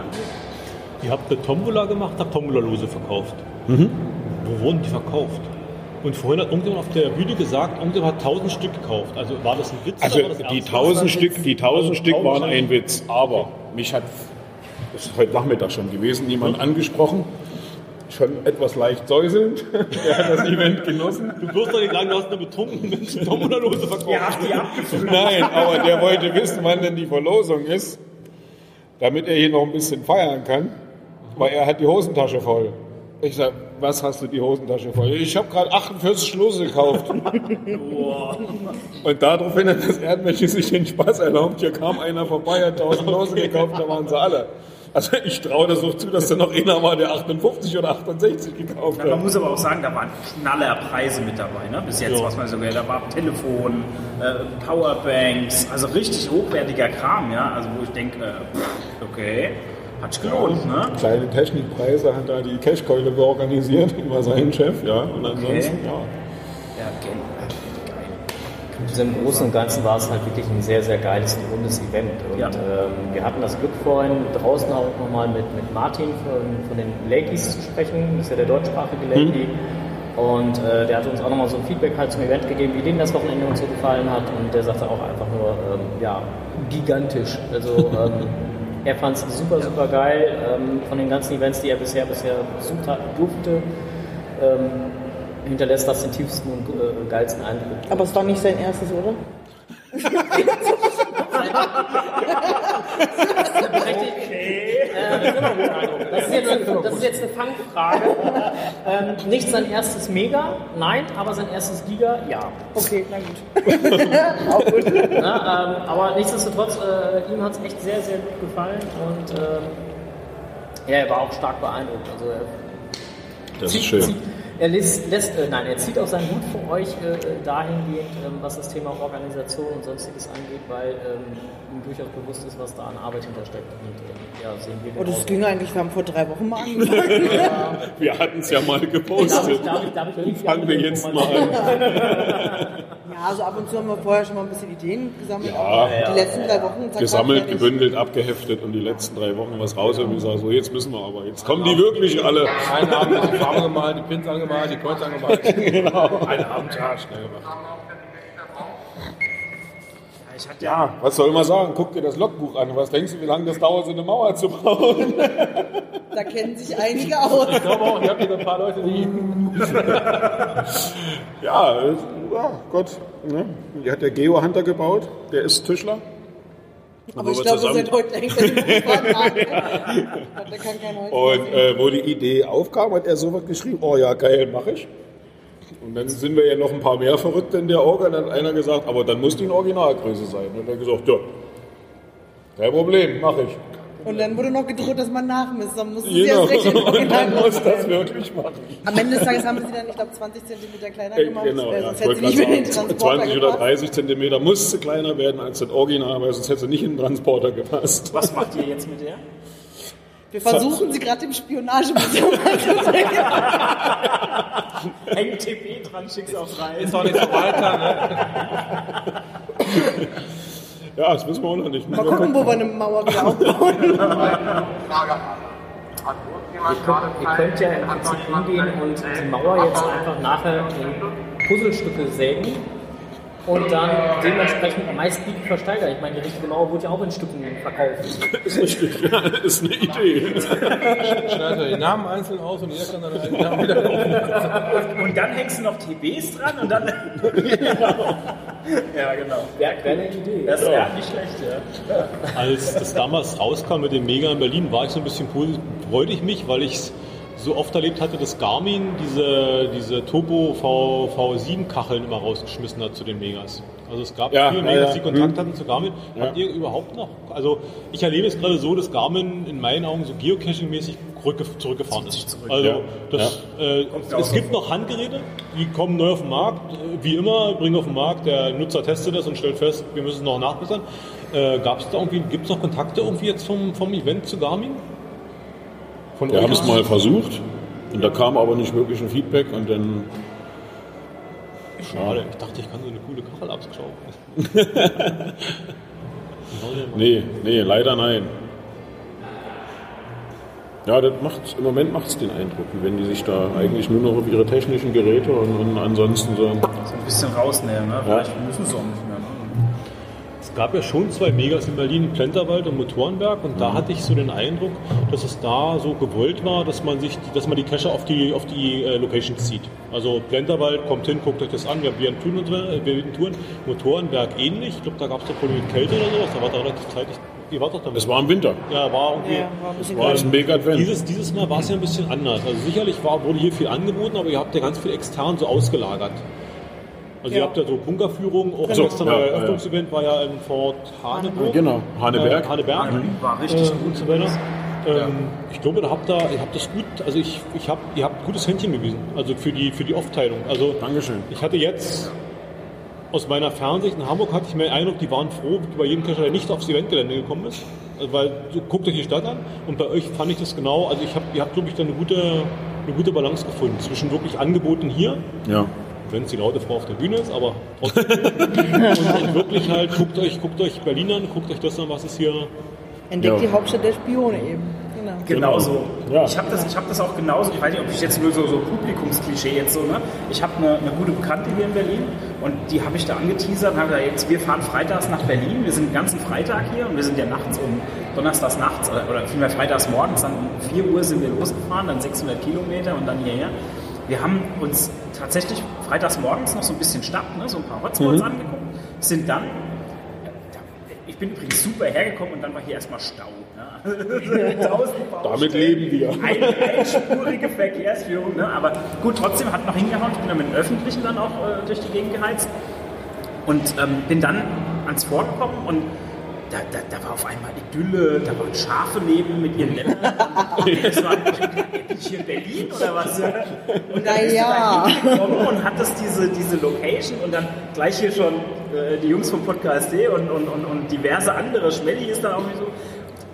Ihr habt eine Tombola gemacht, habt Tombola-Lose verkauft. Wo wurden die verkauft? Und vorhin hat irgendjemand auf der Bühne gesagt, irgendjemand hat 1000 Stück gekauft. Also war das ein Witz? Also oder war das die ernst? 1000 Stück, die 1000 Stück waren ein Witz, aber mich hat, das ist heute Nachmittag schon gewesen, jemand angesprochen, schon etwas leicht säuselnd, [LAUGHS] der hat das Event genossen. Du wirst doch nicht sagen, du hast eine betrunkene Menschen Domino-Lose verkauft. Die abgefüllt. Nein, aber der wollte wissen, wann denn die Verlosung ist, damit er hier noch ein bisschen feiern kann, weil er hat die Hosentasche voll. Ich sag, was hast du die Hosentasche voll? Ich habe gerade 48 Schlüssel gekauft. Und daraufhin hat das Erdmännchen sich den Spaß erlaubt. Hier kam einer vorbei, hat 1000 Lose gekauft, da waren sie alle. Also ich traue das auch zu, dass da noch einer war, der 58 oder 68 gekauft Man hat. muss aber auch sagen, da waren Knallerpreise mit dabei, ne? bis jetzt, Ja. was man so gehört. Da war Telefon, äh, Powerbanks, also richtig hochwertiger Kram, ja. Also wo ich denke, äh, okay, hat sich gelohnt, ne? Kleine Technikpreise hat da die Cashkeule organisiert, [LAUGHS] über seinen Chef, ja. Und ansonsten, ja. Ja, gen- Also Im Großen und Ganzen war es halt wirklich ein sehr, sehr geiles, und rundes Event. Und Ja. ähm, wir hatten das Glück vorhin draußen auch nochmal mit, mit Martin von, von den Lakeys zu sprechen. Das ist ja der deutschsprachige Lakey. Und äh, der hat uns auch nochmal so ein Feedback halt zum Event gegeben, wie dem das Wochenende uns so gefallen hat. Und der sagte auch einfach nur, ähm, ja, gigantisch. Also ähm, [LAUGHS] er fand es super, super geil. Ähm, von den ganzen Events, die er bisher, bisher besucht hat, durfte, ähm, hinterlässt das den tiefsten und äh, geilsten Eindruck. Aber es ist doch nicht sein erstes, oder? [LAUGHS] Das ist jetzt, eine- das ist jetzt eine Fangfrage. Ähm, nicht sein erstes Mega, nein, aber sein erstes Giga, ja. Okay, na gut. [LAUGHS] Auch gut. Na, ähm, aber nichtsdestotrotz, äh, ihm hat es echt sehr, sehr gut gefallen und ähm, ja, er war auch stark beeindruckt. Also er Das ist schön. Er lässt, lässt äh, nein, er zieht auch seinen Hut für euch äh, äh, dahingehend, ähm, was das Thema Organisation und sonstiges angeht, weil ähm, ihm durchaus bewusst ist, was da an Arbeit hintersteckt. Und ähm, ja, sehen wir Oh, das ging eigentlich, wir haben vor drei Wochen mal [LAUGHS] angefangen. Wir hatten es ja mal Darf gepostet. ich, darf ich, darf ich Fangen wir jetzt mal an. [LAUGHS] Ja, also ab und zu haben wir vorher schon mal ein bisschen Ideen gesammelt. Ja, die letzten drei Wochen zack, Gesammelt, fertig. gebündelt, abgeheftet und die letzten drei Wochen was raus und gesagt, so jetzt müssen wir aber, jetzt kommen die wirklich alle. Einen Abend die Farbe gemalt, die Pins angemalt, die Kreuz angemalt. [LAUGHS] genau. Einen Abend, schnell gemacht. Ich hatte Ja, was soll man sagen? Guck dir das Logbuch an. Was denkst du, wie lange das dauert, so eine Mauer zu bauen? [LAUGHS] Da kennen sich einige aus. Ich glaube auch, ihr habt hier ein paar Leute, die. [LAUGHS] Ja, ja Gott. Ne? Die hat der Geo Hunter gebaut. Der ist Tischler. Aber Wo ich wir glaube, zusammen- seit heute [LAUGHS] kein heute Und äh, wo die Idee aufkam, hat er so was geschrieben, oh ja, geil, mach ich. Und dann sind wir ja noch ein paar mehr verrückt in der Orga. Dann hat einer gesagt, aber dann muss die in Originalgröße sein. Und er hat gesagt, ja, kein Problem, mach ich. Und dann wurde noch gedroht, dass man nachmisst. Dann mussten sie Genau. erst recht in Und dann Original muss das wirklich machen. Am Ende des Tages haben sie dann, ich glaube, 20 cm kleiner Äh, gemacht. Genau, äh, ja. sonst Ich hätte sie nicht mehr in den Transporter 20 oder gepasst. 30 Zentimeter musste kleiner werden als das Original, weil sonst hätte sie nicht in den Transporter gepasst. Was macht ihr jetzt mit der? Wir versuchen sie gerade im Spionagemuseum [LAUGHS] anzuzeigen. Hängt TP dran, schick's auf rein. Ist doch nicht so weiter, ne? Ja, das wissen wir auch noch nicht. Mal gucken, wo wir eine Mauer wieder aufbauen. Ihr könnt, ihr könnt ja im Prinzip hingehen und die Mauer jetzt einfach nachher in Puzzlestücke sägen und dann dementsprechend meistbieten versteigern. Ich meine, die richtige Mauer wurde ja auch in Stücken verkauft. [LAUGHS] ist richtig. Ja, das ist eine Idee. Schneidet ihr die Namen einzeln aus und jeder kann dann einen Namen wieder kaufen. [LAUGHS] Und dann hängst du noch TBs dran und dann. [LAUGHS] ja, genau. Wäre wär eine Idee. Das ist ja nicht schlecht, ja. Als das damals rauskam mit dem Mega in Berlin, war ich so ein bisschen positiv, freute ich mich, weil ich es so oft erlebt hatte, dass Garmin diese, diese Turbo V, V7-Kacheln immer rausgeschmissen hat zu den Megas. Also es gab Ja, viele ja, Megas, die Kontakt Hm. hatten zu Garmin. Ja. Habt ihr überhaupt noch? Also ich erlebe es gerade so, dass Garmin in meinen Augen so Geocaching-mäßig rückge- zurückgefahren ist. Also Ja. das, äh, es gibt noch Handgeräte, die kommen neu auf den Markt, äh, wie immer, bringen auf den Markt, der Nutzer testet das und stellt fest, wir müssen es noch nachbessern. Äh, Gab es da irgendwie, gibt es noch Kontakte irgendwie jetzt vom, vom Event zu Garmin? Von Wir haben es mal versucht und da kam aber nicht wirklich ein Feedback und dann Schade, ich dachte, ich kann so eine coole Kachel abschauen. [LAUGHS] Nee, nee, leider nein. Ja, das macht, im Moment macht es den Eindruck, wie wenn die sich da eigentlich nur noch auf ihre technischen Geräte und, und ansonsten so. So ein bisschen rausnehmen, ne? Vielleicht müssen sie auch nicht gab ja schon zwei Megas in Berlin, Plenterwald und Motorenberg, und da hatte ich so den Eindruck, dass es da so gewollt war, dass man sich, dass man die Cacher auf die, auf die äh, Location zieht. Also Plenterwald, kommt hin, guckt euch das an, wir haben wieder Touren, äh, wir haben Touren. Motorenberg ähnlich, ich glaube, da gab es doch Probleme mit Kälte oder sowas, da war da relativ zeitig. Ihr wart doch damit. Es war im Winter. ja, war irgendwie. Ja, war ein bisschen War es ein Big Advent. Dieses, dieses Mal war es ja ein bisschen anders. Also sicherlich war, wurde hier viel angeboten, aber ihr habt ja ganz viel extern so ausgelagert. Also ihr Ja. habt ja so Bunkerführung, auch So, gestern ja, ja, ja. Eröffnungsevent war ja im Fort Haneburg. Genau, Haneberg. Äh, Haneberg. War richtig äh, gut. und so weiter. Ähm, Ich glaube, da habt ihr, ihr habt das gut, also ich, ich hab, ihr habt gutes Händchen bewiesen, also für die, für die Aufteilung. Also Dankeschön. ich hatte jetzt aus meiner Fernsicht in Hamburg hatte ich mir den Eindruck, die waren froh bei jedem Cacher, der nicht aufs Eventgelände gekommen ist. Also, weil so, guckt euch die Stadt an und bei euch fand ich das genau, also ich hab, ihr habt, glaube ich, da eine gute, eine gute Balance gefunden zwischen wirklich Angeboten hier, Ja. Wenn es die laute Frau auf der Bühne ist, aber trotzdem. [LAUGHS] und, wirklich halt, guckt euch, guckt euch Berlin an, guckt euch das an, was ist hier. Entdeckt Ja. die Hauptstadt der Spione eben. Genau. Genauso. Ja. Ich habe das, ich hab das auch genauso. Ich weiß nicht, ob ich jetzt nur so, so Publikumsklischee jetzt so, ne? Ich habe eine, eine gute Bekannte hier in Berlin und die habe ich da angeteasert und habe gesagt, jetzt, wir fahren freitags nach Berlin. Wir sind den ganzen Freitag hier und wir sind ja nachts um, donnerstags nachts oder, oder vielmehr freitags morgens, dann um 4 Uhr sind wir losgefahren, dann 600 Kilometer und dann hierher. Wir haben uns tatsächlich freitags morgens noch so ein bisschen Stadt, ne? so ein paar Hotspots angeguckt, sind dann ich bin übrigens super hergekommen und dann war hier erstmal Stau. Ne? [LAUGHS] Damit leben wir. Ein, einspurige Verkehrsführung, ne? aber gut, trotzdem hat noch hingehauen. Ich bin dann mit dem Öffentlichen dann auch äh, durch die Gegend geheizt und ähm, bin dann ans Fort gekommen und da, da, da war auf einmal Idylle, da waren Schafe neben mit ihren Lämmern. Das war, hier in Berlin oder was? Und dann Na bist ja. du da und hattest diese, diese Location und dann gleich hier schon äh, die Jungs vom Podcast D und, und, und, und diverse andere, Schmelly ist da irgendwie so,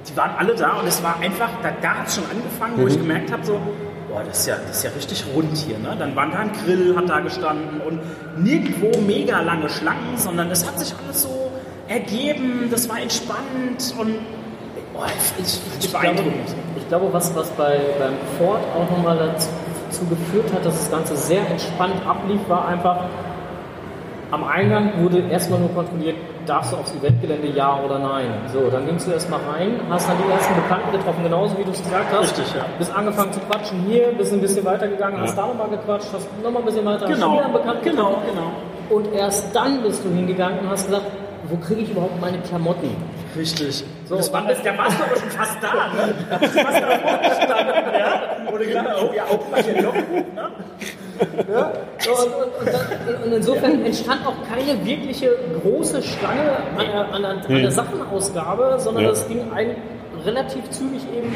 die waren alle da und es war einfach, da, da hat es schon angefangen, wo ich gemerkt habe, so, boah, das ist, ja, das ist ja richtig rund hier. Ne? Dann war da ein Grill, hat da gestanden und nirgendwo mega lange Schlangen, sondern es hat sich alles so ergeben, das war entspannt und boah, ich, ich, ich glaube, ich glaube, was, was bei, beim Ford auch nochmal dazu geführt hat, dass das Ganze sehr entspannt ablief, war einfach, am Eingang wurde erstmal nur kontrolliert, darfst du aufs Eventgelände ja oder nein. So, dann gingst du erstmal rein, hast dann die ersten Bekannten getroffen, genauso wie du es gesagt hast. Richtig, ja. Bist angefangen zu quatschen hier, bist ein bisschen weitergegangen, hast da nochmal gequatscht, hast nochmal ein bisschen weiter, hast Genau, wieder einen Bekannten genau, getroffen. genau. Und erst dann bist du hingegangen und hast gesagt, wo kriege ich überhaupt meine Klamotten? Richtig. So, das war, das, da warst du aber schon fast da, [LAUGHS] ne? Gestanden, ja? Oder oh ja, auch mal hier Logbuch, ne? So, und, und, und, und insofern entstand auch keine wirkliche große Schlange an der, an der, an der Sachenausgabe, sondern Ja. das ging ein, relativ zügig eben,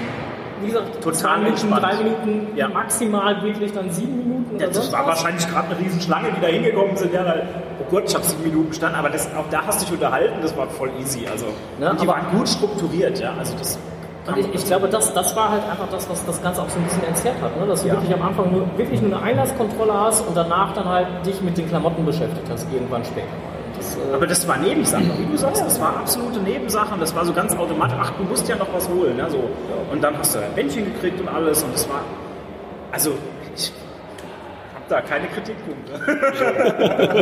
wie gesagt, Total zwei Minuten, drei Minuten, Ja. maximal wirklich dann sieben Minuten Ja, das war was. wahrscheinlich gerade eine Riesenschlange, die da hingekommen sind. Ja, da, oh Gott, ich habe sieben Minuten gestanden, aber das, auch da hast du dich unterhalten, das war voll easy. Also, und die aber- waren gut strukturiert, ja. Also das Und ich, ich glaube, das, das war halt einfach das, was das Ganze auch so ein bisschen entzerrt hat. Ne? Dass du Ja. wirklich am Anfang nur, wirklich nur eine Einlasskontrolle hast und danach dann halt dich mit den Klamotten beschäftigt hast, irgendwann später äh, Aber das war Nebensache, wie du sagst, das war absolute Nebensache und das war so ganz automatisch, ach, du musst ja noch was holen, ne, so. Und dann hast du ein Bändchen gekriegt und alles und das war, also, ich hab da keine Kritikpunkte.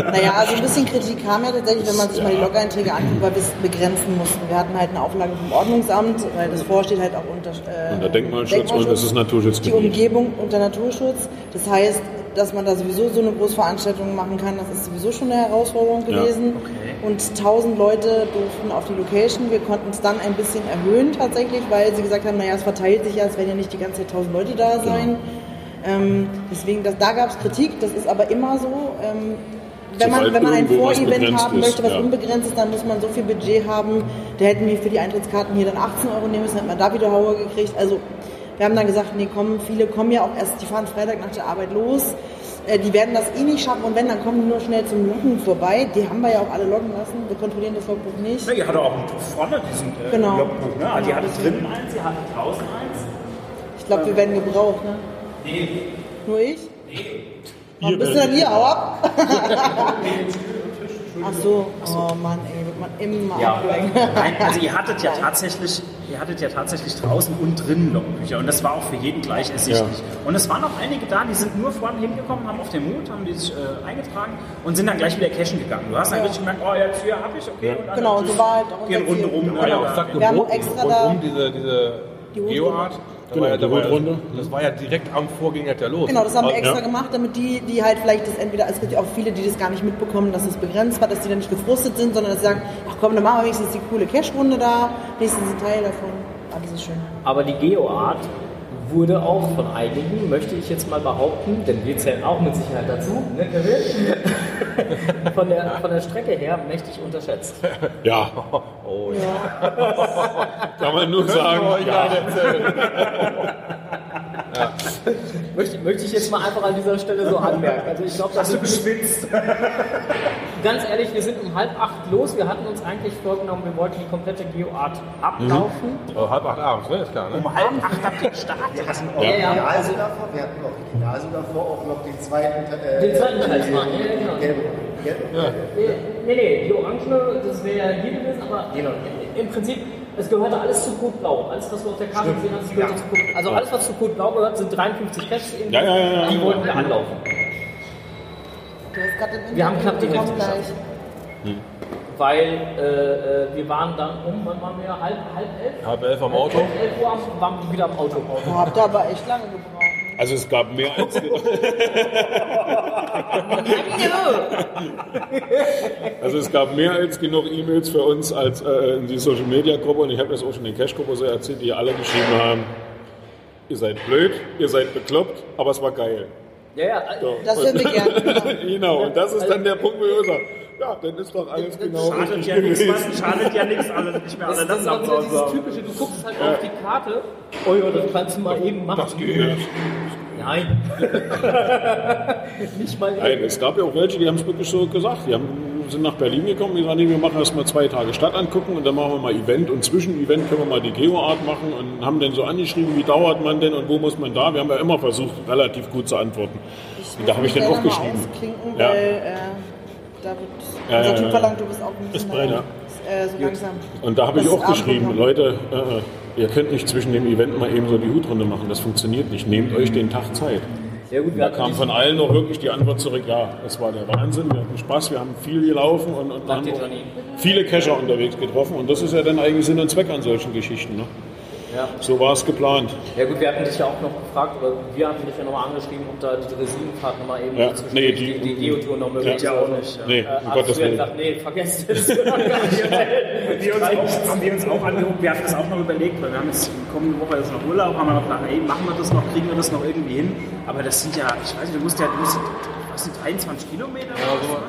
[LAUGHS] Naja, also ein bisschen Kritik kam ja tatsächlich, wenn man sich mal die Log-Einträge anguckt, weil wir es begrenzen mussten. Wir hatten halt eine Auflage vom Ordnungsamt, weil das vorsteht halt auch unter äh, Unter Denkmalschutz und es ist Die Naturschutzgebiet. Umgebung unter Naturschutz. Das heißt, dass man da sowieso so eine Großveranstaltung machen kann, das ist sowieso schon eine Herausforderung Ja. gewesen. Und 1000 Leute durften auf die Location. Wir konnten es dann ein bisschen erhöhen tatsächlich, weil sie gesagt haben, naja, es verteilt sich ja, es werden ja nicht die ganze Zeit 1000 Leute da sein. Ähm, deswegen, das, da gab es Kritik, das ist aber immer so. Ähm, wenn, man, wenn man ein Vorevent haben möchte, was ja. unbegrenzt ist, dann muss man so viel Budget haben. Da hätten wir für die Eintrittskarten hier dann 18 Euro nehmen müssen, hätten wir da wieder Hauer gekriegt. Also wir haben dann gesagt, nee, komm, viele kommen ja auch erst, die fahren Freitag nach der Arbeit los. Äh, Die werden das eh nicht schaffen und wenn, dann kommen die nur schnell zum Loggen vorbei. Die haben wir ja auch alle loggen lassen. Wir kontrollieren das Logbuch nicht. Ne, ihr hattet auch vorne diesen äh, Genau. Logbuch, ne? Also, ihr hattet drinnen eins, ihr hattet draußen eins. Ich glaube, wir werden gebraucht, ne? Nee, Nur ich? Warum Ihr bist du werdet- hier, hau ab? [LAUGHS] Ach so, oh Mann, ey, wird man immer Ja. Nein, also ihr hattet ja tatsächlich ihr hattet ja tatsächlich draußen und drinnen Logbücher und das war auch für jeden gleich ersichtlich. Und es waren auch einige da, die sind nur vorne hingekommen, haben auf den Mut, haben die sich äh, eingetragen und sind dann gleich wieder cashen gegangen. Du hast dann richtig gemerkt, oh, jetzt hier habe ich, okay. Und Genau, so war halt auch gehen Runde rum. Ja gesagt, Wir haben extra da- rundum diese, diese Die Geoart. Da Genau, war ja, da ja, Hutrunde. das war ja direkt am Vorgänger der los. Genau, das haben wir Ja. extra gemacht, damit die, die halt vielleicht das entweder, es gibt ja auch viele, die das gar nicht mitbekommen, dass es begrenzt war, dass die dann nicht gefrustet sind, sondern dass sie sagen, ach komm, dann machen wir wenigstens die coole Cash-Runde da, wenigstens ein Teil davon. Alles ist schön. Aber die Geoart wurde auch von einigen, möchte ich jetzt mal behaupten, denn wir zählen auch mit Sicherheit dazu, ne, Kevin? [LAUGHS] von, der, von der Strecke her mächtig unterschätzt. Ja, Oh ja. kann man nur sagen. Ja. Möchte, möchte ich jetzt mal einfach an dieser Stelle so anmerken. Also ich glaube, das Hast du geschwitzt? [LAUGHS] Ganz ehrlich, wir sind um halb acht los. Wir hatten uns eigentlich vorgenommen, wir wollten die komplette Geoart ablaufen. Oh, halb acht abends, ne? Ist klar, ne? Um halb acht habt ihr gestartet. Ja, ja. Gymnase davor, wir hatten noch die Gymnase davor auch noch den zweiten Teil. Den zweiten Teil machen. Ja, ja, genau. Gelbe. Gelbe. Nee, nee, nee, die Orangene, das wäre ja hier gewesen, aber im Prinzip, es gehörte alles zu Code Blau. Alles, was wir auf der Karte gesehen haben, gehörte zu Code Also alles, was zu Code Blau gehört, sind 53 Caches, Ja, ja, ja, ja. die wollten wir anlaufen. Wir haben knapp die Hälfte gleich. Weil äh, äh, wir waren dann um, wann waren wir? Halb, halb elf? Halb elf am Auto. Halb elf Uhr waren wir wieder am Auto. Habt ihr aber echt lange gebraucht. Also es gab mehr als [LAUGHS] Also es gab mehr als genug E-Mails für uns als äh, in die Social Media Gruppe und ich habe das auch schon in Cash Gruppe so erzählt, die alle geschrieben haben, ihr seid blöd, ihr seid bekloppt, aber es war geil. Ja, ja. So. Das würden wir gerne. Genau. [LAUGHS] genau, und das ist dann der Punkt, wo ich sage, ja, dann ist doch alles genau Schadet richtig ja nichts, was- schadet ja nichts, alle nicht mehr Das, alle das ist auch dieses typische, du guckst halt auf die Karte, oh ja, das kannst du mal eben machen. Das geht. Nein. [LAUGHS] Nicht mal Nein, es gab ja auch welche, die haben es wirklich so gesagt. Die haben, sind nach Berlin gekommen, die sagen, nee, wir machen erst mal zwei Tage Stadt angucken und dann machen wir mal Event und zwischen Event können wir mal die Geoart machen und haben dann so angeschrieben, wie dauert man denn und wo muss man da? Wir haben ja immer versucht, relativ gut zu antworten. Und da habe ich dann auch geschrieben. Ausklinken, Ja. weil äh, da wird Ja, unser ja, Typ verlangt, du bist auch ein bisschen brennt, äh, so langsam. Und da habe ich auch geschrieben, Abendprogramm. Leute, äh, ihr könnt nicht zwischen dem Event mal eben so die Hutrunde machen, das funktioniert nicht. Nehmt euch den Tag Zeit. Sehr gut, wir Da kam von allen noch wirklich die Antwort zurück, ja, das war der Wahnsinn, wir hatten Spaß, wir haben viel gelaufen und, und haben viele Cacher unterwegs getroffen und das ist ja dann eigentlich Sinn und Zweck an solchen Geschichten. Ne? Ja. So war es geplant. ja gut, wir hatten dich ja auch noch gefragt, oder wir hatten dich ja nochmal angeschrieben, ob da die Dresinenfahrt nochmal eben Ja, nee, die, die- die Geotour noch möglich Ja, ist. auch nicht, ja. Nee, Äh, um hast Gottes du ja Willen. gesagt, nee, vergesst es. [LAUGHS] wir uns auch, haben wir uns auch angeguckt, wir haben das auch noch überlegt, weil wir haben jetzt kommende Woche jetzt noch Urlaub, haben wir noch gedacht, ey, machen wir das noch, kriegen wir das noch irgendwie hin. Aber das sind ja, ich weiß nicht, du musst ja, du musst, was sind 23 Kilometer?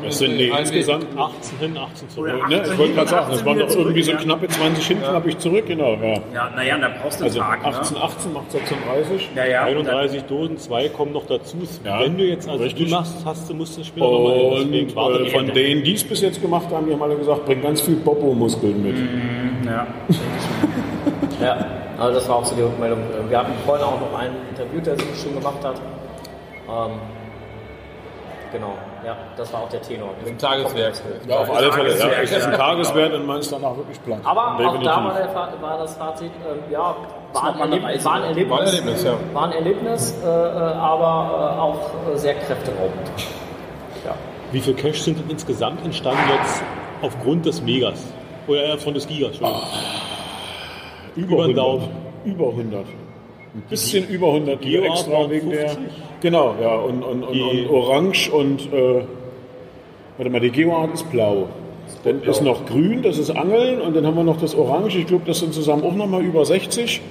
Das sind nee, insgesamt 18 hin, 18 zurück. Oder Ne, ich wollte gerade sagen, das waren doch 18 irgendwie so knappe 20 hin, knapp ich zurück, genau. Ja. Ja, naja, dann brauchst du einen Also Tag. 18, ne? 18 macht 36. Ja, ja. und dann- 31 Dosen, zwei kommen noch dazu. Ja, Wenn du jetzt also richtig. die machst, hast du, musst du später nochmal Deswegen warte äh, von denen, die es bis jetzt gemacht haben, die haben alle gesagt, bring ganz viel Popo-Muskeln mit. Ja. [LAUGHS] Ja, also das war auch so die Rückmeldung. Wir hatten vorhin auch noch einen interviewt, der sich schon gemacht hat. Ähm, genau, ja, das war auch der Tenor. Ein Tageswerk. Ja, auf alle Fälle. Ja, es ist ein. Tageswert und man ist danach wirklich platt. Aber auch Definitiv. da war, der, Fa- war das Fazit, ähm, ja, war ein, noch mal eine Erleb Reise. war ein Erlebnis. War ein Erlebnis, ja. War ein Erlebnis, äh, äh, aber äh, auch äh, sehr kräfteraubend. Ja. Wie viele Caches sind denn insgesamt entstanden jetzt aufgrund des Megas? Oder eher von des Gigas, über über den 100. Daumen. Über 100. Ein bisschen über 100 die Geoart extra wegen der. 50. Genau, ja. Und, und, und, und Orange und. Äh, warte mal, die Geoart ist blau. Dann ist noch grün, das ist Angeln. Und dann haben wir noch das Orange. Ich glaube, das sind zusammen auch nochmal über 60.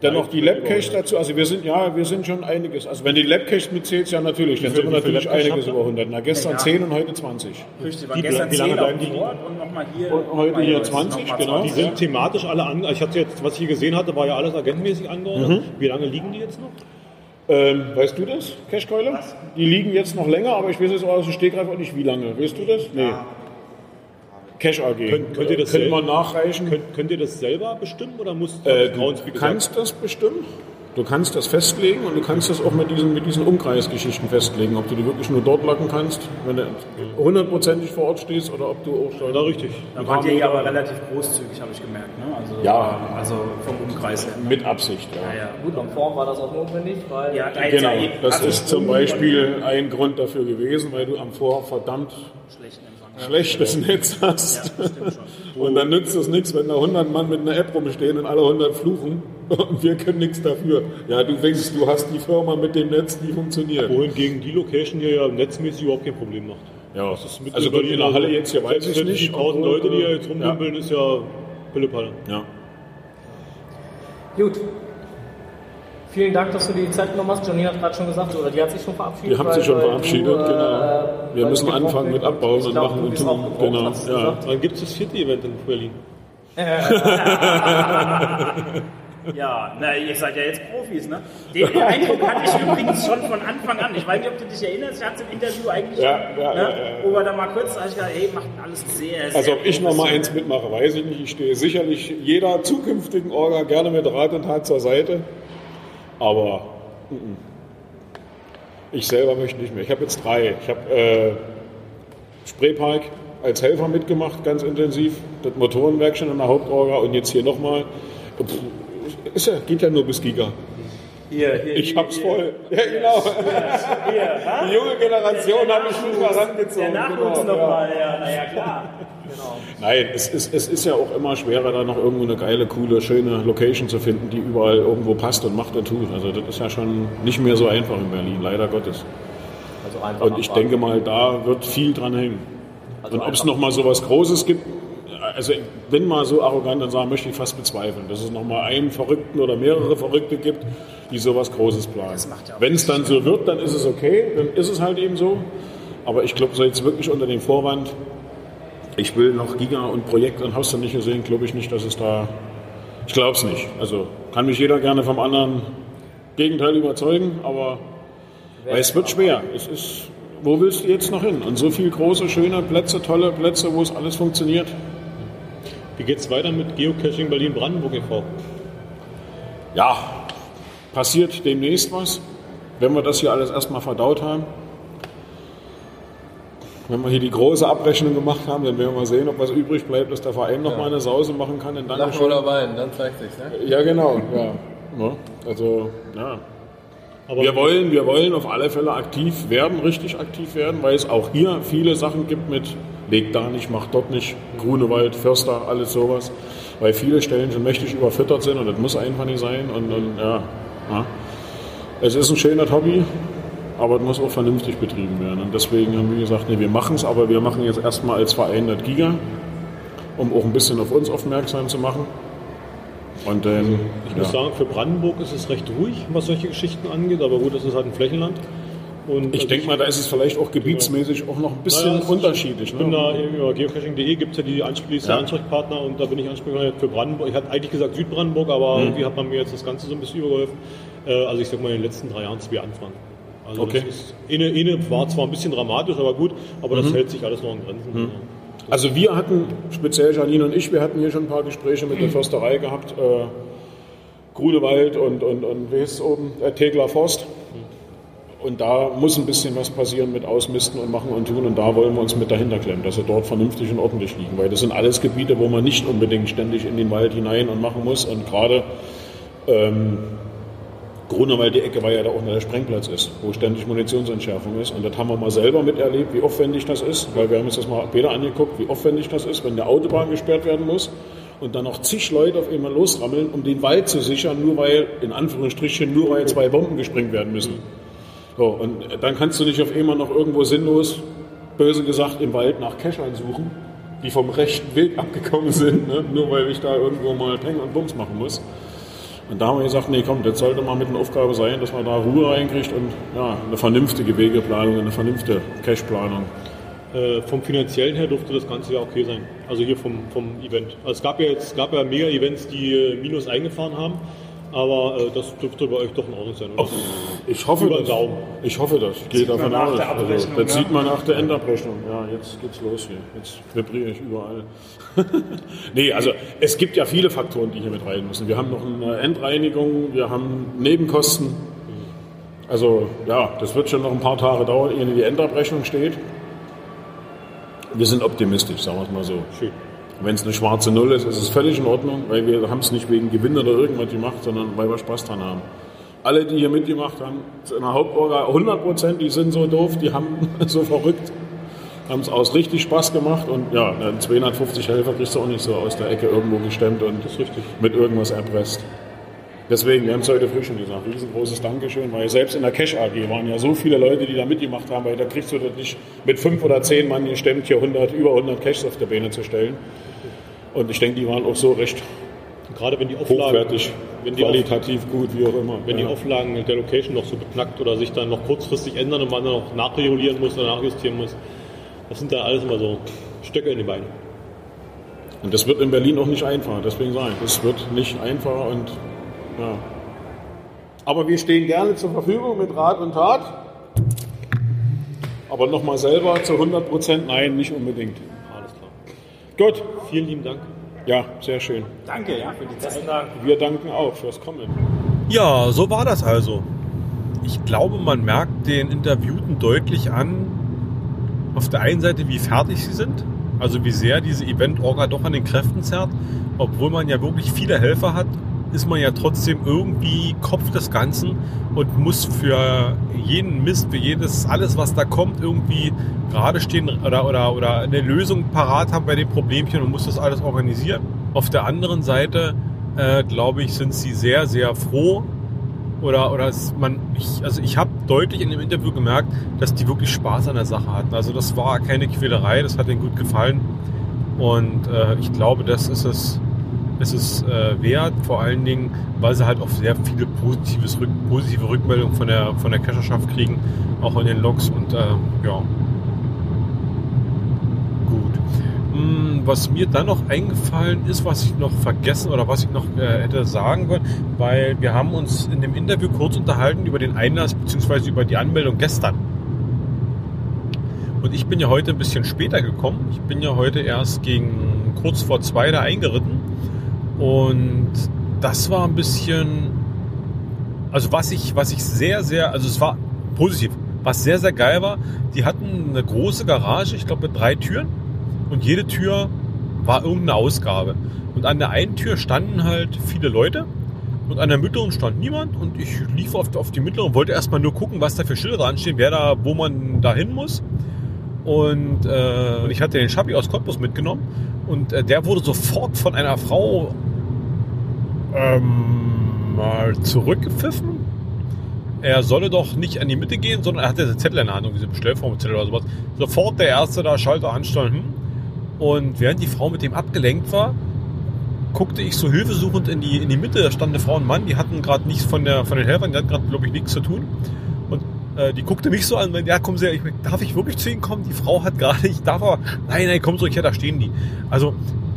Dann noch die Labcache dazu. Also wir sind, ja, wir sind schon einiges. Also wenn die Labcache mitzählst, ja natürlich. Dann sind wir natürlich einiges über 100. Na, gestern Ja. 10 und heute 20. Richtig, war Wie- gestern wie lange 10 auf bleiben die Board und nochmal hier. Und heute hier jetzt 20, nochmal genau. Die 20. sind thematisch alle an. Ich hatte jetzt, was ich hier gesehen hatte, war ja alles agentmäßig angeordnet. Mhm. Wie lange liegen die jetzt noch? Ähm, weißt du das, Cashkeule? Die liegen jetzt noch länger, aber ich weiß jetzt auch aus dem Stegreif auch nicht, wie lange. Weißt du das? Nee. Cash AG. Könnt, könnt ihr das Können wir selber- nachreichen? Könnt, könnt ihr das selber bestimmen oder muss äh, du kannst das bestimmen. Du kannst das festlegen und du kannst das auch mit diesen, mit diesen Umkreisgeschichten festlegen, ob du die wirklich nur dort locken kannst, wenn du hundertprozentig vor Ort stehst oder ob du auch schon. Da richtig. Da wart ihr ja aber relativ großzügig, habe ich gemerkt. Ne? Also, Ja. Also vom Umkreis her. Mit Absicht, ja. Ja, ja. Gut, am Form war das auch notwendig, weil Ja, Genau, das ist zum Beispiel ein Grund dafür gewesen, weil du am Vor verdammt schlechten Empfang. Schlechtes Netz hast. Ja. Und dann nützt es nichts, wenn da 100 Mann mit einer App rumstehen und alle 100 fluchen und wir können nichts dafür. Ja, du denkst, du hast die Firma mit dem Netz, die funktioniert. Wohingegen die Location hier ja netzmäßig überhaupt kein Problem macht. Ja, Das ist mitten also gut, in der Halle jetzt hier weiß ich nicht. Die tausend Leute, die hier jetzt ja. rumdümpeln, ist ja Pillepalle. Ja. Gut. Vielen Dank, dass du dir die Zeit genommen hast. Janine hat gerade schon gesagt, oder die hat sich schon verabschiedet. Die haben sich schon verabschiedet, du, äh, genau. Wir müssen anfangen mit Abbauen und glaub, machen und tun. Genau, ja. Dann gibt es das vierte Event in Berlin. [LAUGHS] Ja, na, ihr seid ja jetzt Profis, ne? Den Eindruck hatte ich übrigens schon von Anfang an. Ich weiß nicht, ob du dich erinnerst, ich hatte es im Interview eigentlich Ja, schon, ja, ne? ja, ja. Wo wir da mal kurz, da ich gedacht, hey, macht alles sehr, sehr Also ob ich noch mal eins mitmache, weiß ich nicht. Ich stehe sicherlich jeder zukünftigen Orga gerne mit Rat und Tat zur Seite. Aber mm, mm. ich selber möchte nicht mehr. Ich habe jetzt drei. Ich habe äh, Spreepark als Helfer mitgemacht, ganz intensiv. Das Motorenwerk schon in der Hauptorga und jetzt hier nochmal. Ja, geht ja nur bis Giga. Hier, hier, Ich hier, hab's hier. voll. Ja, genau. Hier? [LAUGHS] Die junge Generation habe ich nicht mal Der rangezogen. Nachwuchs genau, ja. nochmal, ja, naja, klar. Genau. Nein, es ist, es ist ja auch immer schwerer, da noch irgendwo eine geile, coole, schöne Location zu finden, die überall irgendwo passt und macht und tut. Also das ist ja schon nicht mehr so einfach in Berlin, leider Gottes. Also einfach Und ich abwarten. denke mal, da wird viel dran hängen. Also Und ob es einfach- noch mal so was Großes gibt, also bin mal so arrogant und sagen, möchte ich fast bezweifeln, dass es noch mal einen Verrückten oder mehrere Verrückte gibt, die sowas Großes planen. Wenn es dann so wird, dann ist es okay, dann ist es halt eben so. Aber ich glaube, so jetzt wirklich unter dem Vorwand, ich will noch Giga und Projekt und hast du nicht gesehen, glaube ich nicht, dass es da. Ich glaube es nicht. Also kann mich jeder gerne vom anderen Gegenteil überzeugen, aber weil es wird schwer. Es ist, wo willst du jetzt noch hin? Und so viele große, schöne Plätze, tolle Plätze, wo es alles funktioniert. Wie geht's weiter mit Geocaching Berlin-Brandenburg e.V.? Ja, passiert demnächst was, wenn wir das hier alles erstmal verdaut haben. Wenn wir hier die große Abrechnung gemacht haben, dann werden wir sehen, ob was übrig bleibt, dass der Verein noch mal eine Sause machen kann. In Lachen Dankeschön. oder weinen, dann zeigt sich's, ne? Ja, genau. Ja. Ja, Also, ja. Aber Wir wollen, wir wollen auf alle Fälle aktiv werden, richtig aktiv werden, weil es auch hier viele Sachen gibt mit leg da nicht, mach dort nicht, Grunewald, Förster, alles sowas. Weil viele Stellen schon mächtig überfüttert sind und das muss einfach nicht sein. Und, und ja, ja. Es ist ein schöner Hobby, aber es muss auch vernünftig betrieben werden. Und deswegen haben wir gesagt, nee, wir machen es, aber wir machen jetzt erstmal als Verein das Giga, um auch ein bisschen auf uns aufmerksam zu machen. Und dann, Ich muss sagen, für Brandenburg ist es recht ruhig, was solche Geschichten angeht, aber gut, das ist halt ein Flächenland. Und Ich also denke mal, da ist es vielleicht auch gebietsmäßig auch noch ein bisschen Naja, unterschiedlich. Ich bin da Ne? über geocaching.de gibt es ja die Ansprech Ja. Ansprechpartner und da bin ich Ansprechpartner für Brandenburg. Ich hatte eigentlich gesagt Südbrandenburg, aber Mhm. irgendwie hat man mir jetzt das Ganze so ein bisschen übergeholfen. Äh, Also ich sag mal in den letzten drei Jahren zwei Anfragen. Also Okay. ist, eine, eine war zwar ein bisschen dramatisch, aber gut, aber Mhm. das hält sich alles noch in Grenzen. Also wir hatten, speziell Janine und ich, wir hatten hier schon ein paar Gespräche mit der Försterei gehabt. Äh, Grunewald und, und, und wie heißt es oben? Äh, Tegler Forst. Und da muss ein bisschen was passieren mit Ausmisten und Machen und Tun. Und da wollen wir uns mit dahinter klemmen, dass sie dort vernünftig und ordentlich liegen. Weil das sind alles Gebiete, wo man nicht unbedingt ständig in den Wald hinein und machen muss. Und gerade ähm, Grunewald, die Ecke, weil ja da auch der Sprengplatz ist, wo ständig Munitionsentschärfung ist. Und das haben wir mal selber miterlebt, wie aufwendig das ist. Weil wir haben uns das mal Peter angeguckt, wie aufwendig das ist, wenn der Autobahn gesperrt werden muss und dann noch zig Leute auf einmal losrammeln, um den Wald zu sichern, nur weil, in Anführungsstrichen, nur weil zwei Bomben gesprengt werden müssen. So, und dann kannst du nicht auf einmal noch irgendwo sinnlos, böse gesagt, im Wald nach Keschern suchen, die vom rechten Weg abgekommen sind, ne? nur weil ich da irgendwo mal Peng und Bums machen muss. Und da haben wir gesagt, nee, komm, das sollte mal mit einer Aufgabe sein, dass man da Ruhe reinkriegt und ja, eine vernünftige Wegeplanung, eine vernünftige Cache-Planung. Äh, vom finanziellen her durfte das Ganze ja okay sein. Also hier vom, vom Event. Also es gab ja jetzt gab ja Mega-Events, die äh, Minus eingefahren haben. Aber äh, das dürfte bei euch doch in Ordnung sein, oder? Ich hoffe Über das. Daumen. Ich hoffe das. Ich gehe Sieht man davon nach aus. der Also, das ja. sieht man nach der Endabrechnung. Ja, jetzt geht's los hier. Jetzt vibriere ich überall. [LAUGHS] nee, also es gibt ja viele Faktoren, die hier mit rein müssen. Wir haben noch eine Endreinigung, wir haben Nebenkosten. Also ja, das wird schon noch ein paar Tage dauern, ehe die Endabrechnung steht. Wir sind optimistisch, sagen wir es mal so. Schön. Wenn es eine schwarze Null ist, ist es völlig in Ordnung, weil wir haben es nicht wegen Gewinn oder irgendwas gemacht, sondern weil wir Spaß dran haben. Alle, die hier mitgemacht haben, in der Hauptorga 100 Prozent, die sind so doof, die haben [LAUGHS] so verrückt, haben es aus richtig Spaß gemacht und ja, dann 250 Helfer kriegst du auch nicht so aus der Ecke irgendwo gestemmt und mit irgendwas erpresst. Deswegen, wir haben es heute früh schon gesagt, riesengroßes Dankeschön, weil selbst in der Cash AG waren ja so viele Leute, die da mitgemacht haben, weil da kriegst du das nicht mit fünf oder zehn Mann gestemmt, hier 100, über 100 Caches auf der Beine zu stellen. Und ich denke, die waren auch so recht gerade wenn die Auflagen, hochwertig, wenn die, Auf, qualitativ gut, wie auch immer. wenn die ja. Auflagen der Location noch so beknackt oder sich dann noch kurzfristig ändern und man dann noch nachregulieren muss oder nachjustieren muss, das sind dann alles immer so Stöcke in die Beine. Und das wird in Berlin auch nicht einfach, deswegen sage ich, es wird nicht einfach und ja. Aber wir stehen gerne zur Verfügung mit Rat und Tat. Aber nochmal selber zu 100 Prozent, nein, nicht unbedingt. Gut, Vielen lieben Dank. ja, sehr schön. Danke, ja, für die Zeit. Wir danken auch fürs Kommen. Ja, so war das also. Ich glaube, man merkt den Interviewten deutlich an, auf der einen Seite, wie fertig sie sind, also wie sehr diese Event-Orga doch an den Kräften zerrt. Obwohl man ja wirklich viele Helfer hat, ist man ja trotzdem irgendwie Kopf des Ganzen und muss für jeden Mist, für jedes, alles, was da kommt, irgendwie gerade stehen oder, oder, oder eine Lösung parat haben bei den Problemchen und muss das alles organisieren. Auf der anderen Seite, äh, glaube ich, sind sie sehr, sehr froh, oder oder man ich, also ich habe deutlich in dem Interview gemerkt, dass die wirklich Spaß an der Sache hatten. Also das war keine Quälerei, das hat ihnen gut gefallen und äh, ich glaube, das ist es ist es äh, wert, vor allen Dingen, weil sie halt auch sehr viele positives Rück, positive Rückmeldungen von der von der Cacherschaft kriegen, auch in den Logs und äh, ja gut. Hm, Was mir dann noch eingefallen ist, was ich noch vergessen oder was ich noch äh, hätte sagen wollen, weil wir haben uns in dem Interview kurz unterhalten über den Einlass bzw. über die Anmeldung gestern. Und ich bin ja heute ein bisschen später gekommen. Ich bin ja heute erst gegen kurz vor zwei da eingeritten. Und das war ein bisschen, also was ich, was ich sehr, sehr, also es war positiv. Was sehr, sehr geil war, die hatten eine große Garage, ich glaube mit drei Türen. Und jede Tür war irgendeine Ausgabe. Und an der einen Tür standen halt viele Leute. Und an der mittleren stand niemand. Und ich lief auf, auf die mittlere und wollte erstmal nur gucken, was da für Schilder dran stehen, wer da, wo man da hin muss. Und, äh, und ich hatte den Schabi aus Cottbus mitgenommen. Und äh, der wurde sofort von einer Frau ähm, mal zurückgepfiffen. Er solle doch nicht an die Mitte gehen, sondern er hatte einen Zettel in der Hand, diese Bestellformzettel oder sowas. Sofort der Erste da Schalter anstellen. Hm. Und während die Frau mit dem abgelenkt war, guckte ich so hilfesuchend in die, in die Mitte. Da standen eine Frau und ein Mann, die hatten gerade nichts von, der, von den Helfern, die hatten gerade, glaube ich, nichts zu tun. Äh, die guckte mich so an meinte, ja, kommen Sie, ich, darf ich wirklich zu Ihnen kommen? Die Frau hat gerade, ich darf aber, nein, nein, komm zurück, ja, da stehen die. Also,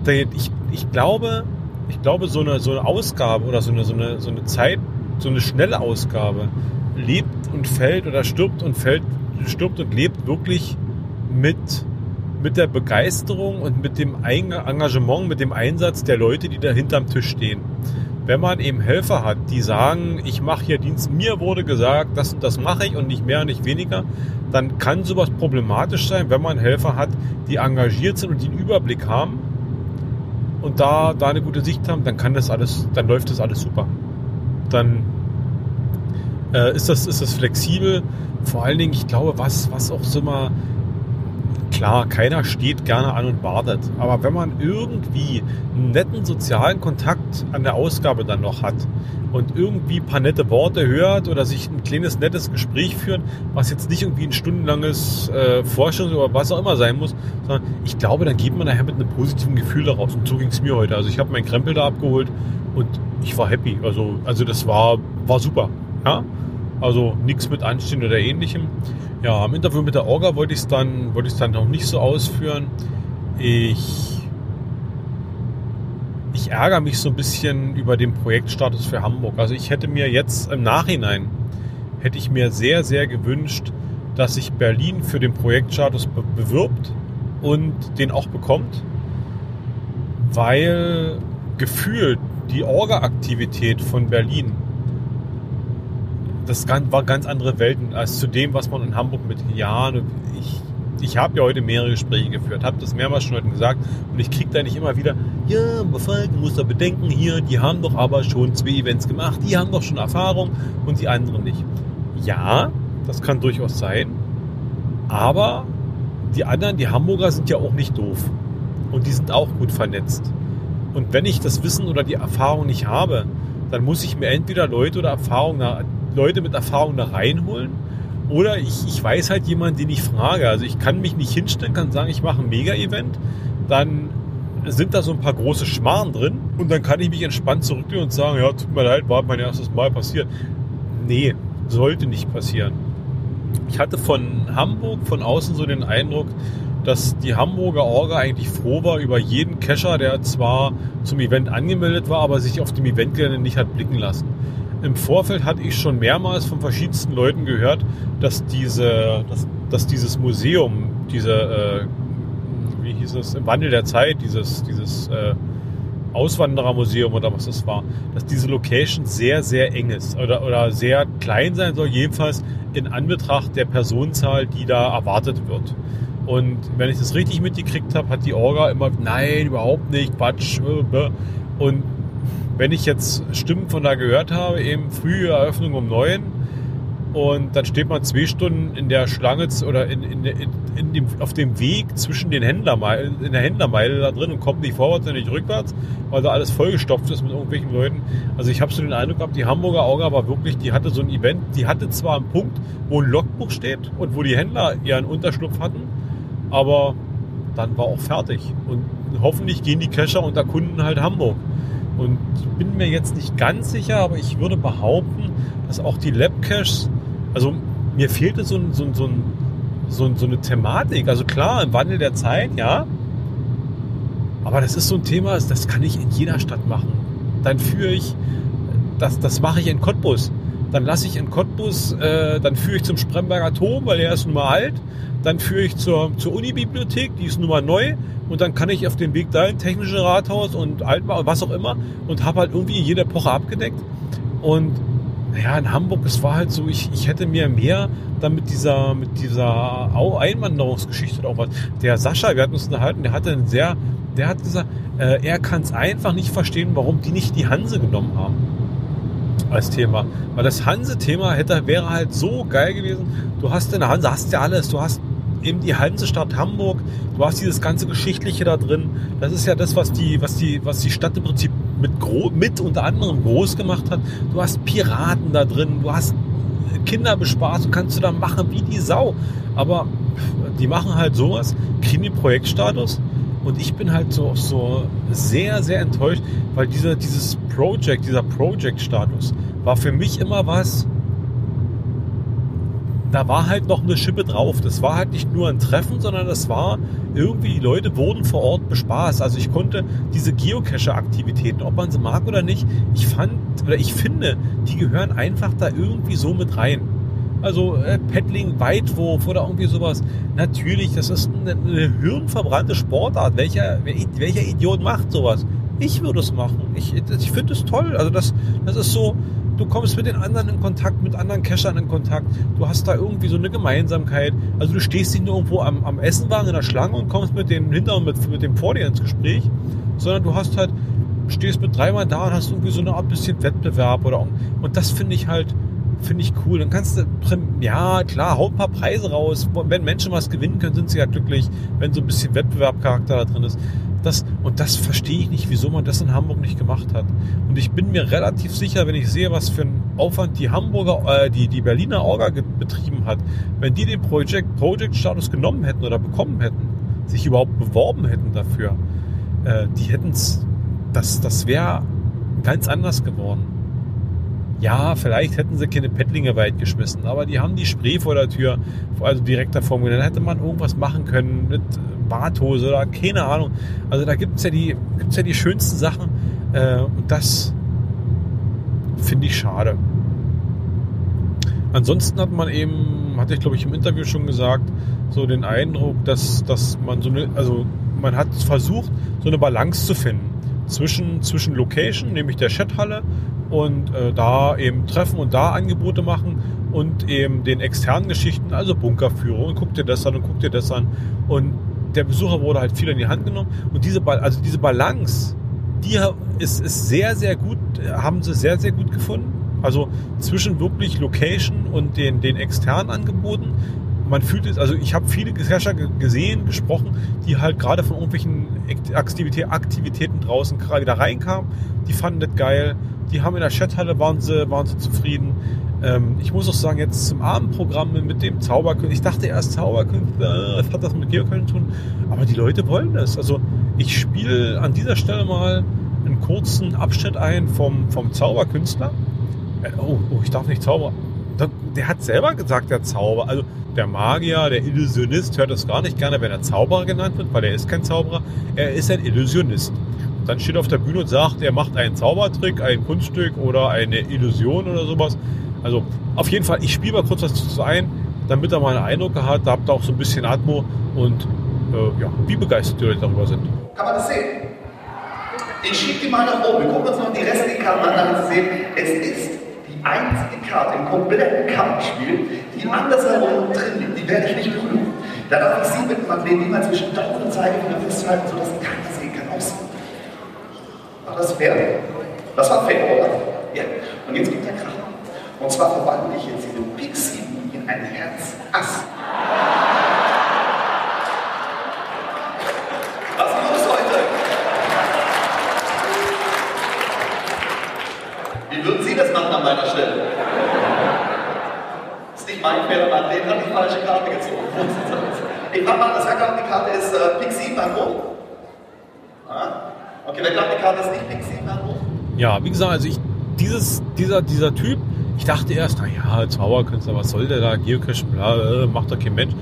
ich, ich glaube, ich glaube, so eine, so eine Ausgabe oder so eine, so eine, so eine Zeit, so eine schnelle Ausgabe lebt und fällt oder stirbt und fällt, stirbt und lebt wirklich mit, mit der Begeisterung und mit dem Engagement, mit dem Einsatz der Leute, die da hinterm Tisch stehen. Wenn man eben Helfer hat, die sagen, ich mache hier Dienst, mir wurde gesagt, das und das mache ich und nicht mehr und nicht weniger, dann kann sowas problematisch sein, wenn man Helfer hat, die engagiert sind und einen Überblick haben und da, da eine gute Sicht haben, dann kann das alles, dann läuft das alles super. Dann äh, ist, das, ist das flexibel. Vor allen Dingen, ich glaube, was, was auch so immer, klar, keiner steht gerne an und wartet. Aber wenn man irgendwie einen netten sozialen Kontakt an der Ausgabe dann noch hat und irgendwie ein paar nette Worte hört oder sich ein kleines nettes Gespräch führt, was jetzt nicht irgendwie ein stundenlanges äh, Forschungs- oder was auch immer sein muss, sondern ich glaube, dann geht man nachher mit einem positiven Gefühl daraus. Und so ging es mir heute. Also ich habe meinen Krempel da abgeholt und ich war happy. Also, also das war, war super. Ja? Also nichts mit Anstehen oder ähnlichem. Ja, am Interview mit der Orga wollte ich es dann, dann noch nicht so ausführen. Ich, ich ich ärgere mich so ein bisschen über den Projektstatus für Hamburg. Also ich hätte mir jetzt im Nachhinein, hätte ich mir sehr, sehr gewünscht, dass sich Berlin für den Projektstatus be bewirbt und den auch bekommt, weil gefühlt die Orga-Aktivität von Berlin, das war ganz andere Welten als zu dem, was man in Hamburg mit Jahren, ich, ich habe ja heute mehrere Gespräche geführt, habe das mehrmals schon heute gesagt und ich kriege da nicht immer wieder, ja, Falk, du musst da bedenken, hier, die haben doch aber schon zwei Events gemacht, die haben doch schon Erfahrung und die anderen nicht. Ja, das kann durchaus sein, aber die anderen, die Hamburger sind ja auch nicht doof und die sind auch gut vernetzt. Und wenn ich das Wissen oder die Erfahrung nicht habe, dann muss ich mir entweder Leute oder Erfahrung, Leute mit Erfahrung da reinholen oder ich, ich weiß halt jemanden, den ich frage. Also ich kann mich nicht hinstellen, kann sagen, ich mache ein Mega-Event, dann sind da so ein paar große Schmarren drin und dann kann ich mich entspannt zurücklehnen und sagen, ja, tut mir leid, war mein erstes Mal passiert. Nee, sollte nicht passieren. Ich hatte von Hamburg von außen so den Eindruck, dass die Hamburger Orga eigentlich froh war über jeden Cacher, der zwar zum Event angemeldet war, aber sich auf dem Eventgelände nicht hat blicken lassen. Im Vorfeld hatte ich schon mehrmals von verschiedensten Leuten gehört, dass, diese, dass, dass dieses Museum, diese, äh, wie hieß es, im Wandel der Zeit, dieses, dieses äh, Auswanderermuseum oder was das war, dass diese Location sehr, sehr eng ist oder, oder sehr klein sein soll, jedenfalls in Anbetracht der Personenzahl, die da erwartet wird. Und wenn ich das richtig mitgekriegt habe, hat die Orga immer, nein, überhaupt nicht, Quatsch. Äh, und wenn ich jetzt Stimmen von da gehört habe, eben frühe Eröffnung um neun und dann steht man zwei Stunden in der Schlange oder in, in, in, in dem, auf dem Weg zwischen den Händlermeilen, in der Händlermeile da drin und kommt nicht vorwärts und nicht rückwärts, weil da alles vollgestopft ist mit irgendwelchen Leuten. Also ich habe so den Eindruck gehabt, die Hamburger Auga war wirklich, die hatte so ein Event, die hatte zwar einen Punkt, wo ein Logbuch steht und wo die Händler ihren Unterschlupf hatten, aber dann war auch fertig. Und hoffentlich gehen die Cacher und erkunden halt Hamburg. Und ich bin mir jetzt nicht ganz sicher, aber ich würde behaupten, dass auch die Lab-Caches, also mir fehlte so, so, so, so, so eine Thematik. Also klar, im Wandel der Zeit, ja. Aber das ist so ein Thema, das kann ich in jeder Stadt machen. Dann führe ich, das, das mache ich in Cottbus. Dann lasse ich in Cottbus, äh, dann führe ich zum Spremberger Turm, weil der ist nun mal alt. Dann führe ich zur, zur Unibibliothek, die ist nun mal neu. Und dann kann ich auf dem Weg dahin, technische Rathaus und Altbau, was auch immer, und habe halt irgendwie jede Epoche abgedeckt. Und ja, in Hamburg, es war halt so, ich, ich hätte mir mehr dann mit dieser, mit dieser Einwanderungsgeschichte auch was. Der Sascha, wir hatten uns unterhalten, der hatte einen sehr, der hat gesagt, äh, er kann es einfach nicht verstehen, warum die nicht die Hanse genommen haben als Thema. Weil das Hanse-Thema hätte, wäre halt so geil gewesen. Du hast in der Hanse, hast ja alles. Du hast eben die Hansestadt Hamburg. Du hast dieses ganze Geschichtliche da drin. Das ist ja das, was die, was die, was die Stadt im Prinzip mit, mit unter anderem groß gemacht hat. Du hast Piraten da drin. Du hast Kinderbespaßung kannst du da machen wie die Sau. Aber die machen halt sowas, kriegen den Projektstatus. Und ich bin halt so, so sehr, sehr enttäuscht, weil dieser, dieses Project, dieser Project-Status war für mich immer was, da war halt noch eine Schippe drauf. Das war halt nicht nur ein Treffen, sondern das war irgendwie, die Leute wurden vor Ort bespaßt. Also ich konnte diese Geocache-Aktivitäten, ob man sie mag oder nicht, ich fand oder ich finde, die gehören einfach da irgendwie so mit rein. Also äh, Paddling, Weitwurf oder irgendwie sowas. Natürlich, das ist eine, eine hirnverbrannte Sportart. Welcher, welcher Idiot macht sowas? Ich würde es machen. Ich, ich finde es toll. Also das, das ist so, du kommst mit den anderen in Kontakt, mit anderen Cachern in Kontakt. Du hast da irgendwie so eine Gemeinsamkeit. Also du stehst nicht nur irgendwo am, am Essenwagen in der Schlange und kommst mit dem hinter und mit, mit dem vor dir ins Gespräch, sondern du hast halt, stehst mit dreimal da und hast irgendwie so eine Art bisschen Wettbewerb oder und das finde ich halt, finde ich cool. Dann kannst du, ja klar, haut ein paar Preise raus. Wenn Menschen was gewinnen können, sind sie ja glücklich, wenn so ein bisschen Wettbewerbcharakter da drin ist. Das, und das verstehe ich nicht, wieso man das in Hamburg nicht gemacht hat. Und ich bin mir relativ sicher, wenn ich sehe, was für einen Aufwand die Hamburger, äh, die, die Berliner Orga betrieben hat, wenn die den Project, Project Status genommen hätten oder bekommen hätten, sich überhaupt beworben hätten dafür, äh, die hätten es, das, das wäre ganz anders geworden. Ja, vielleicht hätten sie keine Pettlinge weit geschmissen, aber die haben die Spree vor der Tür, also direkt davor. Dann hätte man irgendwas machen können mit Barthose oder keine Ahnung. Also da gibt es ja, die, ja die schönsten Sachen. Äh, und das finde ich schade. Ansonsten hat man eben, hatte ich glaube ich im Interview schon gesagt, so den Eindruck, dass, dass man so eine, also man hat versucht, so eine Balance zu finden zwischen, zwischen Location, nämlich der Chathalle und äh, da eben treffen und da Angebote machen und eben den externen Geschichten, also Bunkerführung und guck dir das an und guck dir das an und der Besucher wurde halt viel in die Hand genommen und diese, also diese Balance, die ist, ist sehr, sehr gut, haben sie sehr, sehr gut gefunden. Also zwischen wirklich Location und den, den externen Angeboten. Man fühlt es, also ich habe viele Cacher ge- gesehen, gesprochen, die halt gerade von irgendwelchen Aktivitä Aktivitäten draußen gerade wieder reinkamen. Die fanden das geil. Die haben in der Chathalle, waren sie, waren sie zufrieden. Ähm, ich muss auch sagen, jetzt zum Abendprogramm mit dem Zauberkünstler. Ich dachte erst Zauberkünstler, was hat das mit Geocaching zu tun? Aber die Leute wollen das. Also ich spiele an dieser Stelle mal einen kurzen Abschnitt ein vom, vom Zauberkünstler. Äh, Oh, oh, ich darf nicht zaubern. Da- Der hat selber gesagt, der Zauber. Also der Magier, der Illusionist hört es gar nicht gerne, wenn er Zauberer genannt wird, weil er ist kein Zauberer. Er ist ein Illusionist. Dann steht er auf der Bühne und sagt, er macht einen Zaubertrick, ein Kunststück oder eine Illusion oder sowas. Also auf jeden Fall, ich spiele mal kurz was zu ein, damit er mal einen Eindruck hat. Da habt ihr auch so ein bisschen Atmo und äh, ja, wie begeistert die Leute darüber sind. Kann man das sehen? Ich schiebe die mal nach oben. Wir gucken uns noch die restlichen Karten an, damit Sie sehen, es ist die einzige Karte im kompletten Kartenspiel, die andersherum drin liegt. Die werde ich nicht berühren. Da darf ich Sie bitten, Madeleine, die mal zwischen Daumen und Zeigefinger festzuhalten, sodass das fair? Das war fair, oder? Ja. Und jetzt gibt der Kracher. Und zwar verwandle ich jetzt Pik 7 in ein Herz Ass. Was los heute? Wie würden Sie das machen an meiner Stelle? Ist nicht mein Fehler, Madeleine hat die falsche Karte gezogen. Ich mach mal, das Hacker, die Karte ist äh, Pik 7 an hoch. Ah? Okay, die Karte nicht Pik 7 an hoch? Ja, wie gesagt, also ich, dieses, dieser, dieser Typ, ich dachte erst, naja, Zauberkünstler, was soll der da, Geocachen, bla, äh, macht doch kein Mensch.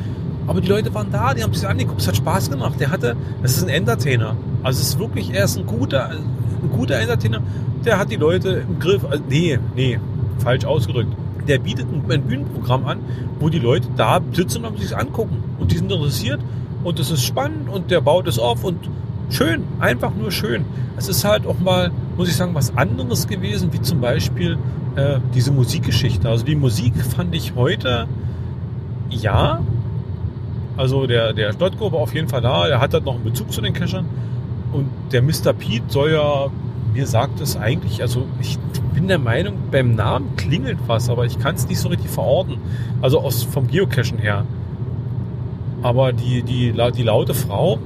Aber die Leute waren da, die haben sich angeguckt, es hat Spaß gemacht. Der hatte, das ist ein Entertainer. Also es ist wirklich, er ist ein guter, ein guter Entertainer. Der hat die Leute im Griff. Also, nee, nee, falsch ausgedrückt. Der bietet ein, Bühnenprogramm an, wo die Leute da sitzen und sich angucken. Und die sind interessiert und es ist spannend und der baut es auf und schön, einfach nur schön. Es ist halt auch mal, muss ich sagen, was anderes gewesen, wie zum Beispiel äh, diese Musikgeschichte. Also die Musik fand ich heute, ja, also der, der Stottko war auf jeden Fall da, der hat halt noch einen Bezug zu den Cachern. Und der Mr. Pete soll ja, mir sagt es eigentlich, also ich bin der Meinung, beim Namen klingelt was, aber ich kann es nicht so richtig verorten. Also aus, vom Geocachen her. Aber die, die, die laute Frau,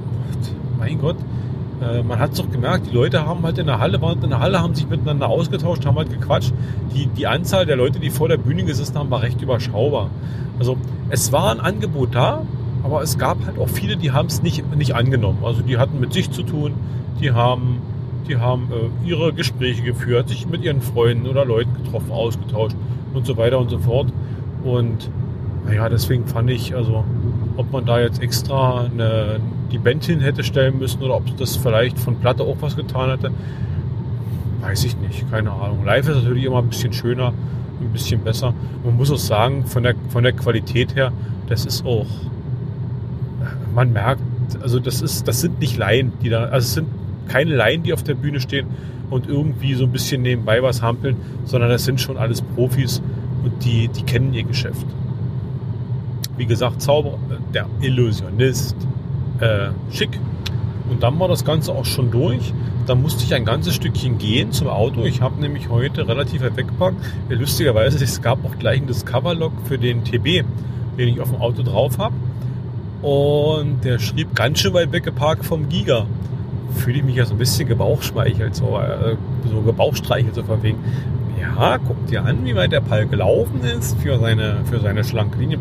mein Gott, äh, man hat es doch gemerkt, die Leute haben halt in der Halle, waren in der Halle, haben sich miteinander ausgetauscht, haben halt gequatscht. Die, die Anzahl der Leute, die vor der Bühne gesessen haben, war recht überschaubar. Also es war ein Angebot da, aber es gab halt auch viele, die haben es nicht, nicht angenommen. Also die hatten mit sich zu tun, die haben, die haben äh, ihre Gespräche geführt, sich mit ihren Freunden oder Leuten getroffen, ausgetauscht und so weiter und so fort. Und naja, deswegen fand ich, also ob man da jetzt extra eine, die Band hin hätte stellen müssen oder ob das vielleicht von Platte auch was getan hätte, weiß ich nicht, keine Ahnung. Live ist natürlich immer ein bisschen schöner, ein bisschen besser. Man muss auch sagen, von der, von der Qualität her, das ist auch, man merkt, also das ist, das sind nicht Laien, die da, also es sind keine Laien, die auf der Bühne stehen und irgendwie so ein bisschen nebenbei was hampeln, sondern das sind schon alles Profis und die, die kennen ihr Geschäft. Wie gesagt, Zauberer, äh, der Illusionist, äh, schick. Und dann war das Ganze auch schon durch. Dann musste ich ein ganzes Stückchen gehen zum Auto. Ich habe nämlich heute relativ weit weggeparkt. Ja, Lustigerweise, es gab auch gleich einen Discover-Log für den TB, den ich auf dem Auto drauf habe. Und der schrieb ganz schön weit weggeparkt vom Giga. Fühle ich mich ja so ein bisschen gebauchschmeichelt, so, äh, so gebauchstreichelt, so von wegen. Ja, guck dir an, wie weit der Pall gelaufen ist für seine, für seine schlanke Linie.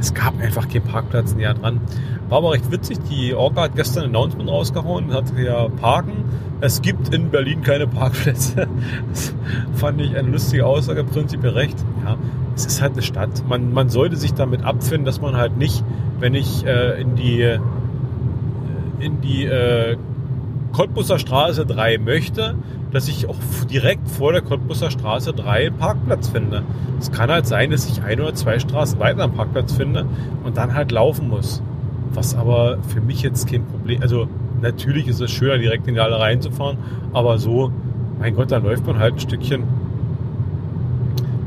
Es gab einfach keinen Parkplatz näher dran. War aber recht witzig. Die Orga hat gestern ein Announcement rausgehauen und hat ja Parken. Es gibt in Berlin keine Parkplätze. [LAUGHS] Das fand ich eine lustige Aussage, prinzipiell recht. Ja, es ist halt eine Stadt. Man, man sollte sich damit abfinden, dass man halt nicht, wenn ich äh, in die, äh, in die äh, Cottbusser Straße 3 möchte, dass ich auch direkt vor der Cottbusser Straße 3 einen Parkplatz finde. Es kann halt sein, dass ich ein oder zwei Straßen weiter einen Parkplatz finde und dann halt laufen muss. Was aber für mich jetzt kein Problem, also natürlich ist es schöner, direkt in die Halle reinzufahren, aber so, mein Gott, da läuft man halt ein Stückchen.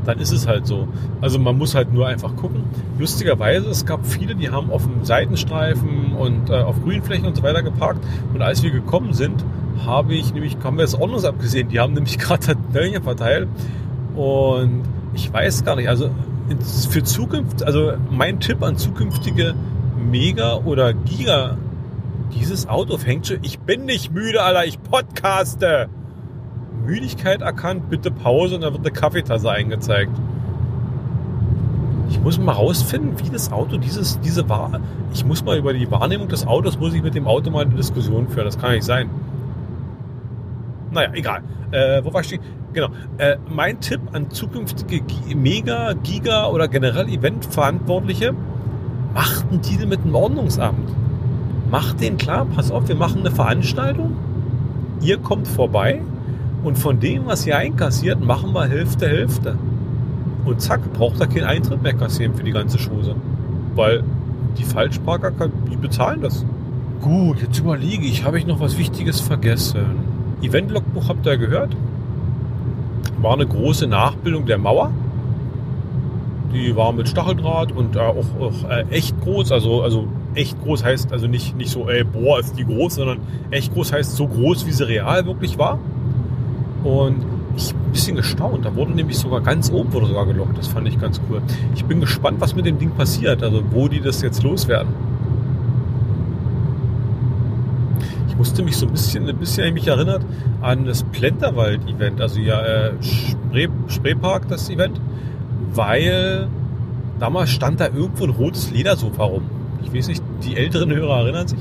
Dann ist es halt so. Also man muss halt nur einfach gucken. Lustigerweise, es gab viele, die haben auf dem Seitenstreifen und äh, auf Grünflächen und so weiter geparkt. Und als wir gekommen sind, habe ich nämlich, haben wir das Ordnungsamt gesehen, die haben nämlich [LAUGHS] gerade Medaillen verteilt. Und ich weiß gar nicht, also für Zukunft, also mein Tipp an zukünftige Mega oder Giga, dieses Auto fängt schon, ich bin nicht müde, Alter, ich podcaste. Müdigkeit erkannt, bitte Pause und dann wird eine Kaffeetasse eingezeigt. Ich muss mal rausfinden, wie das Auto dieses, diese war. Ich muss mal über die Wahrnehmung des Autos, muss ich mit dem Auto mal eine Diskussion führen. Das kann nicht sein. Naja, egal. Äh, wo war ich stehen? Genau. Äh, mein Tipp an zukünftige Mega, Giga oder generell Eventverantwortliche, macht einen Deal mit dem Ordnungsamt. Macht den klar, pass auf, wir machen eine Veranstaltung. Ihr kommt vorbei und von dem, was ihr einkassiert, machen wir Hälfte, Hälfte. Und zack, braucht er keinen Eintritt mehr kassieren für die ganze Chose. Weil die Falschparker, die bezahlen das. Gut, jetzt überlege ich, habe ich noch was Wichtiges vergessen? Event-Logbuch habt ihr gehört? War eine große Nachbildung der Mauer. Die war mit Stacheldraht und äh, auch, auch äh, echt groß. Also, also echt groß heißt also nicht, nicht so, ey, boah, ist die groß, sondern echt groß heißt so groß, wie sie real wirklich war. Und ich bin ein bisschen gestaunt. Da wurde nämlich sogar ganz oben wurde sogar gelockt. Das fand ich ganz cool. Ich bin gespannt, was mit dem Ding passiert. Also wo die das jetzt loswerden. Ich musste mich so ein bisschen, ein bisschen mich erinnert an das Plenterwald-Event, also ja äh, Spree, Spreepark, das Event, weil damals stand da irgendwo ein rotes Ledersofa rum. Ich weiß nicht, die älteren Hörer erinnern sich.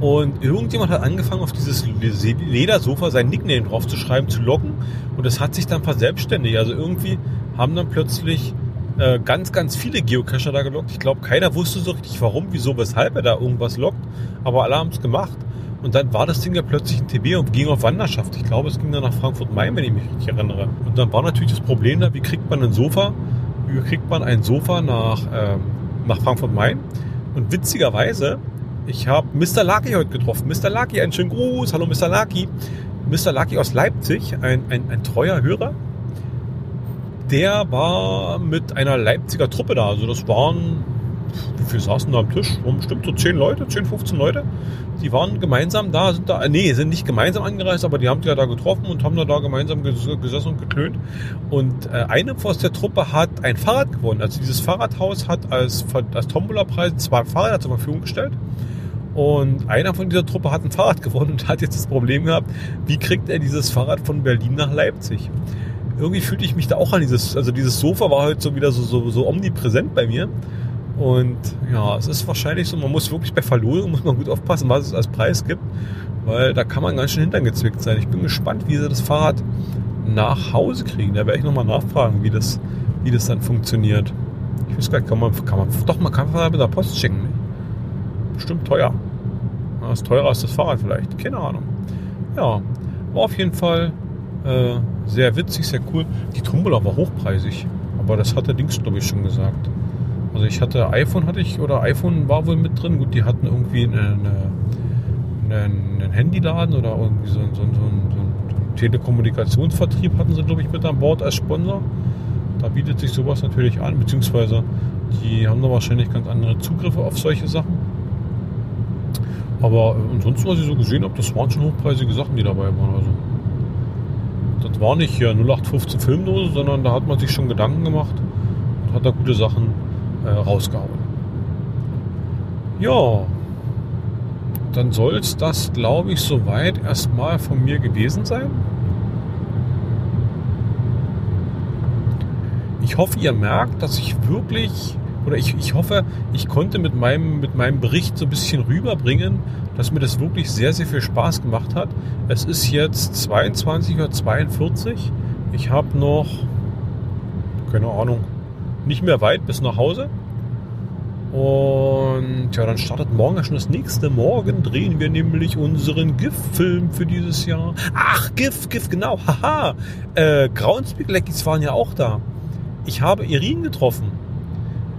Und irgendjemand hat angefangen, auf dieses Ledersofa sein Nickname draufzuschreiben, zu locken. Und das hat sich dann verselbstständigt. Also irgendwie haben dann plötzlich äh, ganz, ganz viele Geocacher da gelockt. Ich glaube, keiner wusste so richtig, warum, wieso, weshalb er da irgendwas lockt. Aber alle haben es gemacht. Und dann war das Ding ja plötzlich ein TB und ging auf Wanderschaft. Ich glaube, es ging dann nach Frankfurt-Main, wenn ich mich richtig erinnere. Und dann war natürlich das Problem da, wie kriegt man ein Sofa, wie kriegt man ein Sofa nach, ähm, nach Frankfurt-Main? Und witzigerweise ich habe Mr. Lucky heute getroffen. Mr. Lucky, einen schönen Gruß. Hallo Mr. Lucky. Mr. Lucky aus Leipzig, ein, ein, ein treuer Hörer. Der war mit einer Leipziger Truppe da. Also das waren, wie viele saßen da am Tisch? Waren bestimmt so 10 Leute, 10, 15 Leute. Die waren gemeinsam da, sind da, nee, sind nicht gemeinsam angereist, aber die haben sich ja da getroffen und haben da, da gemeinsam gesessen und geklönt. Und äh, eine aus der Truppe hat ein Fahrrad gewonnen. Also dieses Fahrradhaus hat als, als Tombola-Preis zwei Fahrräder zur Verfügung gestellt. Und einer von dieser Truppe hat ein Fahrrad [LAUGHS] gewonnen und hat jetzt das Problem gehabt, wie kriegt er dieses Fahrrad von Berlin nach Leipzig? Irgendwie fühlte ich mich da auch an dieses, also dieses Sofa war heute halt so wieder so, so, so omnipräsent bei mir. Und ja, es ist wahrscheinlich so, man muss wirklich bei Verlosung muss man gut aufpassen, was es als Preis gibt, weil da kann man ganz schön hintern sein. Ich bin gespannt, wie sie das Fahrrad nach Hause kriegen. Da werde ich nochmal nachfragen, wie das, wie das dann funktioniert. Ich weiß gar nicht, kann man, kann man, doch, man kann Fahrrad mit der Post schicken. Bestimmt teuer. Das ist teurer als das Fahrrad vielleicht. Keine Ahnung. Ja, war auf jeden Fall äh, sehr witzig, sehr cool. Die Tombola war hochpreisig. Aber das hat der Dings, glaube ich, schon gesagt. Also ich hatte iPhone hatte ich, oder iPhone war wohl mit drin. Gut, die hatten irgendwie eine, eine, einen Handyladen oder irgendwie so, so, so, so einen Telekommunikationsvertrieb hatten sie, glaube ich, mit an Bord als Sponsor. Da bietet sich sowas natürlich an, beziehungsweise die haben da wahrscheinlich ganz andere Zugriffe auf solche Sachen. Aber äh, ansonsten, was ich so gesehen habe, das waren schon hochpreisige Sachen, die dabei waren. Also, das war nicht hier 0815 Filmdose, sondern da hat man sich schon Gedanken gemacht und hat da gute Sachen äh, rausgehauen. Ja, dann soll es das, glaube ich, soweit erstmal von mir gewesen sein. Ich hoffe, ihr merkt, dass ich wirklich oder ich, ich hoffe, ich konnte mit meinem, mit meinem Bericht so ein bisschen rüberbringen, dass mir das wirklich sehr, sehr viel Spaß gemacht hat. Es ist jetzt 22.42 Uhr. Ich habe noch, keine Ahnung, nicht mehr weit bis nach Hause. Und ja, dann startet morgen schon das nächste. Morgen drehen wir nämlich unseren GIF-Film für dieses Jahr. Ach, GIF, GIF, genau. Haha. Äh, Groundspeak Leckies waren ja auch da. Ich habe Irin getroffen.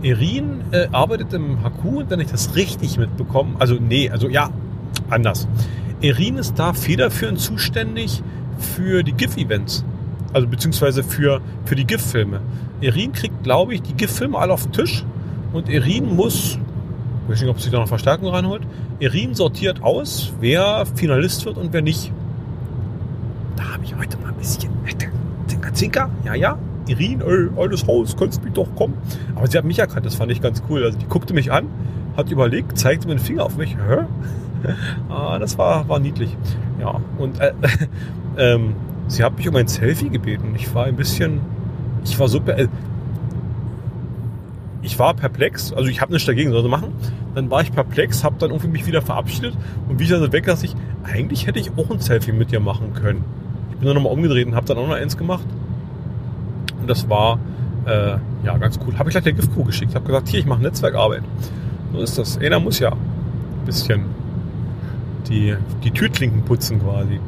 Irin äh, arbeitet im HQ und wenn ich das richtig mitbekomme, also nee, also ja, anders. Irin ist da federführend zuständig für die GIF-Events. Also beziehungsweise für, für die GIF-Filme. Irin kriegt, glaube ich, die GIF-Filme alle auf den Tisch und Irin muss, ich weiß nicht, ob sie da noch Verstärkung reinholt, Irin sortiert aus, wer Finalist wird und wer nicht. Da habe ich heute mal ein bisschen Zinker, Zinker, ja, ja. Irin, ey, alles Haus, kannst mich doch kommen. Aber sie hat mich erkannt, das fand ich ganz cool. Also die guckte mich an, hat überlegt, zeigte mir den Finger auf mich. Hä? [LAUGHS] ah, das war, war niedlich. Ja, und äh, [LAUGHS] ähm, sie hat mich um ein Selfie gebeten. Ich war ein bisschen, ich war super, äh, ich war perplex, also ich habe nichts dagegen sollte machen. Dann war ich perplex, habe dann irgendwie mich wieder verabschiedet und wie ich dann weg dass ich, eigentlich hätte ich auch ein Selfie mit dir machen können. Ich bin dann nochmal umgedreht und habe dann auch noch eins gemacht. Und das war äh, ja ganz cool. Habe ich gleich der Giftcrew geschickt, habe gesagt, hier, ich mache Netzwerkarbeit. So ist das. Einer muss ja ein bisschen die, die Türklinken putzen quasi.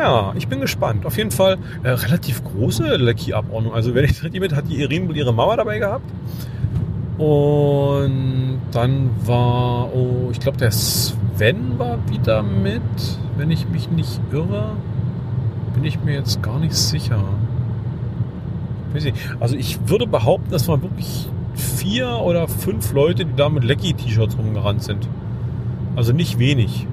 Ja, ich bin gespannt. Auf jeden Fall äh, relativ große Lecky-Abordnung. Also wenn ich richtig mit, hat die Irin wohl ihre Mama dabei gehabt. Und dann war, oh, ich glaube, der Sven war wieder mit. Wenn ich mich nicht irre, bin ich mir jetzt gar nicht sicher. Also ich würde behaupten, das waren wirklich vier oder fünf Leute, die da mit Lecky-T-Shirts rumgerannt sind. Also nicht wenig.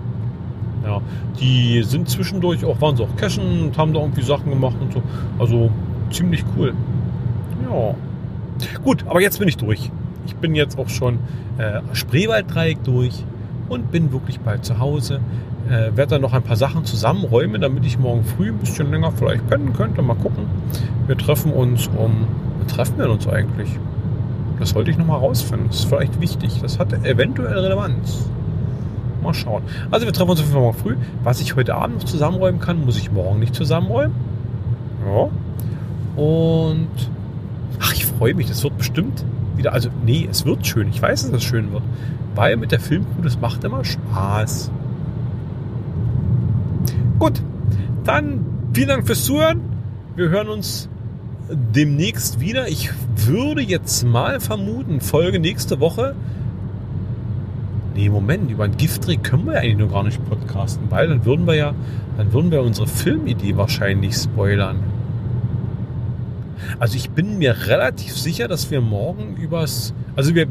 Ja, die sind zwischendurch auch, waren sie auch cashen und haben da irgendwie Sachen gemacht und so. Also ziemlich cool. Ja. Gut, aber jetzt bin ich durch. Ich bin jetzt auch schon äh, Spreewalddreieck durch und bin wirklich bald zu Hause. Äh, werde dann noch ein paar Sachen zusammenräumen, damit ich morgen früh ein bisschen länger vielleicht pennen könnte. Mal gucken. Wir treffen uns um. Wir treffen wir uns eigentlich? Das wollte ich noch mal rausfinden. Das ist vielleicht wichtig. Das hat eventuell Relevanz. Mal schauen. Also wir treffen uns auf jeden Fall morgen früh. Was ich heute Abend noch zusammenräumen kann, muss ich morgen nicht zusammenräumen. Ja. Und ach, ich freue mich. Das wird bestimmt wieder, also nee, es wird schön. Ich weiß, dass es schön wird. Weil mit der Filmcrew, das macht immer Spaß. Gut, dann vielen Dank fürs Zuhören. Wir hören uns demnächst wieder. Ich würde jetzt mal vermuten, Folge nächste Woche. Nee, Moment, über einen Giftdreh können wir ja eigentlich noch gar nicht podcasten, weil dann würden wir ja, dann würden wir unsere Filmidee wahrscheinlich spoilern. Also ich bin mir relativ sicher, dass wir morgen übers, also wir,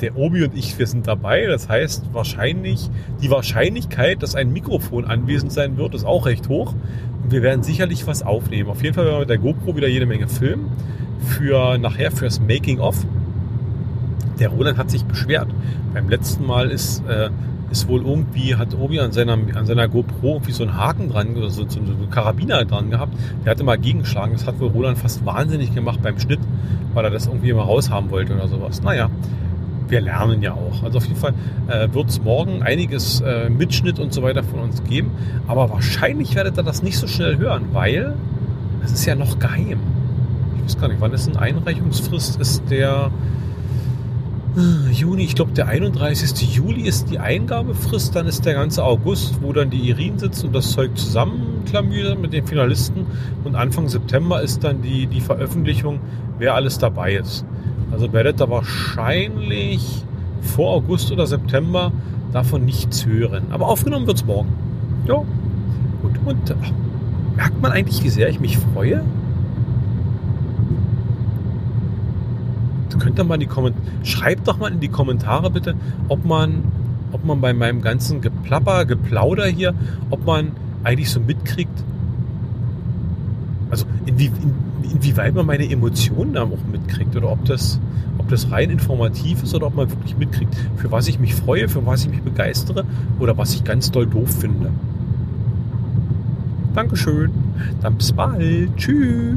der Obi und ich, wir sind dabei. Das heißt wahrscheinlich, die Wahrscheinlichkeit, dass ein Mikrofon anwesend sein wird, ist auch recht hoch. Und wir werden sicherlich was aufnehmen. Auf jeden Fall werden wir mit der GoPro wieder jede Menge filmen. Für nachher fürs Making of. Der Roland hat sich beschwert. Beim letzten Mal ist äh, ist wohl irgendwie, hat Obi an seiner, an seiner GoPro irgendwie so einen Haken dran, so, so, so einen Karabiner dran gehabt. Der hatte mal gegengeschlagen. Das hat wohl Roland fast wahnsinnig gemacht beim Schnitt, weil er das irgendwie immer raushaben wollte oder sowas. Naja, wir lernen ja auch. Also auf jeden Fall äh, wird es morgen einiges äh, Mitschnitt und so weiter von uns geben. Aber wahrscheinlich werdet ihr das nicht so schnell hören, weil es ist ja noch geheim. Ich weiß gar nicht, wann ist eine Einreichungsfrist? Ist der Juni, ich glaube der 31. Juli ist die Eingabefrist, dann ist der ganze August, wo dann die Irin sitzt und das Zeug zusammenklamüsert mit den Finalisten und Anfang September ist dann die, die Veröffentlichung, wer alles dabei ist. Also werdet ihr wahrscheinlich vor August oder September davon nichts hören. Aber aufgenommen wird es morgen. Ja, gut. Und ach, merkt man eigentlich, wie sehr ich mich freue? Könnt ihr mal in die Kommentare, schreibt doch mal in die Kommentare bitte, ob man, ob man bei meinem ganzen Geplapper, Geplauder hier, ob man eigentlich so mitkriegt, also inwie, in, inwieweit man meine Emotionen da auch mitkriegt oder ob das, ob das rein informativ ist oder ob man wirklich mitkriegt, für was ich mich freue, für was ich mich begeistere oder was ich ganz doll doof finde. Dankeschön. Dann bis bald. Tschüss.